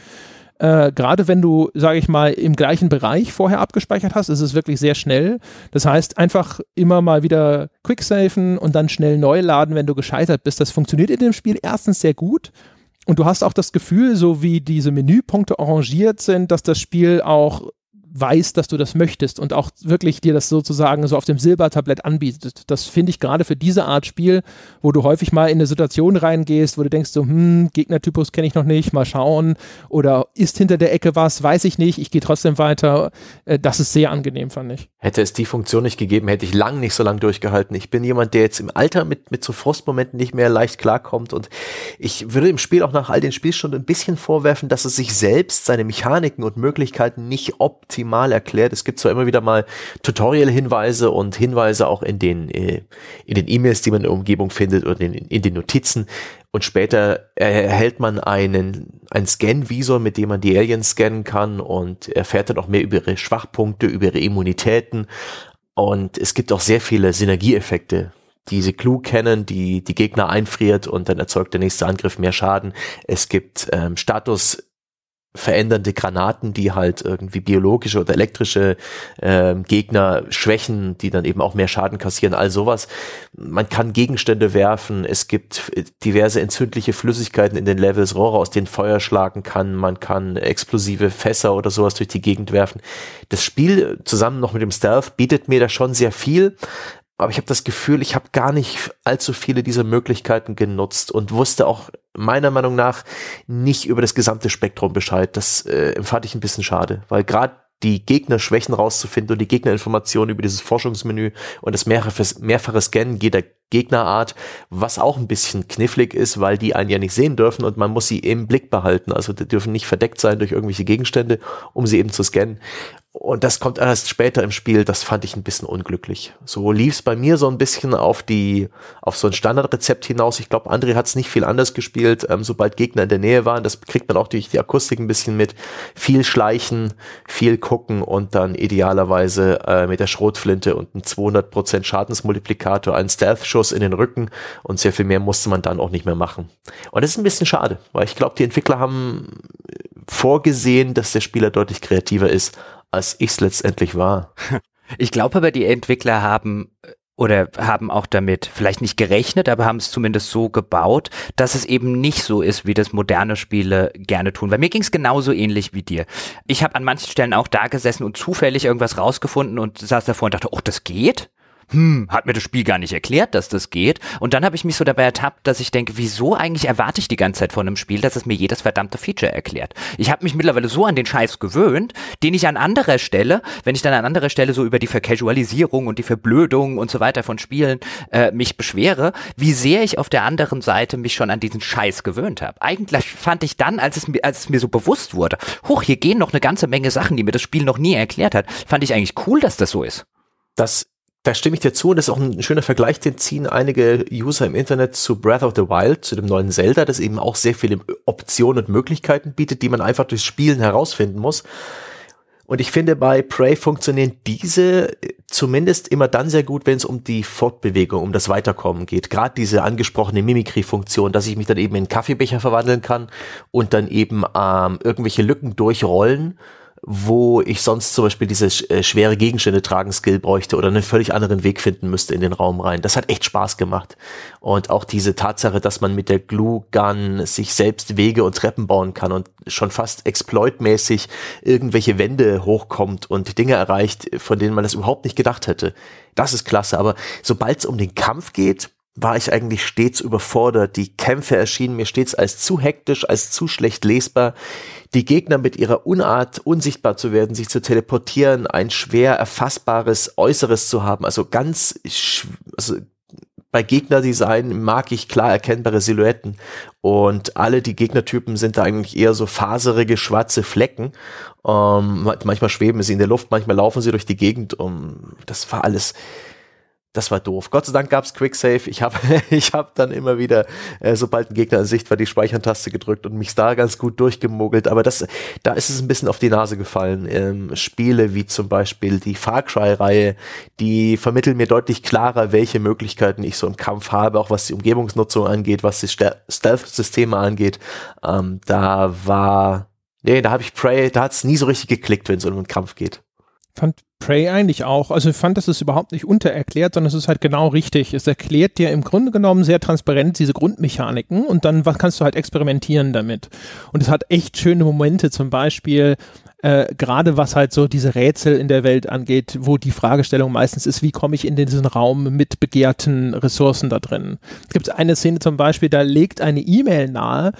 Äh, Gerade wenn du, sage ich mal, im gleichen Bereich vorher abgespeichert hast, ist es wirklich sehr schnell. Das heißt, einfach immer mal wieder quicksafen und dann schnell neu laden, wenn du gescheitert bist. Das funktioniert in dem Spiel erstens sehr gut. Und du hast auch das Gefühl, so wie diese Menüpunkte arrangiert sind, dass das Spiel auch weiß, dass du das möchtest und auch wirklich dir das sozusagen so auf dem Silbertablett anbietet. Das finde ich gerade für diese Art Spiel, wo du häufig mal in eine Situation reingehst, wo du denkst so, hm, Gegnertypus kenne ich noch nicht, mal schauen oder ist hinter der Ecke was, weiß ich nicht, ich gehe trotzdem weiter. Äh, das ist sehr angenehm, fand ich. Hätte es die Funktion nicht gegeben, hätte ich lang nicht so lange durchgehalten. Ich bin jemand, der jetzt im Alter mit, mit so Frustmomenten nicht mehr leicht klarkommt und ich würde im Spiel auch nach all den Spielstunden ein bisschen vorwerfen, dass es sich selbst seine Mechaniken und Möglichkeiten nicht optimal maximal erklärt. Es gibt zwar immer wieder mal Tutorial-Hinweise und Hinweise auch in den äh, in den E-Mails, die man in der Umgebung findet oder in, in den Notizen. Und später erhält man einen, einen Scan-Visor, mit dem man die Aliens scannen kann und erfährt dann auch mehr über ihre Schwachpunkte, über ihre Immunitäten. Und es gibt auch sehr viele Synergieeffekte. Diese Clue kennen, die die Gegner einfriert und dann erzeugt der nächste Angriff mehr Schaden. Es gibt ähm, Status verändernde Granaten, die halt irgendwie biologische oder elektrische äh, Gegner schwächen, die dann eben auch mehr Schaden kassieren, all sowas. Man kann Gegenstände werfen, es gibt diverse entzündliche Flüssigkeiten in den Levels, Rohre, aus denen Feuer schlagen kann, man kann explosive Fässer oder sowas durch die Gegend werfen. Das Spiel zusammen noch mit dem Stealth bietet mir da schon sehr viel, aber ich habe das Gefühl, ich habe gar nicht allzu viele dieser Möglichkeiten genutzt und wusste auch meiner Meinung nach nicht über das gesamte Spektrum Bescheid. Das äh, empfand ich ein bisschen schade, weil gerade die Gegnerschwächen rauszufinden und die Gegnerinformationen über dieses Forschungsmenü und das mehrfache, mehrfache Scannen jeder Gegnerart, was auch ein bisschen knifflig ist, weil die einen ja nicht sehen dürfen und man muss sie im Blick behalten. Also die dürfen nicht verdeckt sein durch irgendwelche Gegenstände, um sie eben zu scannen. Und das kommt erst später im Spiel, das fand ich ein bisschen unglücklich. So lief es bei mir so ein bisschen auf die, auf so ein Standardrezept hinaus. Ich glaube, André hat es nicht viel anders gespielt, ähm, sobald Gegner in der Nähe waren. Das kriegt man auch durch die Akustik ein bisschen mit. Viel schleichen, viel gucken und dann idealerweise äh, mit der Schrotflinte und einem 200% Schadensmultiplikator einen Stealth-Schuss in den Rücken und sehr viel mehr musste man dann auch nicht mehr machen. Und das ist ein bisschen schade, weil ich glaube, die Entwickler haben vorgesehen, dass der Spieler deutlich kreativer ist als ich es letztendlich war. Ich glaube aber, die Entwickler haben oder haben auch damit vielleicht nicht gerechnet, aber haben es zumindest so gebaut, dass es eben nicht so ist, wie das moderne Spiele gerne tun. Weil mir ging es genauso ähnlich wie dir. Ich habe an manchen Stellen auch da gesessen und zufällig irgendwas rausgefunden und saß davor und dachte, oh, das geht? Hm, hat mir das Spiel gar nicht erklärt, dass das geht. Und dann habe ich mich so dabei ertappt, dass ich denke, wieso eigentlich erwarte ich die ganze Zeit von einem Spiel, dass es mir jedes verdammte Feature erklärt. Ich habe mich mittlerweile so an den Scheiß gewöhnt, den ich an anderer Stelle, wenn ich dann an anderer Stelle so über die Vercasualisierung und die Verblödung und so weiter von Spielen äh, mich beschwere, wie sehr ich auf der anderen Seite mich schon an diesen Scheiß gewöhnt habe. Eigentlich fand ich dann, als es, mir, als es mir so bewusst wurde, hoch, hier gehen noch eine ganze Menge Sachen, die mir das Spiel noch nie erklärt hat, fand ich eigentlich cool, dass das so ist. Das da stimme ich dir zu und das ist auch ein schöner Vergleich, den ziehen einige User im Internet zu Breath of the Wild, zu dem neuen Zelda, das eben auch sehr viele Optionen und Möglichkeiten bietet, die man einfach durchs Spielen herausfinden muss. Und ich finde, bei Prey funktionieren diese zumindest immer dann sehr gut, wenn es um die Fortbewegung, um das Weiterkommen geht. Gerade diese angesprochene Mimikry-Funktion, dass ich mich dann eben in Kaffeebecher verwandeln kann und dann eben ähm, irgendwelche Lücken durchrollen wo ich sonst zum Beispiel diese äh, schwere Gegenstände tragen Skill bräuchte oder einen völlig anderen Weg finden müsste in den Raum rein. Das hat echt Spaß gemacht. Und auch diese Tatsache, dass man mit der Glue Gun sich selbst Wege und Treppen bauen kann und schon fast exploitmäßig irgendwelche Wände hochkommt und Dinge erreicht, von denen man das überhaupt nicht gedacht hätte. Das ist klasse. Aber sobald es um den Kampf geht, war ich eigentlich stets überfordert. Die Kämpfe erschienen mir stets als zu hektisch, als zu schlecht lesbar. Die Gegner mit ihrer Unart, unsichtbar zu werden, sich zu teleportieren, ein schwer erfassbares Äußeres zu haben, also ganz, also bei Gegnerdesign mag ich klar erkennbare Silhouetten und alle die Gegnertypen sind da eigentlich eher so faserige schwarze Flecken. Ähm, manchmal schweben sie in der Luft, manchmal laufen sie durch die Gegend. Um, das war alles das war doof. Gott sei Dank gab's Quicksave. Ich habe ich hab dann immer wieder, äh, sobald ein Gegner in Sicht war, die Speichern-Taste gedrückt und mich da ganz gut durchgemogelt. Aber das, da ist es ein bisschen auf die Nase gefallen. Ähm, Spiele wie zum Beispiel die Far Cry-Reihe, die vermitteln mir deutlich klarer, welche Möglichkeiten ich so im Kampf habe, auch was die Umgebungsnutzung angeht, was die Stealth-Systeme angeht. Ähm, da war, nee, da habe ich Prey, da hat's nie so richtig geklickt, wenn es um einen Kampf geht. Fand Prey eigentlich auch. Also ich fand, das ist überhaupt nicht untererklärt, sondern es ist halt genau richtig. Es erklärt dir im Grunde genommen sehr transparent diese Grundmechaniken und dann kannst du halt experimentieren damit. Und es hat echt schöne Momente, zum Beispiel äh, gerade was halt so diese Rätsel in der Welt angeht, wo die Fragestellung meistens ist, wie komme ich in diesen Raum mit begehrten Ressourcen da drin. Es gibt eine Szene zum Beispiel, da legt eine E-Mail nahe,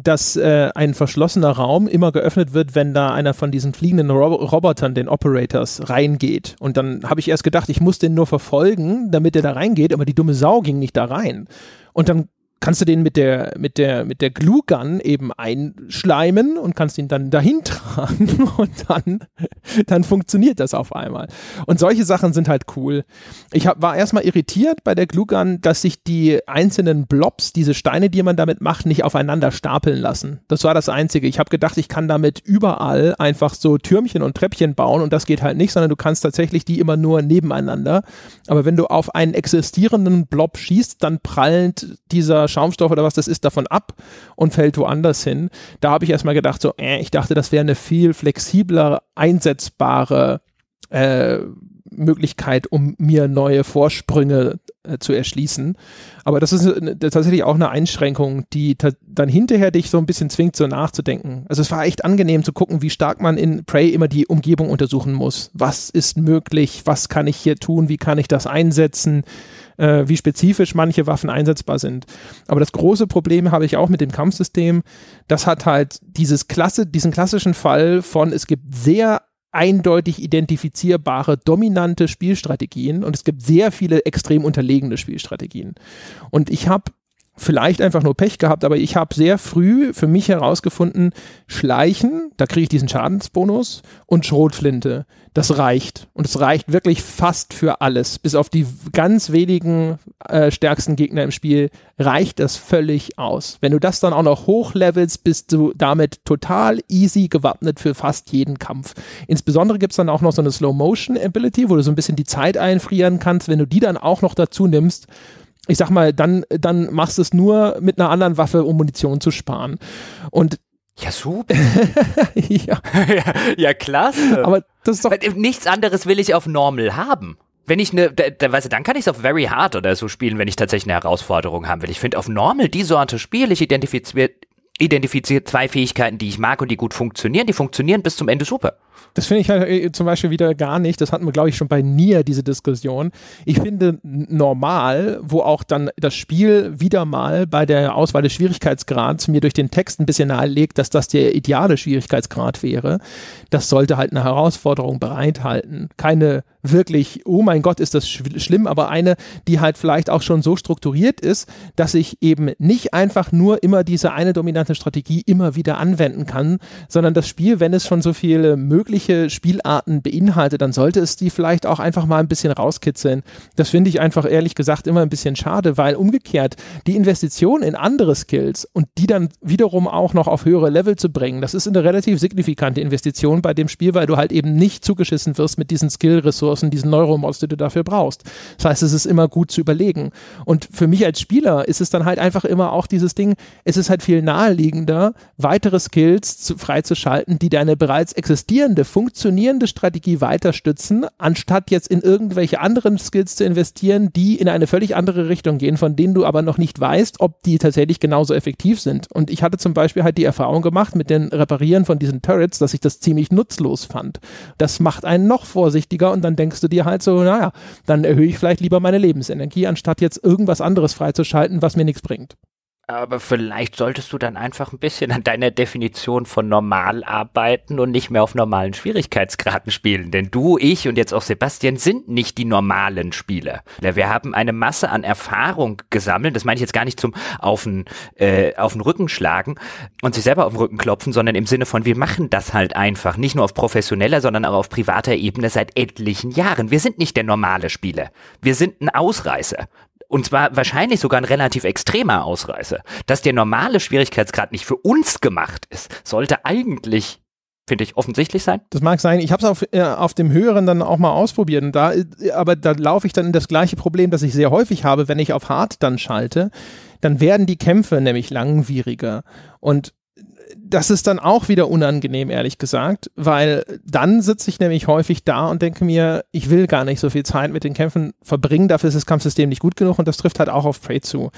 dass äh, ein verschlossener Raum immer geöffnet wird, wenn da einer von diesen fliegenden Rob Robotern, den Operators, reingeht. Und dann habe ich erst gedacht, ich muss den nur verfolgen, damit er da reingeht, aber die dumme Sau ging nicht da rein. Und dann kannst du den mit der, mit der, mit der Glue Gun eben einschleimen und kannst ihn dann dahin tragen und dann, dann funktioniert das auf einmal. Und solche Sachen sind halt cool. Ich hab, war erstmal irritiert bei der Glue Gun, dass sich die einzelnen Blobs, diese Steine, die man damit macht, nicht aufeinander stapeln lassen. Das war das Einzige. Ich habe gedacht, ich kann damit überall einfach so Türmchen und Treppchen bauen und das geht halt nicht, sondern du kannst tatsächlich die immer nur nebeneinander. Aber wenn du auf einen existierenden Blob schießt, dann prallt dieser Schaumstoff oder was das ist davon ab und fällt woanders hin. Da habe ich erstmal gedacht, so, äh, ich dachte, das wäre eine viel flexibler einsetzbare äh, Möglichkeit, um mir neue Vorsprünge äh, zu erschließen. Aber das ist eine, tatsächlich auch eine Einschränkung, die dann hinterher dich so ein bisschen zwingt, so nachzudenken. Also es war echt angenehm zu gucken, wie stark man in Prey immer die Umgebung untersuchen muss. Was ist möglich? Was kann ich hier tun? Wie kann ich das einsetzen? Äh, wie spezifisch manche Waffen einsetzbar sind. Aber das große Problem habe ich auch mit dem Kampfsystem. Das hat halt dieses Klasse, diesen klassischen Fall von, es gibt sehr eindeutig identifizierbare dominante Spielstrategien und es gibt sehr viele extrem unterlegene Spielstrategien. Und ich habe vielleicht einfach nur Pech gehabt, aber ich habe sehr früh für mich herausgefunden, Schleichen, da kriege ich diesen Schadensbonus und Schrotflinte, das reicht. Und es reicht wirklich fast für alles. Bis auf die ganz wenigen äh, stärksten Gegner im Spiel reicht das völlig aus. Wenn du das dann auch noch hochlevelst, bist du damit total easy gewappnet für fast jeden Kampf. Insbesondere gibt es dann auch noch so eine Slow-Motion-Ability, wo du so ein bisschen die Zeit einfrieren kannst. Wenn du die dann auch noch dazu nimmst, ich sag mal, dann, dann machst du es nur mit einer anderen Waffe, um Munition zu sparen. Und ja, super. ja. ja. ja, klasse. Aber das ist doch. Nichts anderes will ich auf Normal haben. wenn ich eine, da, da, weißt du, dann kann ich es auf Very Hard oder so spielen, wenn ich tatsächlich eine Herausforderung haben will. Ich finde auf Normal die Sorte Spiel, ich identifiziere identifiziere zwei Fähigkeiten, die ich mag und die gut funktionieren. Die funktionieren bis zum Ende super. Das finde ich halt äh, zum Beispiel wieder gar nicht. Das hatten wir, glaube ich, schon bei Nier, diese Diskussion. Ich finde normal, wo auch dann das Spiel wieder mal bei der Auswahl des Schwierigkeitsgrads mir durch den Text ein bisschen nahelegt, dass das der ideale Schwierigkeitsgrad wäre. Das sollte halt eine Herausforderung bereithalten. Keine wirklich, oh mein Gott, ist das schlimm, aber eine, die halt vielleicht auch schon so strukturiert ist, dass ich eben nicht einfach nur immer diese eine dominante Strategie immer wieder anwenden kann, sondern das Spiel, wenn es schon so viele mögliche Spielarten beinhaltet, dann sollte es die vielleicht auch einfach mal ein bisschen rauskitzeln. Das finde ich einfach ehrlich gesagt immer ein bisschen schade, weil umgekehrt die Investition in andere Skills und die dann wiederum auch noch auf höhere Level zu bringen, das ist eine relativ signifikante Investition bei dem Spiel, weil du halt eben nicht zugeschissen wirst mit diesen Skill-Ressourcen Ressourcen, diesen Neuromods, die du dafür brauchst. Das heißt, es ist immer gut zu überlegen. Und für mich als Spieler ist es dann halt einfach immer auch dieses Ding, es ist halt viel naheliegender, weitere Skills zu, freizuschalten, die deine bereits existierende, funktionierende Strategie weiter stützen, anstatt jetzt in irgendwelche anderen Skills zu investieren, die in eine völlig andere Richtung gehen, von denen du aber noch nicht weißt, ob die tatsächlich genauso effektiv sind. Und ich hatte zum Beispiel halt die Erfahrung gemacht mit den Reparieren von diesen Turrets, dass ich das ziemlich nutzlos fand. Das macht einen noch vorsichtiger und dann denkst du dir halt so, naja, dann erhöhe ich vielleicht lieber meine Lebensenergie, anstatt jetzt irgendwas anderes freizuschalten, was mir nichts bringt. Aber vielleicht solltest du dann einfach ein bisschen an deiner Definition von normal arbeiten und nicht mehr auf normalen Schwierigkeitsgraden spielen. Denn du, ich und jetzt auch Sebastian sind nicht die normalen Spieler. Wir haben eine Masse an Erfahrung gesammelt. Das meine ich jetzt gar nicht zum auf den, äh, auf den Rücken schlagen und sich selber auf den Rücken klopfen, sondern im Sinne von, wir machen das halt einfach. Nicht nur auf professioneller, sondern auch auf privater Ebene seit etlichen Jahren. Wir sind nicht der normale Spieler. Wir sind ein Ausreißer und zwar wahrscheinlich sogar ein relativ extremer Ausreißer. Dass der normale Schwierigkeitsgrad nicht für uns gemacht ist, sollte eigentlich finde ich, offensichtlich sein. Das mag sein. Ich habe es auf, äh, auf dem höheren dann auch mal ausprobiert. Und da, aber da laufe ich dann in das gleiche Problem, das ich sehr häufig habe, wenn ich auf Hard dann schalte. Dann werden die Kämpfe nämlich langwieriger. Und das ist dann auch wieder unangenehm, ehrlich gesagt, weil dann sitze ich nämlich häufig da und denke mir, ich will gar nicht so viel Zeit mit den Kämpfen verbringen, dafür ist das Kampfsystem nicht gut genug und das trifft halt auch auf Prey zu.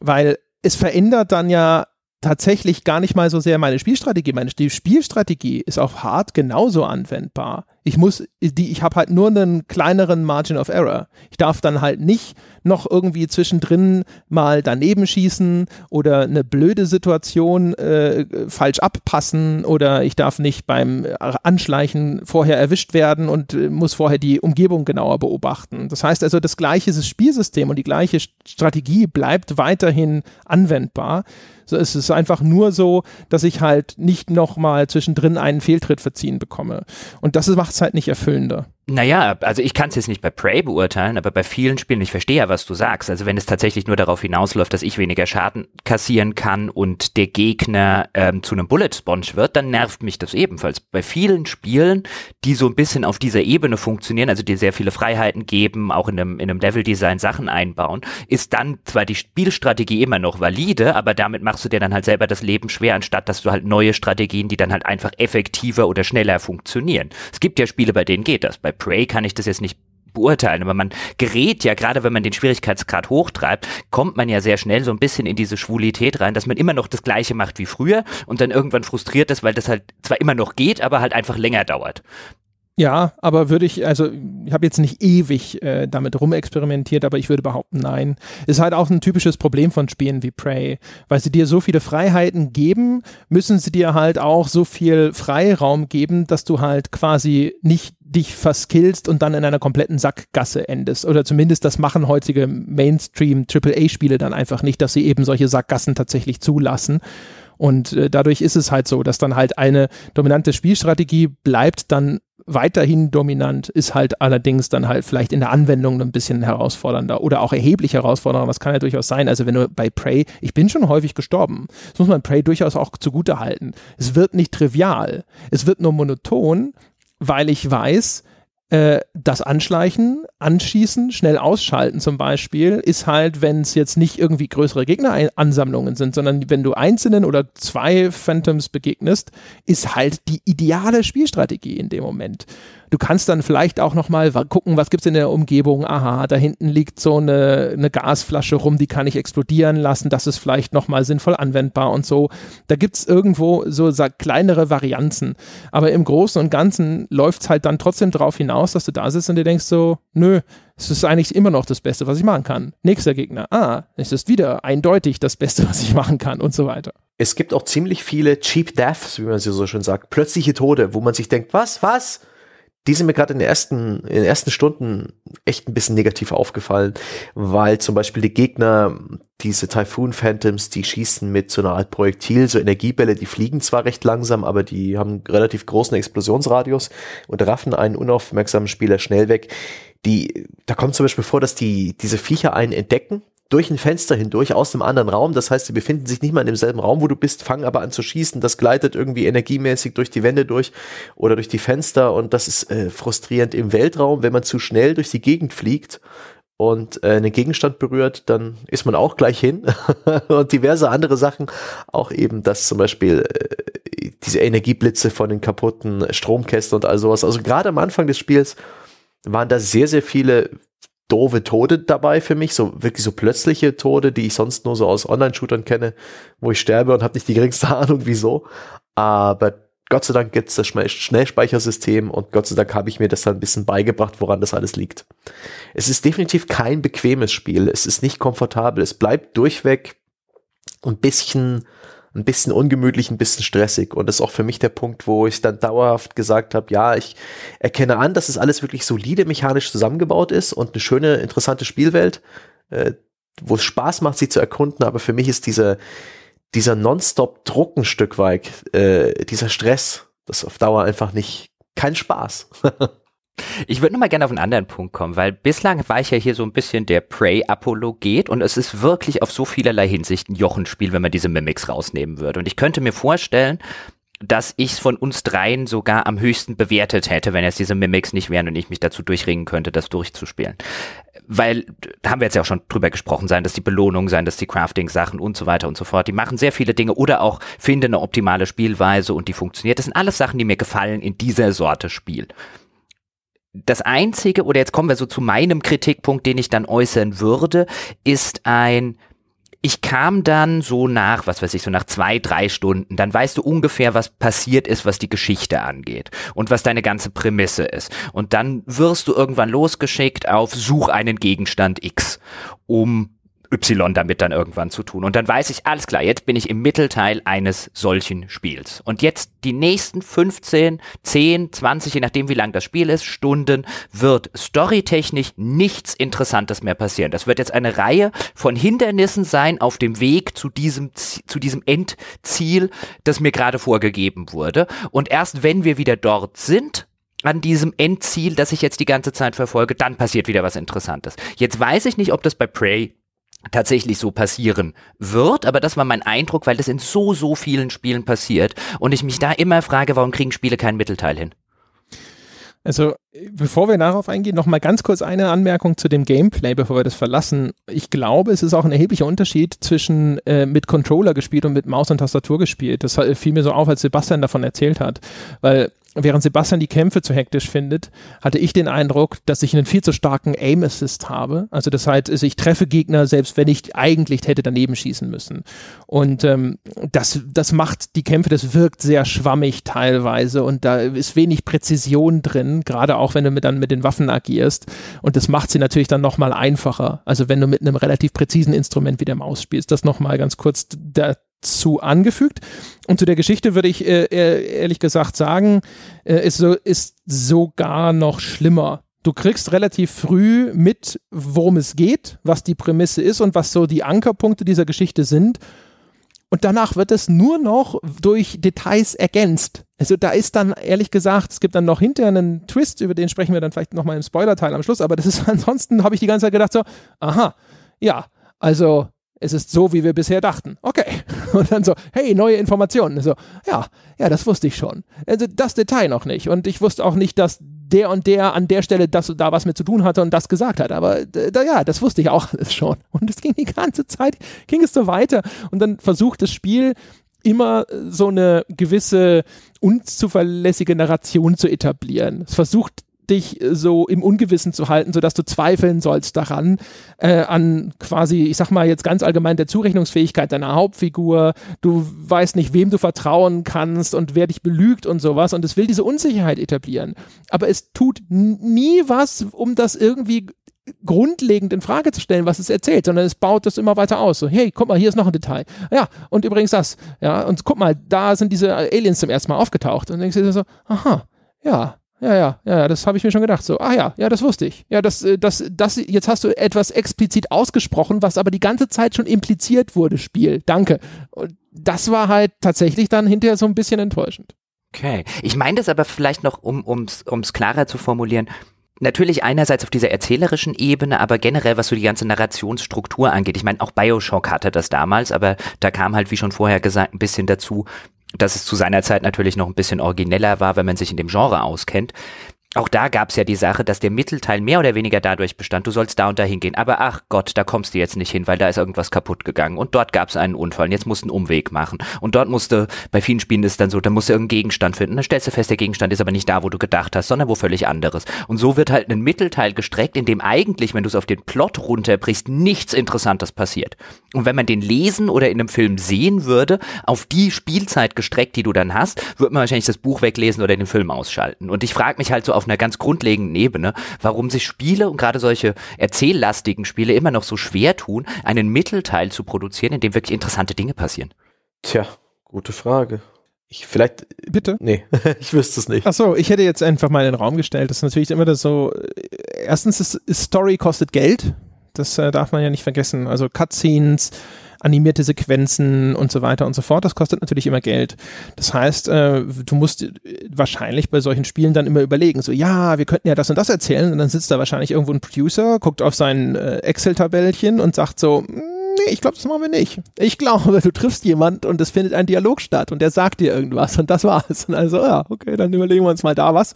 Weil es verändert dann ja tatsächlich gar nicht mal so sehr meine Spielstrategie. Meine Spielstrategie ist auf Hard genauso anwendbar. Ich muss, die, ich habe halt nur einen kleineren Margin of Error. Ich darf dann halt nicht noch irgendwie zwischendrin mal daneben schießen oder eine blöde Situation äh, falsch abpassen oder ich darf nicht beim Anschleichen vorher erwischt werden und äh, muss vorher die Umgebung genauer beobachten. Das heißt also, das gleiche Spielsystem und die gleiche Strategie bleibt weiterhin anwendbar. So, es ist einfach nur so, dass ich halt nicht nochmal zwischendrin einen Fehltritt verziehen bekomme. Und das macht halt nicht erfüllender. Naja, also ich kann es jetzt nicht bei Prey beurteilen, aber bei vielen Spielen, ich verstehe ja, was du sagst. Also wenn es tatsächlich nur darauf hinausläuft, dass ich weniger Schaden kassieren kann und der Gegner ähm, zu einem Bullet Sponge wird, dann nervt mich das ebenfalls. Bei vielen Spielen, die so ein bisschen auf dieser Ebene funktionieren, also die sehr viele Freiheiten geben, auch in einem, in einem Level-Design Sachen einbauen, ist dann zwar die Spielstrategie immer noch valide, aber damit machst du dir dann halt selber das Leben schwer, anstatt dass du halt neue Strategien, die dann halt einfach effektiver oder schneller funktionieren. Es gibt ja Spiele, bei denen geht das. Bei Prey kann ich das jetzt nicht beurteilen, aber man gerät ja, gerade wenn man den Schwierigkeitsgrad hochtreibt, kommt man ja sehr schnell so ein bisschen in diese Schwulität rein, dass man immer noch das Gleiche macht wie früher und dann irgendwann frustriert ist, weil das halt zwar immer noch geht, aber halt einfach länger dauert. Ja, aber würde ich, also ich habe jetzt nicht ewig äh, damit rumexperimentiert, aber ich würde behaupten, nein. Ist halt auch ein typisches Problem von Spielen wie Prey. Weil sie dir so viele Freiheiten geben, müssen sie dir halt auch so viel Freiraum geben, dass du halt quasi nicht dich verskillst und dann in einer kompletten Sackgasse endest. Oder zumindest das machen heutige Mainstream AAA-Spiele dann einfach nicht, dass sie eben solche Sackgassen tatsächlich zulassen. Und äh, dadurch ist es halt so, dass dann halt eine dominante Spielstrategie bleibt dann weiterhin dominant, ist halt allerdings dann halt vielleicht in der Anwendung ein bisschen herausfordernder oder auch erheblich herausfordernder. Das kann ja durchaus sein. Also wenn du bei Prey, ich bin schon häufig gestorben. Das muss man Prey durchaus auch zugute halten. Es wird nicht trivial. Es wird nur monoton, weil ich weiß, äh, das Anschleichen, Anschießen, schnell ausschalten zum Beispiel, ist halt, wenn es jetzt nicht irgendwie größere Gegneransammlungen sind, sondern wenn du einzelnen oder zwei Phantoms begegnest, ist halt die ideale Spielstrategie in dem Moment. Du kannst dann vielleicht auch nochmal gucken, was gibt es in der Umgebung. Aha, da hinten liegt so eine, eine Gasflasche rum, die kann ich explodieren lassen. Das ist vielleicht nochmal sinnvoll anwendbar und so. Da gibt es irgendwo so kleinere Varianzen. Aber im Großen und Ganzen läuft es halt dann trotzdem darauf hinaus, dass du da sitzt und dir denkst so, nö, es ist eigentlich immer noch das Beste, was ich machen kann. Nächster Gegner, ah, es ist wieder eindeutig das Beste, was ich machen kann und so weiter. Es gibt auch ziemlich viele Cheap Deaths, wie man sie so schön sagt, plötzliche Tode, wo man sich denkt, was, was? Die sind mir gerade in, den ersten, in den ersten Stunden echt ein bisschen negativ aufgefallen, weil zum Beispiel die Gegner, diese Typhoon Phantoms, die schießen mit so einer Art Projektil, so Energiebälle, die fliegen zwar recht langsam, aber die haben relativ großen Explosionsradius und raffen einen unaufmerksamen Spieler schnell weg. Die, da kommt zum Beispiel vor, dass die diese Viecher einen entdecken durch ein Fenster hindurch aus dem anderen Raum. Das heißt, sie befinden sich nicht mal in demselben Raum, wo du bist, fangen aber an zu schießen. Das gleitet irgendwie energiemäßig durch die Wände durch oder durch die Fenster und das ist äh, frustrierend im Weltraum, wenn man zu schnell durch die Gegend fliegt und äh, einen Gegenstand berührt, dann ist man auch gleich hin und diverse andere Sachen, auch eben, dass zum Beispiel äh, diese Energieblitze von den kaputten Stromkästen und all sowas. Also gerade am Anfang des Spiels waren da sehr, sehr viele doofe Tode dabei für mich, so wirklich so plötzliche Tode, die ich sonst nur so aus Online-Shootern kenne, wo ich sterbe und habe nicht die geringste Ahnung wieso. Aber Gott sei Dank gibt's das Schnellspeichersystem und Gott sei Dank habe ich mir das dann ein bisschen beigebracht, woran das alles liegt. Es ist definitiv kein bequemes Spiel, es ist nicht komfortabel, es bleibt durchweg ein bisschen ein bisschen ungemütlich, ein bisschen stressig. Und das ist auch für mich der Punkt, wo ich dann dauerhaft gesagt habe, ja, ich erkenne an, dass es alles wirklich solide mechanisch zusammengebaut ist und eine schöne, interessante Spielwelt, äh, wo es Spaß macht, sie zu erkunden. Aber für mich ist dieser, dieser Nonstop-Druck ein Stück weit, äh, dieser Stress, das auf Dauer einfach nicht, kein Spaß. Ich würde nochmal gerne auf einen anderen Punkt kommen, weil bislang war ich ja hier so ein bisschen der Prey-Apologet und es ist wirklich auf so vielerlei Hinsicht ein Jochenspiel, wenn man diese Mimics rausnehmen würde. Und ich könnte mir vorstellen, dass ich es von uns dreien sogar am höchsten bewertet hätte, wenn jetzt diese Mimics nicht wären und ich mich dazu durchringen könnte, das durchzuspielen. Weil, da haben wir jetzt ja auch schon drüber gesprochen, sein, dass die Belohnungen, sein, dass die Crafting-Sachen und so weiter und so fort, die machen sehr viele Dinge oder auch finden eine optimale Spielweise und die funktioniert. Das sind alles Sachen, die mir gefallen in dieser Sorte Spiel das einzige, oder jetzt kommen wir so zu meinem Kritikpunkt, den ich dann äußern würde, ist ein, ich kam dann so nach, was weiß ich, so nach zwei, drei Stunden, dann weißt du ungefähr, was passiert ist, was die Geschichte angeht und was deine ganze Prämisse ist. Und dann wirst du irgendwann losgeschickt auf Such einen Gegenstand X, um Y damit dann irgendwann zu tun. Und dann weiß ich, alles klar, jetzt bin ich im Mittelteil eines solchen Spiels. Und jetzt die nächsten 15, 10, 20, je nachdem wie lang das Spiel ist, Stunden, wird storytechnisch nichts Interessantes mehr passieren. Das wird jetzt eine Reihe von Hindernissen sein auf dem Weg zu diesem, zu diesem Endziel, das mir gerade vorgegeben wurde. Und erst wenn wir wieder dort sind, an diesem Endziel, das ich jetzt die ganze Zeit verfolge, dann passiert wieder was Interessantes. Jetzt weiß ich nicht, ob das bei Prey tatsächlich so passieren wird, aber das war mein Eindruck, weil das in so, so vielen Spielen passiert und ich mich da immer frage, warum kriegen Spiele keinen Mittelteil hin? Also, bevor wir darauf eingehen, noch mal ganz kurz eine Anmerkung zu dem Gameplay, bevor wir das verlassen. Ich glaube, es ist auch ein erheblicher Unterschied zwischen äh, mit Controller gespielt und mit Maus und Tastatur gespielt. Das fiel mir so auf, als Sebastian davon erzählt hat, weil während Sebastian die Kämpfe zu hektisch findet, hatte ich den Eindruck, dass ich einen viel zu starken Aim Assist habe. Also das heißt, also ich treffe Gegner, selbst wenn ich eigentlich hätte daneben schießen müssen. Und ähm, das, das macht die Kämpfe, das wirkt sehr schwammig teilweise und da ist wenig Präzision drin, gerade auch wenn du mit, dann mit den Waffen agierst. Und das macht sie natürlich dann nochmal einfacher. Also wenn du mit einem relativ präzisen Instrument wie der Maus spielst, das nochmal ganz kurz da, zu angefügt. Und zu der Geschichte würde ich äh, ehrlich gesagt sagen, äh, ist, so, ist sogar noch schlimmer. Du kriegst relativ früh mit, worum es geht, was die Prämisse ist und was so die Ankerpunkte dieser Geschichte sind. Und danach wird es nur noch durch Details ergänzt. Also da ist dann ehrlich gesagt, es gibt dann noch hinterher einen Twist, über den sprechen wir dann vielleicht nochmal im Spoiler-Teil am Schluss, aber das ist ansonsten, habe ich die ganze Zeit gedacht so, aha, ja, also es ist so, wie wir bisher dachten. Okay. Und dann so, hey, neue Informationen. So, ja, ja, das wusste ich schon. Also das Detail noch nicht. Und ich wusste auch nicht, dass der und der an der Stelle das da was mit zu tun hatte und das gesagt hat. Aber da, ja, das wusste ich auch alles schon. Und es ging die ganze Zeit, ging es so weiter. Und dann versucht das Spiel immer so eine gewisse unzuverlässige Narration zu etablieren. Es versucht dich so im Ungewissen zu halten, sodass du zweifeln sollst daran, äh, an quasi, ich sag mal jetzt ganz allgemein der Zurechnungsfähigkeit deiner Hauptfigur. Du weißt nicht, wem du vertrauen kannst und wer dich belügt und sowas. Und es will diese Unsicherheit etablieren. Aber es tut nie was, um das irgendwie grundlegend in Frage zu stellen, was es erzählt, sondern es baut das immer weiter aus. So, hey, guck mal, hier ist noch ein Detail. Ja, und übrigens das. Ja, und guck mal, da sind diese Aliens zum ersten Mal aufgetaucht. Und dann denkst du dir so, aha, ja, ja, ja, ja, das habe ich mir schon gedacht. So, ah ja, ja, das wusste ich. Ja, das, äh, das, das, jetzt hast du etwas explizit ausgesprochen, was aber die ganze Zeit schon impliziert wurde, Spiel. Danke. Und das war halt tatsächlich dann hinterher so ein bisschen enttäuschend. Okay. Ich meine das aber vielleicht noch, um es klarer zu formulieren, Natürlich einerseits auf dieser erzählerischen Ebene, aber generell, was so die ganze Narrationsstruktur angeht. Ich meine, auch Bioshock hatte das damals, aber da kam halt, wie schon vorher gesagt, ein bisschen dazu, dass es zu seiner Zeit natürlich noch ein bisschen origineller war, wenn man sich in dem Genre auskennt auch da gab es ja die Sache, dass der Mittelteil mehr oder weniger dadurch bestand, du sollst da und da hingehen. Aber ach Gott, da kommst du jetzt nicht hin, weil da ist irgendwas kaputt gegangen. Und dort gab es einen Unfall und jetzt musst du einen Umweg machen. Und dort musste, bei vielen Spielen ist es dann so, da musst du irgendeinen Gegenstand finden. Dann stellst du fest, der Gegenstand ist aber nicht da, wo du gedacht hast, sondern wo völlig anderes. Und so wird halt ein Mittelteil gestreckt, in dem eigentlich, wenn du es auf den Plot runterbrichst, nichts Interessantes passiert. Und wenn man den lesen oder in einem Film sehen würde, auf die Spielzeit gestreckt, die du dann hast, würde man wahrscheinlich das Buch weglesen oder den Film ausschalten. Und ich frage mich halt so auf einer ganz grundlegenden Ebene, warum sich Spiele und gerade solche erzähllastigen Spiele immer noch so schwer tun, einen Mittelteil zu produzieren, in dem wirklich interessante Dinge passieren. Tja, gute Frage. Ich vielleicht. Bitte? Nee, ich wüsste es nicht. Ach so, ich hätte jetzt einfach mal in den Raum gestellt. Das ist natürlich immer das so. Erstens ist, Story kostet Geld. Das äh, darf man ja nicht vergessen. Also Cutscenes, animierte Sequenzen und so weiter und so fort. Das kostet natürlich immer Geld. Das heißt, äh, du musst wahrscheinlich bei solchen Spielen dann immer überlegen, so ja, wir könnten ja das und das erzählen und dann sitzt da wahrscheinlich irgendwo ein Producer, guckt auf sein äh, Excel-Tabellchen und sagt so, hm, nee, ich glaube, das machen wir nicht. Ich glaube, du triffst jemand und es findet ein Dialog statt und der sagt dir irgendwas und das war's. Und also, ja, okay, dann überlegen wir uns mal da was.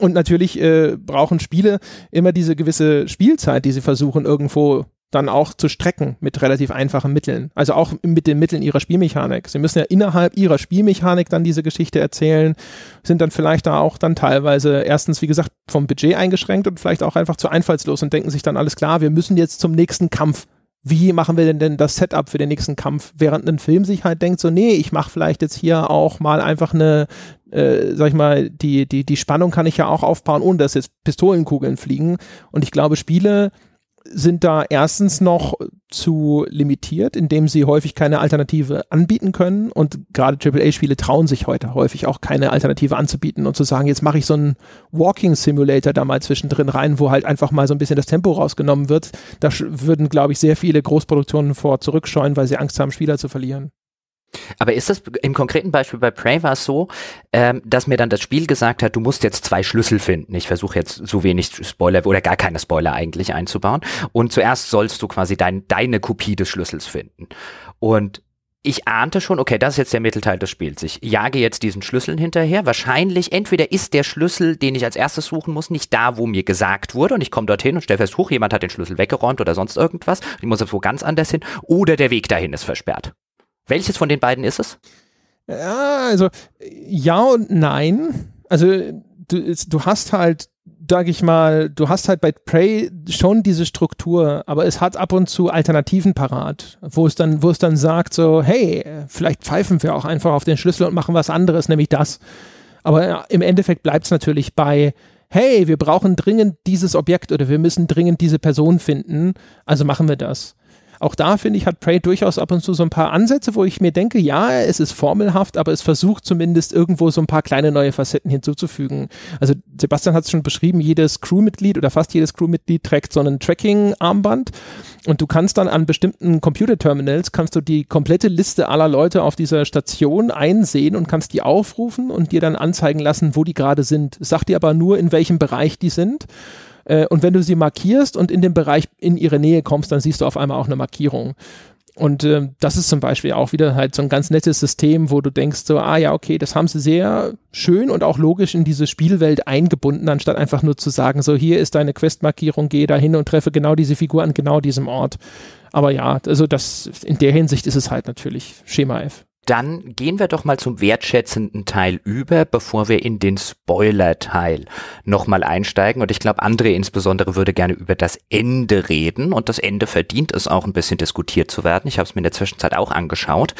Und natürlich äh, brauchen Spiele immer diese gewisse Spielzeit, die sie versuchen irgendwo dann auch zu strecken mit relativ einfachen Mitteln. Also auch mit den Mitteln ihrer Spielmechanik. Sie müssen ja innerhalb ihrer Spielmechanik dann diese Geschichte erzählen, sind dann vielleicht da auch dann teilweise erstens, wie gesagt, vom Budget eingeschränkt und vielleicht auch einfach zu einfallslos und denken sich dann alles klar, wir müssen jetzt zum nächsten Kampf. Wie machen wir denn denn das Setup für den nächsten Kampf? Während ein Film sich halt denkt, so, nee, ich mache vielleicht jetzt hier auch mal einfach eine, äh, sag ich mal, die, die, die Spannung kann ich ja auch aufbauen, ohne dass jetzt Pistolenkugeln fliegen. Und ich glaube, Spiele sind da erstens noch zu limitiert, indem sie häufig keine Alternative anbieten können und gerade AAA-Spiele trauen sich heute häufig auch keine Alternative anzubieten und zu sagen, jetzt mache ich so einen Walking Simulator da mal zwischendrin rein, wo halt einfach mal so ein bisschen das Tempo rausgenommen wird. Da würden, glaube ich, sehr viele Großproduktionen vor zurückscheuen, weil sie Angst haben, Spieler zu verlieren. Aber ist das im konkreten Beispiel bei Prey war es so, ähm, dass mir dann das Spiel gesagt hat, du musst jetzt zwei Schlüssel finden. Ich versuche jetzt so wenig Spoiler oder gar keine Spoiler eigentlich einzubauen. Und zuerst sollst du quasi dein, deine Kopie des Schlüssels finden. Und ich ahnte schon, okay, das ist jetzt der Mittelteil des Spiels. Ich jage jetzt diesen Schlüsseln hinterher. Wahrscheinlich, entweder ist der Schlüssel, den ich als erstes suchen muss, nicht da, wo mir gesagt wurde und ich komme dorthin und stelle fest, hoch, jemand hat den Schlüssel weggeräumt oder sonst irgendwas. Ich muss jetzt wo ganz anders hin. Oder der Weg dahin ist versperrt. Welches von den beiden ist es? Ja, also ja und nein. Also du, du hast halt, sag ich mal, du hast halt bei Prey schon diese Struktur, aber es hat ab und zu Alternativen parat, wo es dann, wo es dann sagt so, hey, vielleicht pfeifen wir auch einfach auf den Schlüssel und machen was anderes, nämlich das. Aber im Endeffekt bleibt es natürlich bei, hey, wir brauchen dringend dieses Objekt oder wir müssen dringend diese Person finden, also machen wir das auch da finde ich, hat Prey durchaus ab und zu so ein paar Ansätze, wo ich mir denke, ja, es ist formelhaft, aber es versucht zumindest irgendwo so ein paar kleine neue Facetten hinzuzufügen. Also Sebastian hat es schon beschrieben, jedes Crewmitglied oder fast jedes Crewmitglied trägt so einen Tracking-Armband und du kannst dann an bestimmten Computerterminals kannst du die komplette Liste aller Leute auf dieser Station einsehen und kannst die aufrufen und dir dann anzeigen lassen, wo die gerade sind. Es sagt dir aber nur, in welchem Bereich die sind. Äh, und wenn du sie markierst und in den Bereich in ihre Nähe kommst, dann siehst du auf einmal auch eine Markierung. Und äh, das ist zum Beispiel auch wieder halt so ein ganz nettes System, wo du denkst so, ah ja, okay, das haben sie sehr schön und auch logisch in diese Spielwelt eingebunden, anstatt einfach nur zu sagen, so hier ist deine Questmarkierung, geh da hin und treffe genau diese Figur an genau diesem Ort. Aber ja, also das in der Hinsicht ist es halt natürlich Schema F. Dann gehen wir doch mal zum wertschätzenden Teil über, bevor wir in den Spoiler-Teil nochmal einsteigen. Und ich glaube, André insbesondere würde gerne über das Ende reden. Und das Ende verdient es auch ein bisschen diskutiert zu werden. Ich habe es mir in der Zwischenzeit auch angeschaut.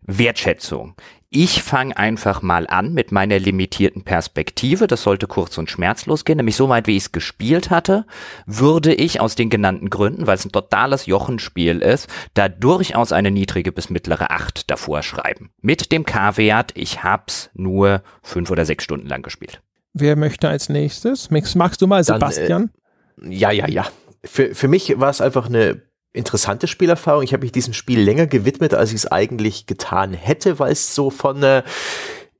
Wertschätzung. Ich fange einfach mal an mit meiner limitierten Perspektive. Das sollte kurz und schmerzlos gehen, nämlich so weit, wie ich es gespielt hatte, würde ich aus den genannten Gründen, weil es ein totales Jochenspiel ist, da durchaus eine niedrige bis mittlere 8 davor schreiben. Mit dem K-Wert, ich hab's nur fünf oder sechs Stunden lang gespielt. Wer möchte als nächstes? Magst du mal, Sebastian? Dann, äh, ja, ja, ja. Für, für mich war es einfach eine interessante Spielerfahrung. Ich habe mich diesem Spiel länger gewidmet, als ich es eigentlich getan hätte, weil es so von äh,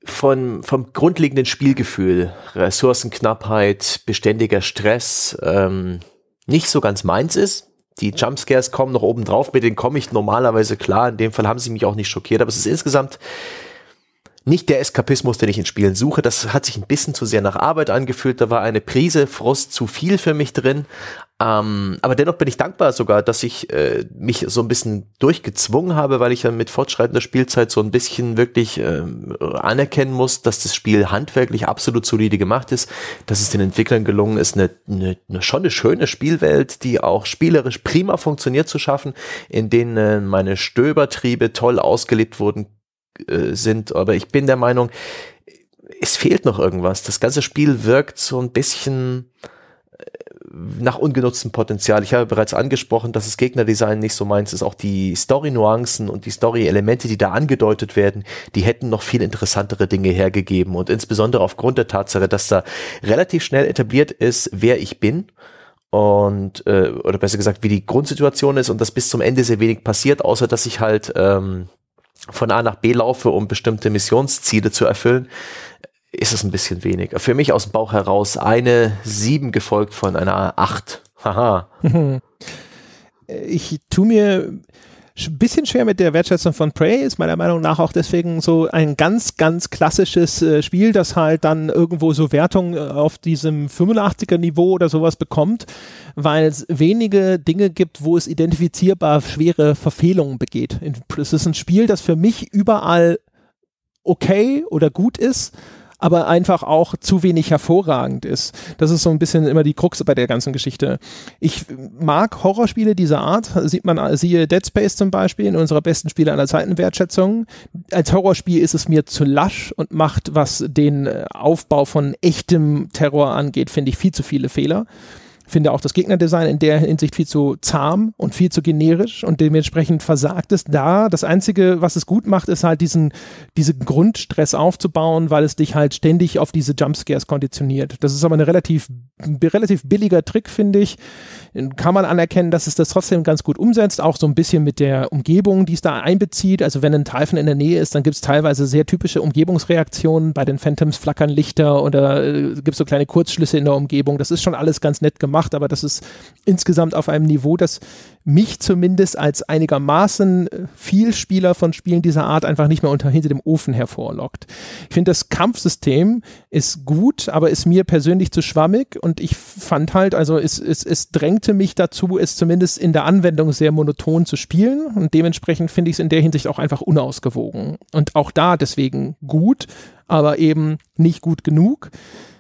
von, vom grundlegenden Spielgefühl, Ressourcenknappheit, beständiger Stress, ähm, nicht so ganz meins ist. Die Jumpscares kommen noch oben drauf, mit denen komme ich normalerweise klar. In dem Fall haben sie mich auch nicht schockiert, aber es ist insgesamt nicht der Eskapismus, den ich in Spielen suche. Das hat sich ein bisschen zu sehr nach Arbeit angefühlt. Da war eine Prise Frost zu viel für mich drin. Ähm, aber dennoch bin ich dankbar sogar, dass ich äh, mich so ein bisschen durchgezwungen habe, weil ich dann mit fortschreitender Spielzeit so ein bisschen wirklich äh, anerkennen muss, dass das Spiel handwerklich absolut solide gemacht ist, dass es den Entwicklern gelungen ist, eine, eine, eine schon eine schöne Spielwelt, die auch spielerisch prima funktioniert zu schaffen, in denen äh, meine Stöbertriebe toll ausgelebt wurden äh, sind. Aber ich bin der Meinung, es fehlt noch irgendwas. Das ganze Spiel wirkt so ein bisschen nach ungenutztem Potenzial. Ich habe bereits angesprochen, dass das Gegnerdesign nicht so meins ist. Auch die Story-Nuancen und die Story-Elemente, die da angedeutet werden, die hätten noch viel interessantere Dinge hergegeben. Und insbesondere aufgrund der Tatsache, dass da relativ schnell etabliert ist, wer ich bin und äh, oder besser gesagt, wie die Grundsituation ist und dass bis zum Ende sehr wenig passiert, außer dass ich halt ähm, von A nach B laufe, um bestimmte Missionsziele zu erfüllen ist es ein bisschen wenig. Für mich aus dem Bauch heraus eine 7 gefolgt von einer 8. Haha. Ich tu mir ein bisschen schwer mit der Wertschätzung von Prey, ist meiner Meinung nach auch deswegen so ein ganz, ganz klassisches äh, Spiel, das halt dann irgendwo so Wertung äh, auf diesem 85er Niveau oder sowas bekommt, weil es wenige Dinge gibt, wo es identifizierbar schwere Verfehlungen begeht. Es ist ein Spiel, das für mich überall okay oder gut ist, aber einfach auch zu wenig hervorragend ist. Das ist so ein bisschen immer die Krux bei der ganzen Geschichte. Ich mag Horrorspiele dieser Art, sieht man, siehe Dead Space zum Beispiel in unserer besten Spiele aller Zeiten Wertschätzung. Als Horrorspiel ist es mir zu lasch und macht, was den Aufbau von echtem Terror angeht, finde ich viel zu viele Fehler finde auch das Gegnerdesign in der Hinsicht viel zu zahm und viel zu generisch und dementsprechend versagt es da. Das Einzige, was es gut macht, ist halt diesen, diesen Grundstress aufzubauen, weil es dich halt ständig auf diese Jumpscares konditioniert. Das ist aber eine relativ, relativ billiger Trick, finde ich. Kann man anerkennen, dass es das trotzdem ganz gut umsetzt, auch so ein bisschen mit der Umgebung, die es da einbezieht. Also wenn ein Typhon in der Nähe ist, dann gibt es teilweise sehr typische Umgebungsreaktionen. Bei den Phantoms flackern Lichter oder äh, gibt es so kleine Kurzschlüsse in der Umgebung. Das ist schon alles ganz nett gemacht gemacht, aber das ist insgesamt auf einem Niveau, das mich zumindest als einigermaßen äh, Vielspieler von Spielen dieser Art einfach nicht mehr unter hinter dem Ofen hervorlockt. Ich finde, das Kampfsystem ist gut, aber ist mir persönlich zu schwammig und ich fand halt, also es, es, es drängte mich dazu, es zumindest in der Anwendung sehr monoton zu spielen und dementsprechend finde ich es in der Hinsicht auch einfach unausgewogen und auch da deswegen gut, aber eben nicht gut genug.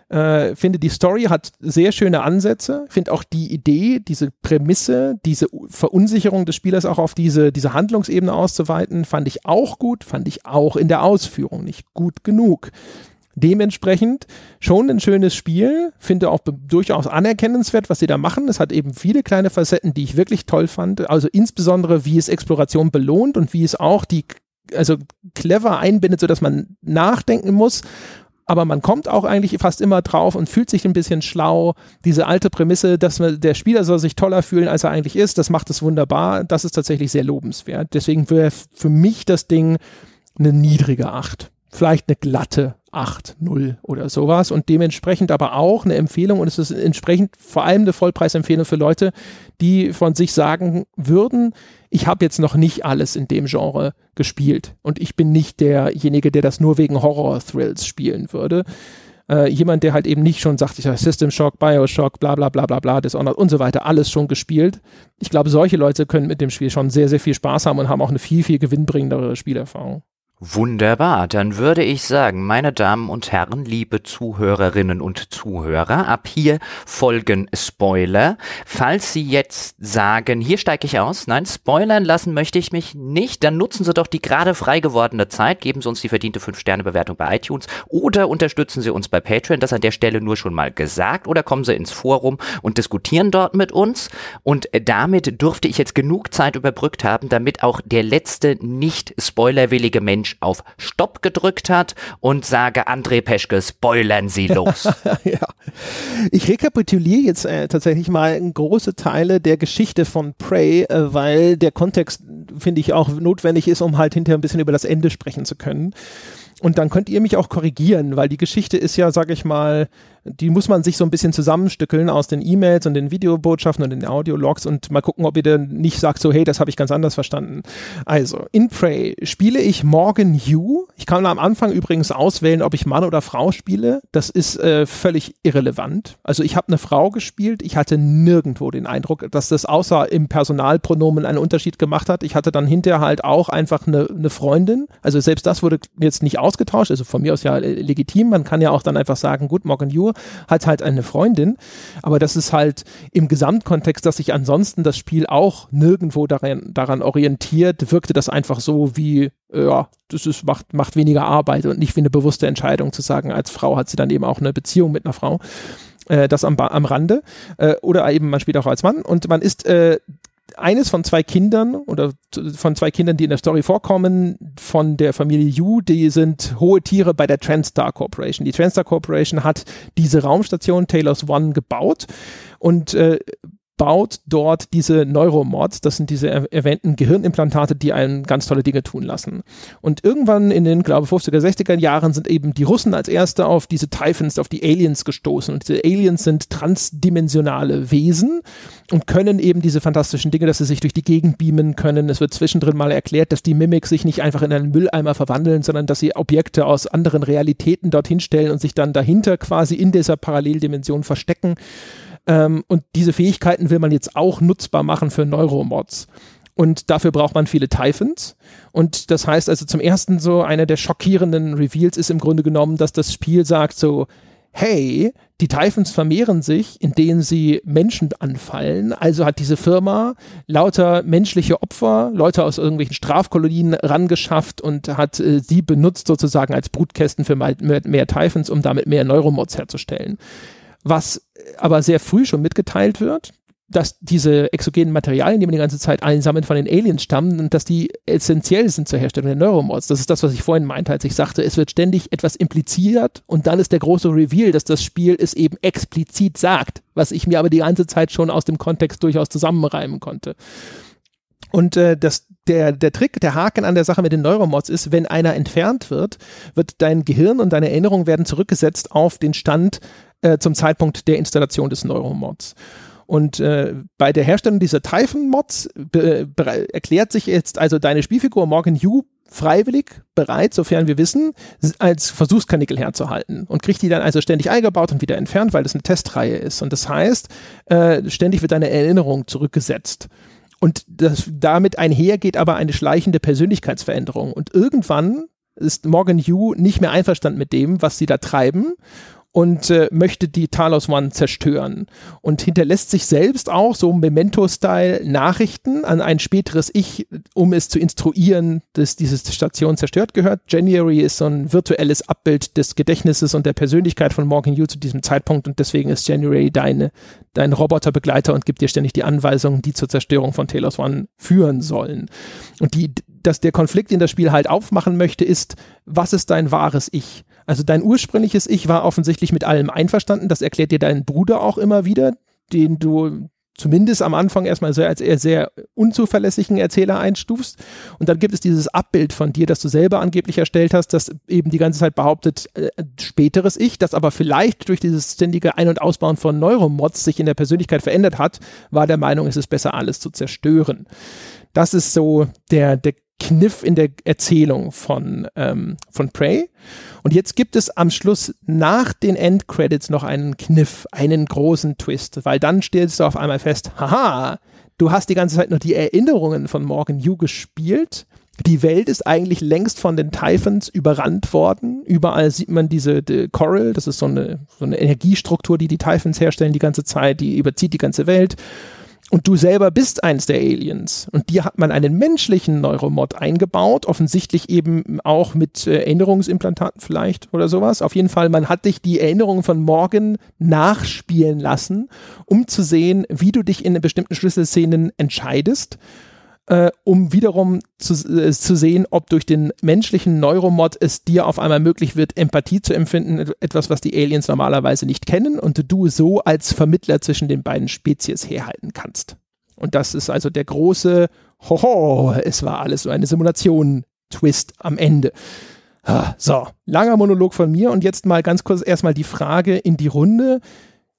Äh, finde, die Story hat sehr schöne Ansätze. Finde auch die Idee, diese Prämisse, diese Verunsicherung des Spielers auch auf diese, diese Handlungsebene auszuweiten, fand ich auch gut, fand ich auch in der Ausführung nicht gut genug. Dementsprechend schon ein schönes Spiel, finde auch durchaus anerkennenswert, was sie da machen. Es hat eben viele kleine Facetten, die ich wirklich toll fand. Also insbesondere, wie es Exploration belohnt und wie es auch die also clever einbindet, sodass man nachdenken muss aber man kommt auch eigentlich fast immer drauf und fühlt sich ein bisschen schlau. Diese alte Prämisse, dass man, der Spieler soll sich toller fühlen, als er eigentlich ist, das macht es wunderbar. Das ist tatsächlich sehr lobenswert. Deswegen wäre für mich das Ding eine niedrige 8. Vielleicht eine glatte 8, 0 oder sowas und dementsprechend aber auch eine Empfehlung und es ist entsprechend vor allem eine Vollpreisempfehlung für Leute, die von sich sagen würden, ich habe jetzt noch nicht alles in dem Genre gespielt und ich bin nicht derjenige, der das nur wegen Horror-Thrills spielen würde. Äh, jemand, der halt eben nicht schon sagt, ich habe System Shock, Bioshock, bla bla bla bla bla, Dishonored und so weiter, alles schon gespielt. Ich glaube, solche Leute können mit dem Spiel schon sehr, sehr viel Spaß haben und haben auch eine viel, viel gewinnbringendere Spielerfahrung. Wunderbar, dann würde ich sagen, meine Damen und Herren, liebe Zuhörerinnen und Zuhörer, ab hier folgen Spoiler. Falls Sie jetzt sagen, hier steige ich aus, nein, spoilern lassen möchte ich mich nicht, dann nutzen Sie doch die gerade frei gewordene Zeit, geben Sie uns die verdiente 5-Sterne-Bewertung bei iTunes oder unterstützen Sie uns bei Patreon, das an der Stelle nur schon mal gesagt, oder kommen Sie ins Forum und diskutieren dort mit uns. Und damit dürfte ich jetzt genug Zeit überbrückt haben, damit auch der letzte nicht spoilerwillige Mensch Mensch auf Stopp gedrückt hat und sage, André Peschke, spoilern Sie los. ja. Ich rekapituliere jetzt äh, tatsächlich mal große Teile der Geschichte von Prey, äh, weil der Kontext, finde ich, auch notwendig ist, um halt hinterher ein bisschen über das Ende sprechen zu können. Und dann könnt ihr mich auch korrigieren, weil die Geschichte ist ja, sag ich mal, die muss man sich so ein bisschen zusammenstückeln aus den E-Mails und den Videobotschaften und den Audiologs und mal gucken, ob ihr dann nicht sagt so, hey, das habe ich ganz anders verstanden. Also, in Prey spiele ich Morgan Hugh. Ich kann am Anfang übrigens auswählen, ob ich Mann oder Frau spiele. Das ist äh, völlig irrelevant. Also, ich habe eine Frau gespielt. Ich hatte nirgendwo den Eindruck, dass das außer im Personalpronomen einen Unterschied gemacht hat. Ich hatte dann hinterher halt auch einfach eine, eine Freundin. Also, selbst das wurde jetzt nicht ausgetauscht. Also, von mir aus ja legitim. Man kann ja auch dann einfach sagen, gut, Morgan Hugh hat halt eine Freundin, aber das ist halt im Gesamtkontext, dass sich ansonsten das Spiel auch nirgendwo daran, daran orientiert, wirkte das einfach so wie, ja, das ist, macht, macht weniger Arbeit und nicht wie eine bewusste Entscheidung zu sagen, als Frau hat sie dann eben auch eine Beziehung mit einer Frau äh, das am, am Rande. Äh, oder eben, man spielt auch als Mann und man ist äh, eines von zwei Kindern oder von zwei Kindern, die in der Story vorkommen, von der Familie Yu, die sind hohe Tiere bei der Transstar Corporation. Die Transstar Corporation hat diese Raumstation Taylor's One gebaut und äh, baut dort diese Neuromods, das sind diese erwähnten Gehirnimplantate, die einen ganz tolle Dinge tun lassen. Und irgendwann in den, glaube 50er, 60er Jahren sind eben die Russen als erste auf diese Typhons, auf die Aliens gestoßen. Und diese Aliens sind transdimensionale Wesen und können eben diese fantastischen Dinge, dass sie sich durch die Gegend beamen können. Es wird zwischendrin mal erklärt, dass die Mimics sich nicht einfach in einen Mülleimer verwandeln, sondern dass sie Objekte aus anderen Realitäten dorthin stellen und sich dann dahinter quasi in dieser Paralleldimension verstecken. Ähm, und diese Fähigkeiten will man jetzt auch nutzbar machen für Neuromods. Und dafür braucht man viele Typhons. Und das heißt also zum ersten so, einer der schockierenden Reveals ist im Grunde genommen, dass das Spiel sagt so, hey, die Typhons vermehren sich, indem sie Menschen anfallen. Also hat diese Firma lauter menschliche Opfer, Leute aus irgendwelchen Strafkolonien rangeschafft und hat äh, sie benutzt sozusagen als Brutkästen für mehr, mehr Typhons, um damit mehr Neuromods herzustellen was aber sehr früh schon mitgeteilt wird, dass diese exogenen Materialien, die man die ganze Zeit einsammeln, von den Aliens stammen und dass die essentiell sind zur Herstellung der Neuromods. Das ist das, was ich vorhin meinte, als ich sagte, es wird ständig etwas impliziert und dann ist der große Reveal, dass das Spiel es eben explizit sagt, was ich mir aber die ganze Zeit schon aus dem Kontext durchaus zusammenreimen konnte. Und äh, das, der, der Trick, der Haken an der Sache mit den Neuromods ist, wenn einer entfernt wird, wird dein Gehirn und deine Erinnerungen werden zurückgesetzt auf den Stand äh, zum Zeitpunkt der Installation des Neuromods. Und äh, bei der Herstellung dieser Typhon-Mods erklärt sich jetzt also deine Spielfigur Morgan Hugh freiwillig bereit, sofern wir wissen, als Versuchskanickel herzuhalten und kriegt die dann also ständig eingebaut und wieder entfernt, weil das eine Testreihe ist. Und das heißt, äh, ständig wird deine Erinnerung zurückgesetzt. Und das, damit einher geht aber eine schleichende Persönlichkeitsveränderung. Und irgendwann ist Morgan Hugh nicht mehr einverstanden mit dem, was sie da treiben und äh, möchte die Talos One zerstören und hinterlässt sich selbst auch so Memento-Style Nachrichten an ein späteres Ich, um es zu instruieren, dass diese Station zerstört gehört. January ist so ein virtuelles Abbild des Gedächtnisses und der Persönlichkeit von Morgan Yu zu diesem Zeitpunkt und deswegen ist January deine, dein Roboterbegleiter und gibt dir ständig die Anweisungen, die zur Zerstörung von Talos One führen sollen. Und die, dass der Konflikt, den das Spiel halt aufmachen möchte, ist, was ist dein wahres Ich? Also dein ursprüngliches Ich war offensichtlich mit allem einverstanden. Das erklärt dir dein Bruder auch immer wieder, den du zumindest am Anfang erstmal so als eher sehr unzuverlässigen Erzähler einstufst. Und dann gibt es dieses Abbild von dir, das du selber angeblich erstellt hast, das eben die ganze Zeit behauptet, äh, späteres Ich, das aber vielleicht durch dieses ständige Ein- und Ausbauen von Neuromods sich in der Persönlichkeit verändert hat, war der Meinung, es ist besser, alles zu zerstören. Das ist so der, der Kniff in der Erzählung von, ähm, von Prey. Und jetzt gibt es am Schluss nach den Endcredits noch einen Kniff, einen großen Twist, weil dann stellst du auf einmal fest, haha, du hast die ganze Zeit nur die Erinnerungen von Morgan Yu gespielt, Die Welt ist eigentlich längst von den Typhons überrannt worden. Überall sieht man diese die Coral, das ist so eine, so eine Energiestruktur, die die Typhons herstellen die ganze Zeit, die überzieht die ganze Welt und du selber bist eins der Aliens. Und dir hat man einen menschlichen Neuromod eingebaut, offensichtlich eben auch mit äh, Erinnerungsimplantaten vielleicht oder sowas. Auf jeden Fall, man hat dich die Erinnerungen von morgen nachspielen lassen, um zu sehen, wie du dich in bestimmten Schlüsselszenen entscheidest äh, um wiederum zu, äh, zu sehen, ob durch den menschlichen Neuromod es dir auf einmal möglich wird, Empathie zu empfinden, etwas, was die Aliens normalerweise nicht kennen und du so als Vermittler zwischen den beiden Spezies herhalten kannst. Und das ist also der große, hoho, es war alles so eine Simulation, Twist am Ende. Ah, so, langer Monolog von mir und jetzt mal ganz kurz erstmal die Frage in die Runde.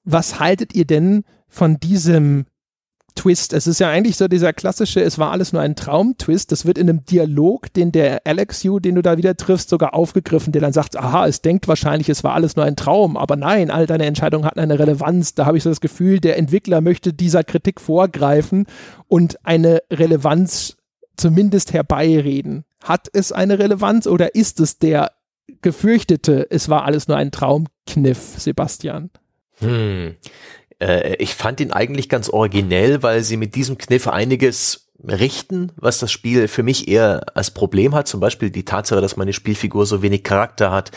Was haltet ihr denn von diesem Twist. Es ist ja eigentlich so dieser klassische, es war alles nur ein Traum-Twist. Das wird in einem Dialog, den der Alex Yu, den du da wieder triffst, sogar aufgegriffen, der dann sagt, aha, es denkt wahrscheinlich, es war alles nur ein Traum, aber nein, all deine Entscheidungen hatten eine Relevanz. Da habe ich so das Gefühl, der Entwickler möchte dieser Kritik vorgreifen und eine Relevanz zumindest herbeireden. Hat es eine Relevanz oder ist es der gefürchtete, es war alles nur ein Traumkniff, Sebastian? Hm. Äh, ich fand ihn eigentlich ganz originell, weil sie mit diesem Kniff einiges richten, was das Spiel für mich eher als Problem hat. Zum Beispiel die Tatsache, dass meine Spielfigur so wenig Charakter hat,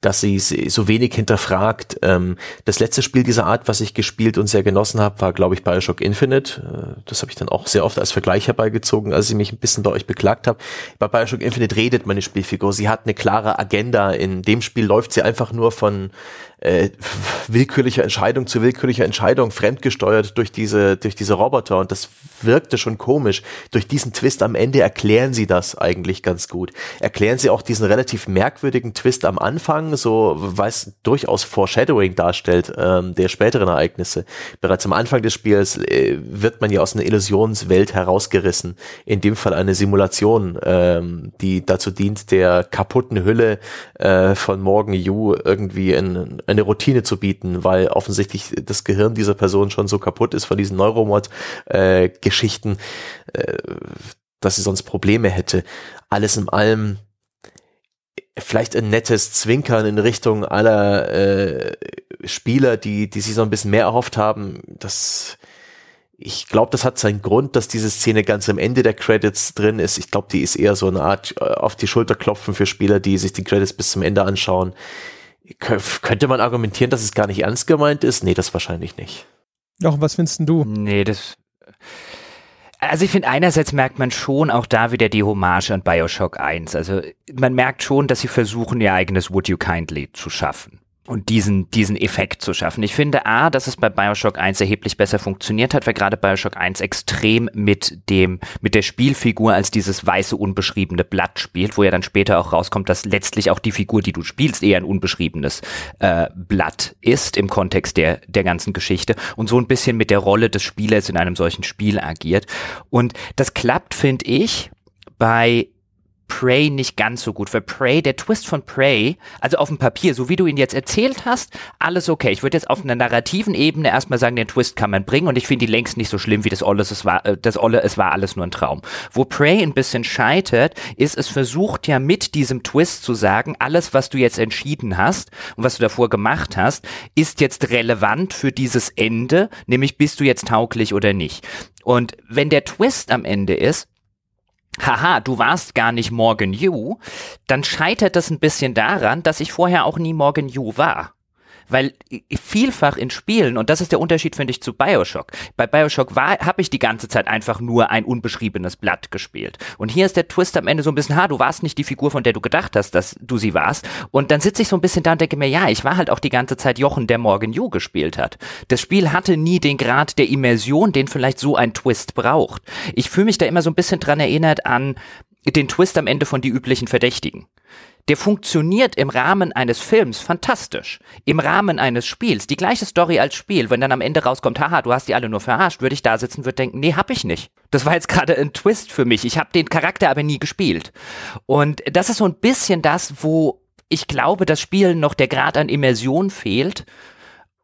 dass sie so wenig hinterfragt. Ähm, das letzte Spiel dieser Art, was ich gespielt und sehr genossen habe, war, glaube ich, Bioshock Infinite. Äh, das habe ich dann auch sehr oft als Vergleich herbeigezogen, als ich mich ein bisschen bei euch beklagt habe. Bei Bioshock Infinite redet meine Spielfigur. Sie hat eine klare Agenda. In dem Spiel läuft sie einfach nur von äh, willkürlicher Entscheidung zu willkürlicher Entscheidung fremdgesteuert durch diese, durch diese Roboter und das wirkte schon komisch. Durch diesen Twist am Ende erklären sie das eigentlich ganz gut. Erklären sie auch diesen relativ merkwürdigen Twist am Anfang, so weil es durchaus Foreshadowing darstellt ähm, der späteren Ereignisse. Bereits am Anfang des Spiels äh, wird man ja aus einer Illusionswelt herausgerissen. In dem Fall eine Simulation, ähm, die dazu dient, der kaputten Hülle äh, von Morgan Yu irgendwie in, eine Routine zu bieten, weil offensichtlich das Gehirn dieser Person schon so kaputt ist von diesen Neuromod-Geschichten, äh, äh, dass sie sonst Probleme hätte. Alles in allem vielleicht ein nettes Zwinkern in Richtung aller äh, Spieler, die, die sich so ein bisschen mehr erhofft haben. Das, ich glaube, das hat seinen Grund, dass diese Szene ganz am Ende der Credits drin ist. Ich glaube, die ist eher so eine Art äh, auf die Schulter klopfen für Spieler, die sich die Credits bis zum Ende anschauen. Könnte man argumentieren, dass es gar nicht ernst gemeint ist? Nee, das wahrscheinlich nicht. Doch, was findest du? Nee, das. Also ich finde, einerseits merkt man schon auch da wieder die Hommage an Bioshock 1. Also man merkt schon, dass sie versuchen, ihr eigenes Would You Kindly zu schaffen und diesen, diesen Effekt zu schaffen. Ich finde A, dass es bei Bioshock 1 erheblich besser funktioniert hat, weil gerade Bioshock 1 extrem mit dem, mit der Spielfigur als dieses weiße, unbeschriebene Blatt spielt, wo ja dann später auch rauskommt, dass letztlich auch die Figur, die du spielst, eher ein unbeschriebenes äh, Blatt ist im Kontext der, der ganzen Geschichte und so ein bisschen mit der Rolle des Spielers in einem solchen Spiel agiert. Und das klappt, finde ich, bei Prey nicht ganz so gut. Weil Prey, der Twist von Prey, also auf dem Papier, so wie du ihn jetzt erzählt hast, alles okay. Ich würde jetzt auf einer narrativen Ebene erstmal sagen, den Twist kann man bringen und ich finde die längst nicht so schlimm wie das Olle, es war, äh, das Olle, es war alles nur ein Traum. Wo Prey ein bisschen scheitert, ist, es versucht ja mit diesem Twist zu sagen, alles, was du jetzt entschieden hast und was du davor gemacht hast, ist jetzt relevant für dieses Ende, nämlich bist du jetzt tauglich oder nicht. Und wenn der Twist am Ende ist, haha, du warst gar nicht Morgan Yu, dann scheitert das ein bisschen daran, dass ich vorher auch nie Morgan Yu war. Weil vielfach in Spielen, und das ist der Unterschied, finde ich, zu Bioshock. Bei Bioshock habe ich die ganze Zeit einfach nur ein unbeschriebenes Blatt gespielt. Und hier ist der Twist am Ende so ein bisschen, ha, du warst nicht die Figur, von der du gedacht hast, dass du sie warst. Und dann sitze ich so ein bisschen da und denke mir, ja, ich war halt auch die ganze Zeit Jochen, der Morgan Yu gespielt hat. Das Spiel hatte nie den Grad der Immersion, den vielleicht so ein Twist braucht. Ich fühle mich da immer so ein bisschen dran erinnert an den Twist am Ende von die üblichen Verdächtigen der funktioniert im Rahmen eines Films fantastisch. Im Rahmen eines Spiels. Die gleiche Story als Spiel. Wenn dann am Ende rauskommt, haha, du hast die alle nur verarscht, würde ich da sitzen, würde denken, nee, hab ich nicht. Das war jetzt gerade ein Twist für mich. Ich habe den Charakter aber nie gespielt. Und das ist so ein bisschen das, wo ich glaube, das Spielen noch der Grad an Immersion fehlt,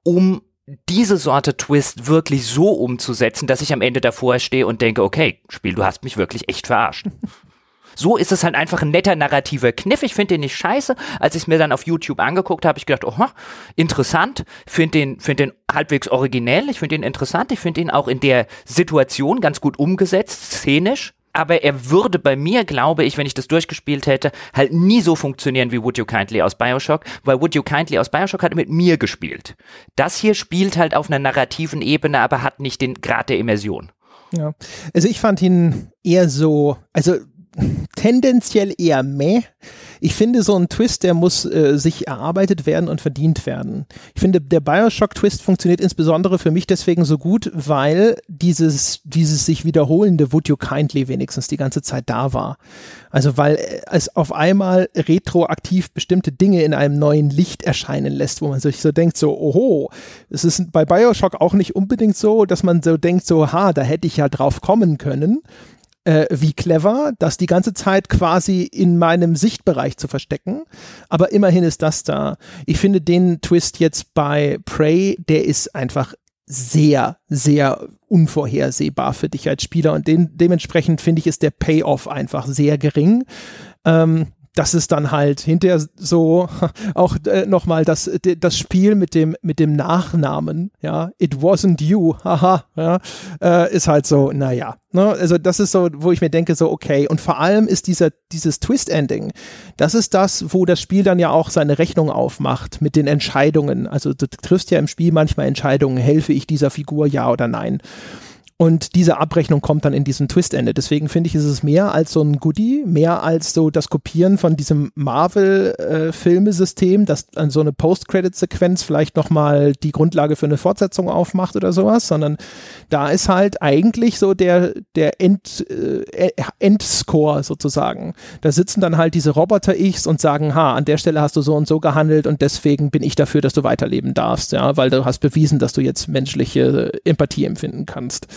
um diese Sorte Twist wirklich so umzusetzen, dass ich am Ende davor stehe und denke, okay, Spiel, du hast mich wirklich echt verarscht. So ist es halt einfach ein netter narrativer Kniff. Ich finde den nicht scheiße. Als ich es mir dann auf YouTube angeguckt habe, ich gedacht, oh, interessant. Finde den, find den halbwegs originell. Ich finde ihn interessant. Ich finde ihn auch in der Situation ganz gut umgesetzt, szenisch aber er würde bei mir, glaube ich, wenn ich das durchgespielt hätte, halt nie so funktionieren wie Would You Kindly aus Bioshock, weil Would You Kindly aus Bioshock hat mit mir gespielt. Das hier spielt halt auf einer narrativen Ebene, aber hat nicht den Grad der Immersion. Ja, also ich fand ihn eher so, also tendenziell eher meh. Ich finde, so ein Twist, der muss äh, sich erarbeitet werden und verdient werden. Ich finde, der Bioshock-Twist funktioniert insbesondere für mich deswegen so gut, weil dieses, dieses sich wiederholende Would You Kindly wenigstens die ganze Zeit da war. Also weil es auf einmal retroaktiv bestimmte Dinge in einem neuen Licht erscheinen lässt, wo man sich so denkt, so, oho, es ist bei Bioshock auch nicht unbedingt so, dass man so denkt, so, ha, da hätte ich ja drauf kommen können äh, wie clever, das die ganze Zeit quasi in meinem Sichtbereich zu verstecken. Aber immerhin ist das da. Ich finde den Twist jetzt bei Prey, der ist einfach sehr, sehr unvorhersehbar für dich als Spieler und den, dementsprechend finde ich, ist der Payoff einfach sehr gering. Ähm, das ist dann halt hinterher so auch äh, nochmal das, das Spiel mit dem, mit dem Nachnamen, ja, it wasn't you, haha, ja, äh, ist halt so, naja, ne, also das ist so, wo ich mir denke, so, okay, und vor allem ist dieser, dieses Twist-Ending, das ist das, wo das Spiel dann ja auch seine Rechnung aufmacht mit den Entscheidungen, also du triffst ja im Spiel manchmal Entscheidungen, helfe ich dieser Figur, ja oder nein. Und diese Abrechnung kommt dann in diesem Twist-Ende. Deswegen finde ich, ist es mehr als so ein Goodie, mehr als so das Kopieren von diesem Marvel-Filmesystem, das an so eine Post-Credit-Sequenz vielleicht nochmal die Grundlage für eine Fortsetzung aufmacht oder sowas, sondern da ist halt eigentlich so der, der End, äh, Endscore sozusagen. Da sitzen dann halt diese Roboter-Ichs und sagen, ha, an der Stelle hast du so und so gehandelt und deswegen bin ich dafür, dass du weiterleben darfst, ja, weil du hast bewiesen, dass du jetzt menschliche Empathie empfinden kannst.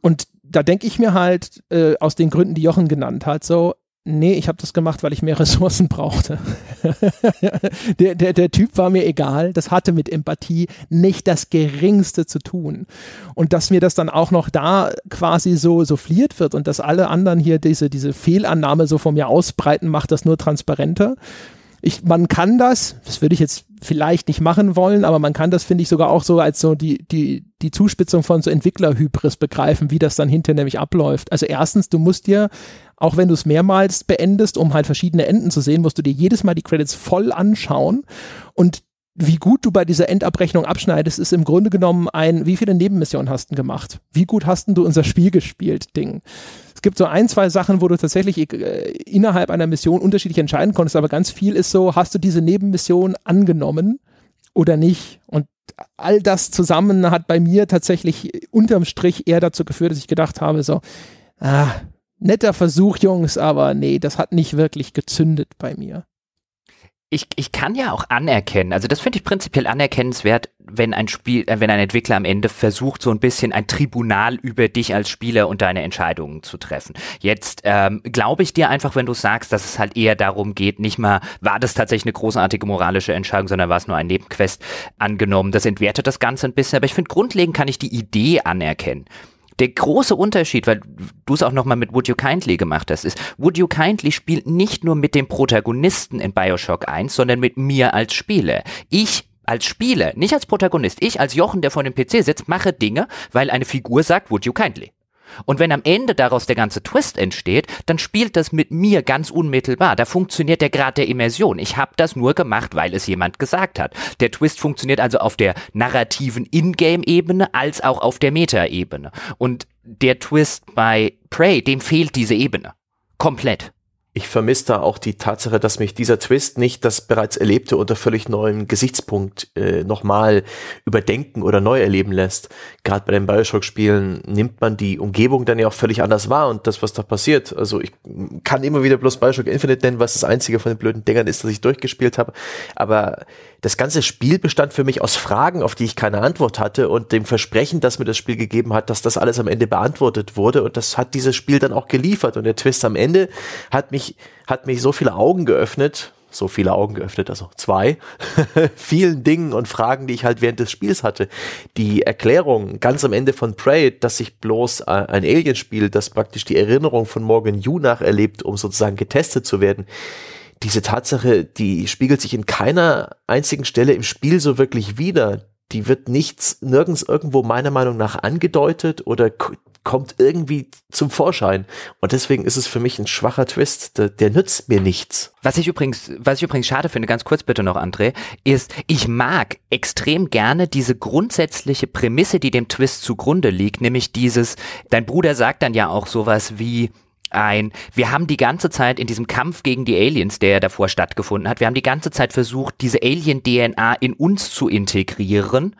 Und da denke ich mir halt, äh, aus den Gründen, die Jochen genannt hat, so, nee, ich habe das gemacht, weil ich mehr Ressourcen brauchte. der, der, der Typ war mir egal, das hatte mit Empathie nicht das Geringste zu tun. Und dass mir das dann auch noch da quasi so souffliert wird und dass alle anderen hier diese, diese Fehlannahme so von mir ausbreiten, macht das nur transparenter. Ich, man kann das, das würde ich jetzt vielleicht nicht machen wollen, aber man kann das, finde ich, sogar auch so als so die, die, die Zuspitzung von so Entwicklerhybris begreifen, wie das dann hinterher nämlich abläuft. Also erstens, du musst dir, auch wenn du es mehrmals beendest, um halt verschiedene Enden zu sehen, musst du dir jedes Mal die Credits voll anschauen und wie gut du bei dieser Endabrechnung abschneidest, ist im Grunde genommen ein, wie viele Nebenmissionen hast du gemacht? Wie gut hast du unser Spiel gespielt, Ding? Es gibt so ein, zwei Sachen, wo du tatsächlich äh, innerhalb einer Mission unterschiedlich entscheiden konntest, aber ganz viel ist so, hast du diese Nebenmission angenommen oder nicht? Und all das zusammen hat bei mir tatsächlich unterm Strich eher dazu geführt, dass ich gedacht habe, so, ah, netter Versuch, Jungs, aber nee, das hat nicht wirklich gezündet bei mir ich, ich kann ja auch anerkennen, also das finde ich prinzipiell anerkennenswert, wenn ein Spiel, äh, wenn ein Entwickler am Ende versucht, so ein bisschen ein Tribunal über dich als Spieler und deine Entscheidungen zu treffen. Jetzt ähm, glaube ich dir einfach, wenn du sagst, dass es halt eher darum geht, nicht mal, war das tatsächlich eine großartige moralische Entscheidung, sondern war es nur ein Nebenquest angenommen. Das entwertet das Ganze ein bisschen, aber ich finde, grundlegend kann ich die Idee anerkennen. Der große Unterschied, weil du es auch nochmal mit Would You Kindly gemacht hast, ist, Would You Kindly spielt nicht nur mit dem Protagonisten in Bioshock 1, sondern mit mir als Spieler. Ich als Spieler, nicht als Protagonist, ich als Jochen, der vor dem PC sitzt, mache Dinge, weil eine Figur sagt, Would You Kindly. Und wenn am Ende daraus der ganze Twist entsteht, dann spielt das mit mir ganz unmittelbar. Da funktioniert der Grad der Immersion. Ich habe das nur gemacht, weil es jemand gesagt hat. Der Twist funktioniert also auf der narrativen Ingame-Ebene als auch auf der Meta-Ebene. Und der Twist bei Prey, dem fehlt diese Ebene. Komplett ich vermisse da auch die Tatsache, dass mich dieser Twist nicht das bereits Erlebte unter völlig neuem Gesichtspunkt äh, nochmal überdenken oder neu erleben lässt. Gerade bei den Bioshock-Spielen nimmt man die Umgebung dann ja auch völlig anders wahr und das, was da passiert. Also ich kann immer wieder bloß Bioshock Infinite nennen, was das einzige von den blöden Dingern ist, das ich durchgespielt habe. Aber das ganze Spiel bestand für mich aus Fragen, auf die ich keine Antwort hatte und dem Versprechen, das mir das Spiel gegeben hat, dass das alles am Ende beantwortet wurde und das hat dieses Spiel dann auch geliefert und der Twist am Ende hat mich, hat mich so viele Augen geöffnet, so viele Augen geöffnet, also zwei, vielen Dingen und Fragen, die ich halt während des Spiels hatte. Die Erklärung ganz am Ende von Prey, dass sich bloß ein Alien spielt, das praktisch die Erinnerung von Morgan Yu nacherlebt, um sozusagen getestet zu werden. Diese Tatsache, die spiegelt sich in keiner einzigen Stelle im Spiel so wirklich wider die wird nichts, nirgends irgendwo meiner Meinung nach angedeutet oder kommt irgendwie zum Vorschein. Und deswegen ist es für mich ein schwacher Twist. Der, der, nützt mir nichts. Was ich übrigens, was ich übrigens schade finde, ganz kurz bitte noch, André, ist, ich mag extrem gerne diese grundsätzliche Prämisse, die dem Twist zugrunde liegt, nämlich dieses, dein Bruder sagt dann ja auch sowas wie, ein, wir haben die ganze Zeit in diesem Kampf gegen die Aliens, der ja davor stattgefunden hat, wir haben die ganze Zeit versucht, diese Alien-DNA in uns zu integrieren,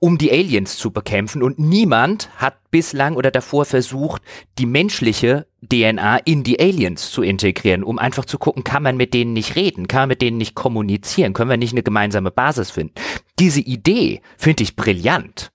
um die Aliens zu bekämpfen und niemand hat bislang oder davor versucht, die menschliche DNA in die Aliens zu integrieren, um einfach zu gucken, kann man mit denen nicht reden, kann man mit denen nicht kommunizieren, können wir nicht eine gemeinsame Basis finden. Diese Idee finde ich brillant.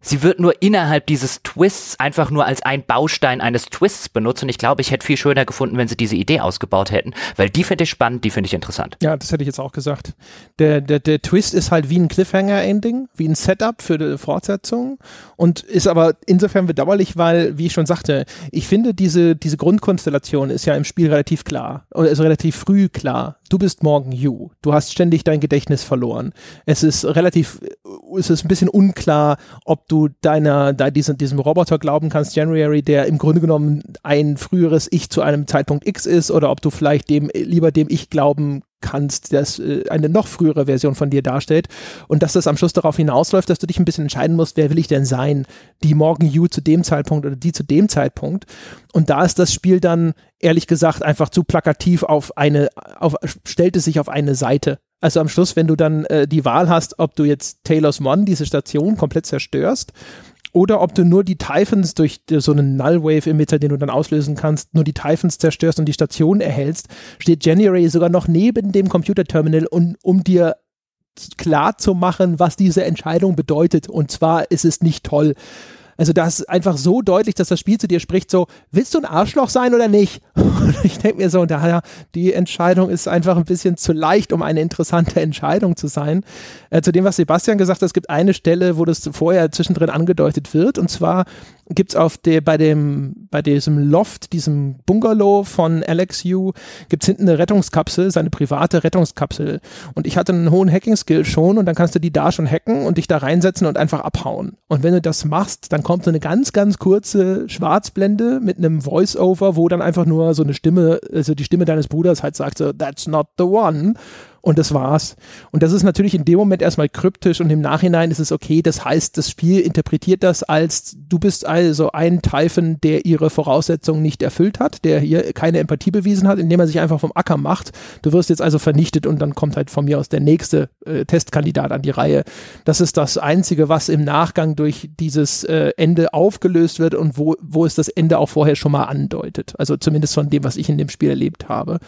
Sie wird nur innerhalb dieses Twists einfach nur als ein Baustein eines Twists benutzt und ich glaube, ich hätte viel schöner gefunden, wenn sie diese Idee ausgebaut hätten, weil die finde ich spannend, die finde ich interessant. Ja, das hätte ich jetzt auch gesagt. Der, der, der Twist ist halt wie ein Cliffhanger-Ending, wie ein Setup für die Fortsetzung und ist aber insofern bedauerlich, weil, wie ich schon sagte, ich finde, diese, diese Grundkonstellation ist ja im Spiel relativ klar, also relativ früh klar. Du bist Morgan You. Du hast ständig dein Gedächtnis verloren. Es ist relativ, es ist ein bisschen unklar, ob du deiner, da diesem, diesem Roboter glauben kannst, January, der im Grunde genommen ein früheres Ich zu einem Zeitpunkt X ist, oder ob du vielleicht dem, lieber dem Ich glauben kannst, das äh, eine noch frühere Version von dir darstellt. Und dass das am Schluss darauf hinausläuft, dass du dich ein bisschen entscheiden musst, wer will ich denn sein, die Morgan You zu dem Zeitpunkt oder die zu dem Zeitpunkt. Und da ist das Spiel dann ehrlich gesagt einfach zu plakativ auf eine, auf, stellt es sich auf eine Seite also am Schluss, wenn du dann äh, die Wahl hast, ob du jetzt Taylor's One, diese Station, komplett zerstörst oder ob du nur die Typhons durch so einen Null-Wave-Emitter, den du dann auslösen kannst, nur die Typhons zerstörst und die Station erhältst, steht January sogar noch neben dem Computerterminal, um, um dir klar zu machen, was diese Entscheidung bedeutet. Und zwar ist es nicht toll. Also das ist einfach so deutlich, dass das Spiel zu dir spricht, so, willst du ein Arschloch sein oder nicht? Und ich denke mir so, daher, die Entscheidung ist einfach ein bisschen zu leicht, um eine interessante Entscheidung zu sein. Äh, zu dem, was Sebastian gesagt hat, es gibt eine Stelle, wo das vorher zwischendrin angedeutet wird, und zwar gibt es auf bei bei diesem Loft, diesem Bungalow von Alex Yu, gibt es hinten eine Rettungskapsel, seine private Rettungskapsel. Und ich hatte einen hohen Hacking-Skill schon und dann kannst du die da schon hacken und dich da reinsetzen und einfach abhauen. Und wenn du das machst, dann kommt so eine ganz, ganz kurze Schwarzblende mit einem Voice-Over, wo dann einfach nur so eine Stimme, also die Stimme deines Bruders halt sagt so, that's not the one. Und das war's. Und das ist natürlich in dem Moment erstmal kryptisch und im Nachhinein ist es okay. Das heißt, das Spiel interpretiert das als, du bist also ein Typhon, der ihre Voraussetzungen nicht erfüllt hat, der hier keine Empathie bewiesen hat, indem er sich einfach vom Acker macht. Du wirst jetzt also vernichtet und dann kommt halt von mir aus der nächste äh, Testkandidat an die Reihe. Das ist das Einzige, was im Nachgang durch dieses äh, Ende aufgelöst wird und wo, wo es das Ende auch vorher schon mal andeutet. Also zumindest von dem, was ich in dem Spiel erlebt habe.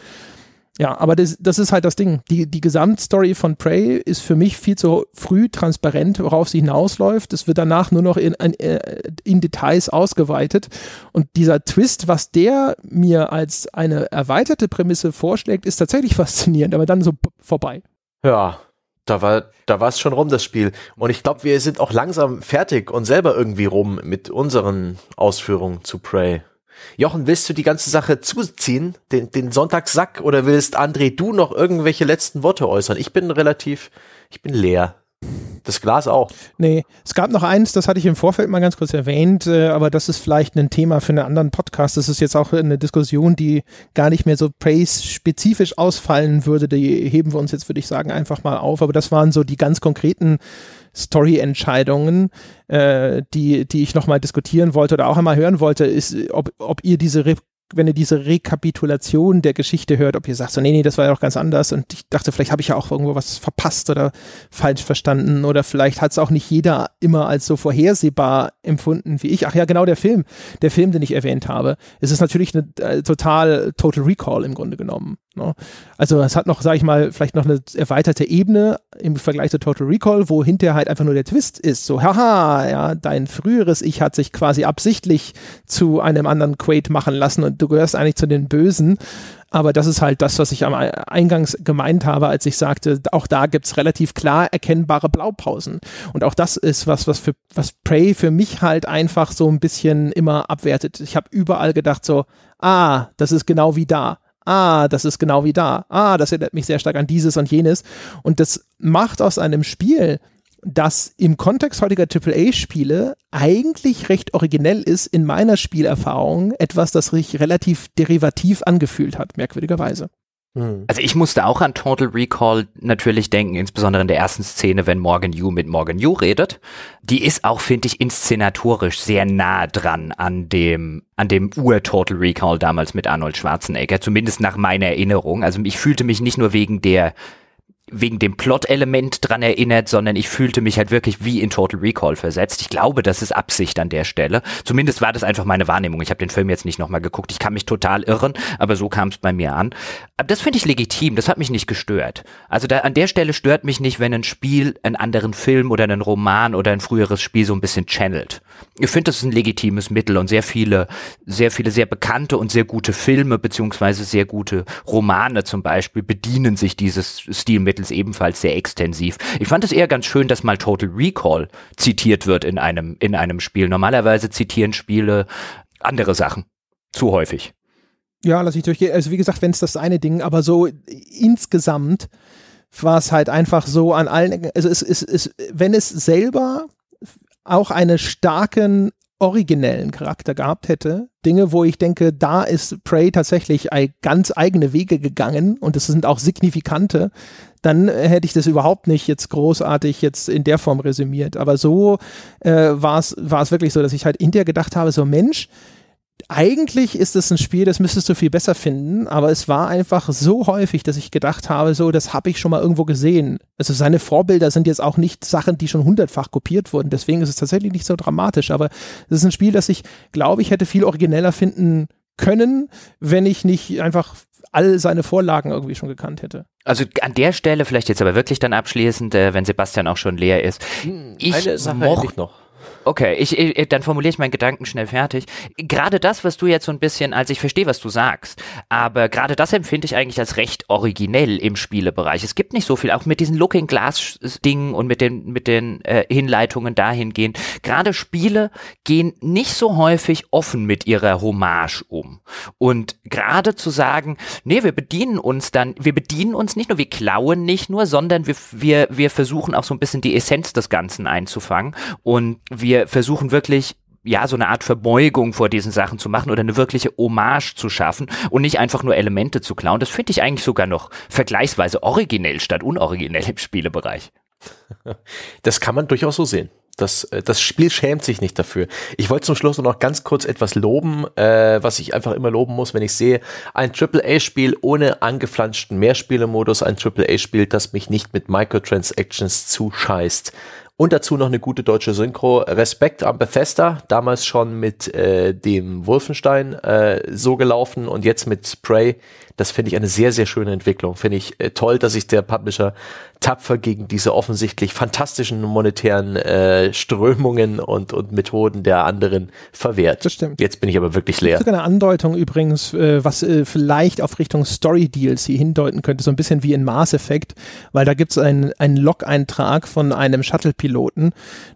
Ja, aber das, das ist halt das Ding. Die, die Gesamtstory von Prey ist für mich viel zu früh transparent, worauf sie hinausläuft. Es wird danach nur noch in, in, äh, in Details ausgeweitet. Und dieser Twist, was der mir als eine erweiterte Prämisse vorschlägt, ist tatsächlich faszinierend, aber dann so vorbei. Ja, da war da war es schon rum das Spiel und ich glaube, wir sind auch langsam fertig und selber irgendwie rum mit unseren Ausführungen zu Prey. Jochen, willst du die ganze Sache zuziehen, den, den Sonntagssack, oder willst André du noch irgendwelche letzten Worte äußern? Ich bin relativ, ich bin leer. Das Glas auch. Nee, es gab noch eins, das hatte ich im Vorfeld mal ganz kurz erwähnt, äh, aber das ist vielleicht ein Thema für einen anderen Podcast. Das ist jetzt auch eine Diskussion, die gar nicht mehr so Praise-spezifisch ausfallen würde. Die heben wir uns jetzt, würde ich sagen, einfach mal auf. Aber das waren so die ganz konkreten Story-Entscheidungen, äh, die, die ich nochmal diskutieren wollte oder auch einmal hören wollte, ist, ob, ob ihr diese Re wenn ihr diese Rekapitulation der Geschichte hört, ob ihr sagt, so, nee, nee, das war ja auch ganz anders und ich dachte, vielleicht habe ich ja auch irgendwo was verpasst oder falsch verstanden oder vielleicht hat es auch nicht jeder immer als so vorhersehbar empfunden wie ich. Ach ja, genau, der Film, der Film, den ich erwähnt habe. Es ist natürlich eine äh, total Total Recall im Grunde genommen. Ne? Also es hat noch, sage ich mal, vielleicht noch eine erweiterte Ebene im Vergleich zu Total Recall, wo hinterher halt einfach nur der Twist ist. So, haha, ja, dein früheres Ich hat sich quasi absichtlich zu einem anderen Quaid machen lassen und du gehörst eigentlich zu den Bösen. Aber das ist halt das, was ich am Eingangs gemeint habe, als ich sagte, auch da gibt's relativ klar erkennbare Blaupausen. Und auch das ist was, was für was Prey für mich halt einfach so ein bisschen immer abwertet. Ich habe überall gedacht so, ah, das ist genau wie da ah, das ist genau wie da, ah, das erinnert mich sehr stark an dieses und jenes. Und das macht aus einem Spiel, das im Kontext heutiger AAA-Spiele eigentlich recht originell ist, in meiner Spielerfahrung etwas, das sich relativ derivativ angefühlt hat, merkwürdigerweise. Hm. Also ich musste auch an Total Recall natürlich denken, insbesondere in der ersten Szene, wenn Morgan Yu mit Morgan Yu redet. Die ist auch, finde ich, inszenatorisch sehr nah dran an dem, an dem Ur-Total Recall damals mit Arnold Schwarzenegger, zumindest nach meiner Erinnerung. Also ich fühlte mich nicht nur wegen der wegen dem Plot-Element dran erinnert, sondern ich fühlte mich halt wirklich wie in Total Recall versetzt. Ich glaube, das ist Absicht an der Stelle. Zumindest war das einfach meine Wahrnehmung. Ich habe den Film jetzt nicht nochmal geguckt. Ich kann mich total irren, aber so kam es bei mir an. Aber das finde ich legitim. Das hat mich nicht gestört. Also da, an der Stelle stört mich nicht, wenn ein Spiel einen anderen Film oder einen Roman oder ein früheres Spiel so ein bisschen channelt. Ich finde, das ist ein legitimes Mittel und sehr viele, sehr viele sehr bekannte und sehr gute Filme beziehungsweise sehr gute Romane zum Beispiel bedienen sich dieses Stilmittel Titels ebenfalls sehr extensiv. Ich fand es eher ganz schön, dass mal Total Recall zitiert wird in einem, in einem Spiel. Normalerweise zitieren Spiele andere Sachen. Zu häufig. Ja, lass ich durchgehen. Also wie gesagt, wenn es das eine Ding, aber so insgesamt war es halt einfach so an allen, also es ist, wenn es selber auch einen starken originellen Charakter gehabt hätte. Dinge, wo ich denke, da ist Prey tatsächlich ganz eigene Wege gegangen und es sind auch signifikante, dann hätte ich das überhaupt nicht jetzt großartig jetzt in der Form resümiert. Aber so äh, war es wirklich so, dass ich halt hinterher gedacht habe, so Mensch, eigentlich ist es ein Spiel, das müsstest du viel besser finden, aber es war einfach so häufig, dass ich gedacht habe, so, das habe ich schon mal irgendwo gesehen. Also seine Vorbilder sind jetzt auch nicht Sachen, die schon hundertfach kopiert wurden, deswegen ist es tatsächlich nicht so dramatisch, aber es ist ein Spiel, das ich, glaube ich, hätte viel origineller finden können, wenn ich nicht einfach all seine Vorlagen irgendwie schon gekannt hätte. Also an der Stelle vielleicht jetzt aber wirklich dann abschließend, äh, wenn Sebastian auch schon leer ist. Hm, ich Eine Sache mochte noch. Okay, ich, ich, dann formuliere ich meinen Gedanken schnell fertig. Gerade das, was du jetzt so ein bisschen, also ich verstehe, was du sagst, aber gerade das empfinde ich eigentlich als recht originell im Spielebereich. Es gibt nicht so viel, auch mit diesen Looking Glass Dingen und mit den mit den äh, Hinleitungen dahingehend. Gerade Spiele gehen nicht so häufig offen mit ihrer Hommage um. Und gerade zu sagen, nee, wir bedienen uns dann, wir bedienen uns nicht nur, wir klauen nicht nur, sondern wir wir wir versuchen auch so ein bisschen die Essenz des Ganzen einzufangen und wir wir versuchen wirklich ja, so eine Art Verbeugung vor diesen Sachen zu machen oder eine wirkliche Hommage zu schaffen und nicht einfach nur Elemente zu klauen. Das finde ich eigentlich sogar noch vergleichsweise originell statt unoriginell im Spielebereich. Das kann man durchaus so sehen. Das, äh, das Spiel schämt sich nicht dafür. Ich wollte zum Schluss noch ganz kurz etwas loben, äh, was ich einfach immer loben muss, wenn ich sehe, ein AAA-Spiel ohne angeflanschten Mehrspielermodus, ein AAA-Spiel, das mich nicht mit Microtransactions zuscheißt. Und dazu noch eine gute deutsche Synchro. Respekt am Bethesda, damals schon mit äh, dem Wolfenstein äh, so gelaufen und jetzt mit Prey. Das finde ich eine sehr, sehr schöne Entwicklung. Finde ich äh, toll, dass sich der Publisher tapfer gegen diese offensichtlich fantastischen monetären äh, Strömungen und, und Methoden der anderen verwehrt. Das stimmt. Jetzt bin ich aber wirklich leer. Gibt eine Andeutung übrigens, äh, was äh, vielleicht auf Richtung Story-DLC hindeuten könnte, so ein bisschen wie in Mass Effect, weil da gibt es einen, einen Log-Eintrag von einem Shuttle-Piloten,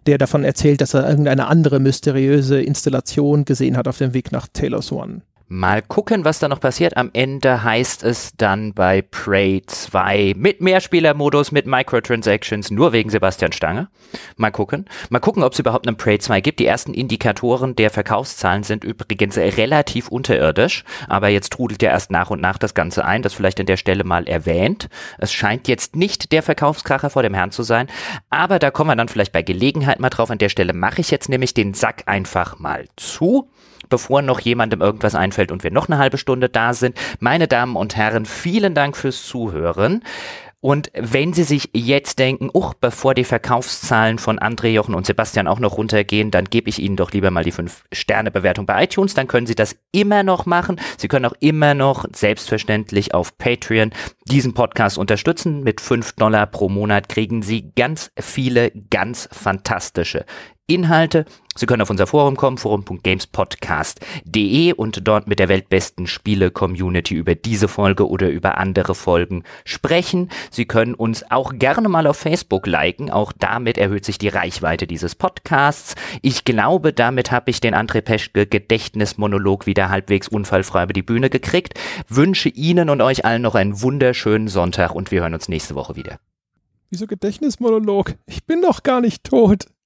der davon erzählt, dass er irgendeine andere mysteriöse Installation gesehen hat auf dem Weg nach Taylor's One. Mal gucken, was da noch passiert. Am Ende heißt es dann bei Prey 2 mit Mehrspielermodus, mit Microtransactions, nur wegen Sebastian Stange. Mal gucken. Mal gucken, ob es überhaupt einen Prey 2 gibt. Die ersten Indikatoren der Verkaufszahlen sind übrigens relativ unterirdisch, aber jetzt trudelt ja erst nach und nach das Ganze ein. Das vielleicht an der Stelle mal erwähnt. Es scheint jetzt nicht der Verkaufskracher vor dem Herrn zu sein, aber da kommen wir dann vielleicht bei Gelegenheit mal drauf. An der Stelle mache ich jetzt nämlich den Sack einfach mal zu bevor noch jemandem irgendwas einfällt und wir noch eine halbe Stunde da sind. Meine Damen und Herren, vielen Dank fürs Zuhören. Und wenn Sie sich jetzt denken, uch, bevor die Verkaufszahlen von André, Jochen und Sebastian auch noch runtergehen, dann gebe ich Ihnen doch lieber mal die 5-Sterne-Bewertung bei iTunes. Dann können Sie das immer noch machen. Sie können auch immer noch selbstverständlich auf Patreon diesen Podcast unterstützen. Mit 5 Dollar pro Monat kriegen Sie ganz viele, ganz fantastische Inhalte. Sie können auf unser Forum kommen, forum.gamespodcast.de und dort mit der weltbesten Spiele-Community über diese Folge oder über andere Folgen sprechen. Sie können uns auch gerne mal auf Facebook liken. Auch damit erhöht sich die Reichweite dieses Podcasts. Ich glaube, damit habe ich den André Peschke Gedächtnismonolog wieder halbwegs unfallfrei über die Bühne gekriegt. Wünsche Ihnen und euch allen noch einen wunderschönen Sonntag und wir hören uns nächste Woche wieder. Wieso Gedächtnismonolog? Ich bin doch gar nicht tot.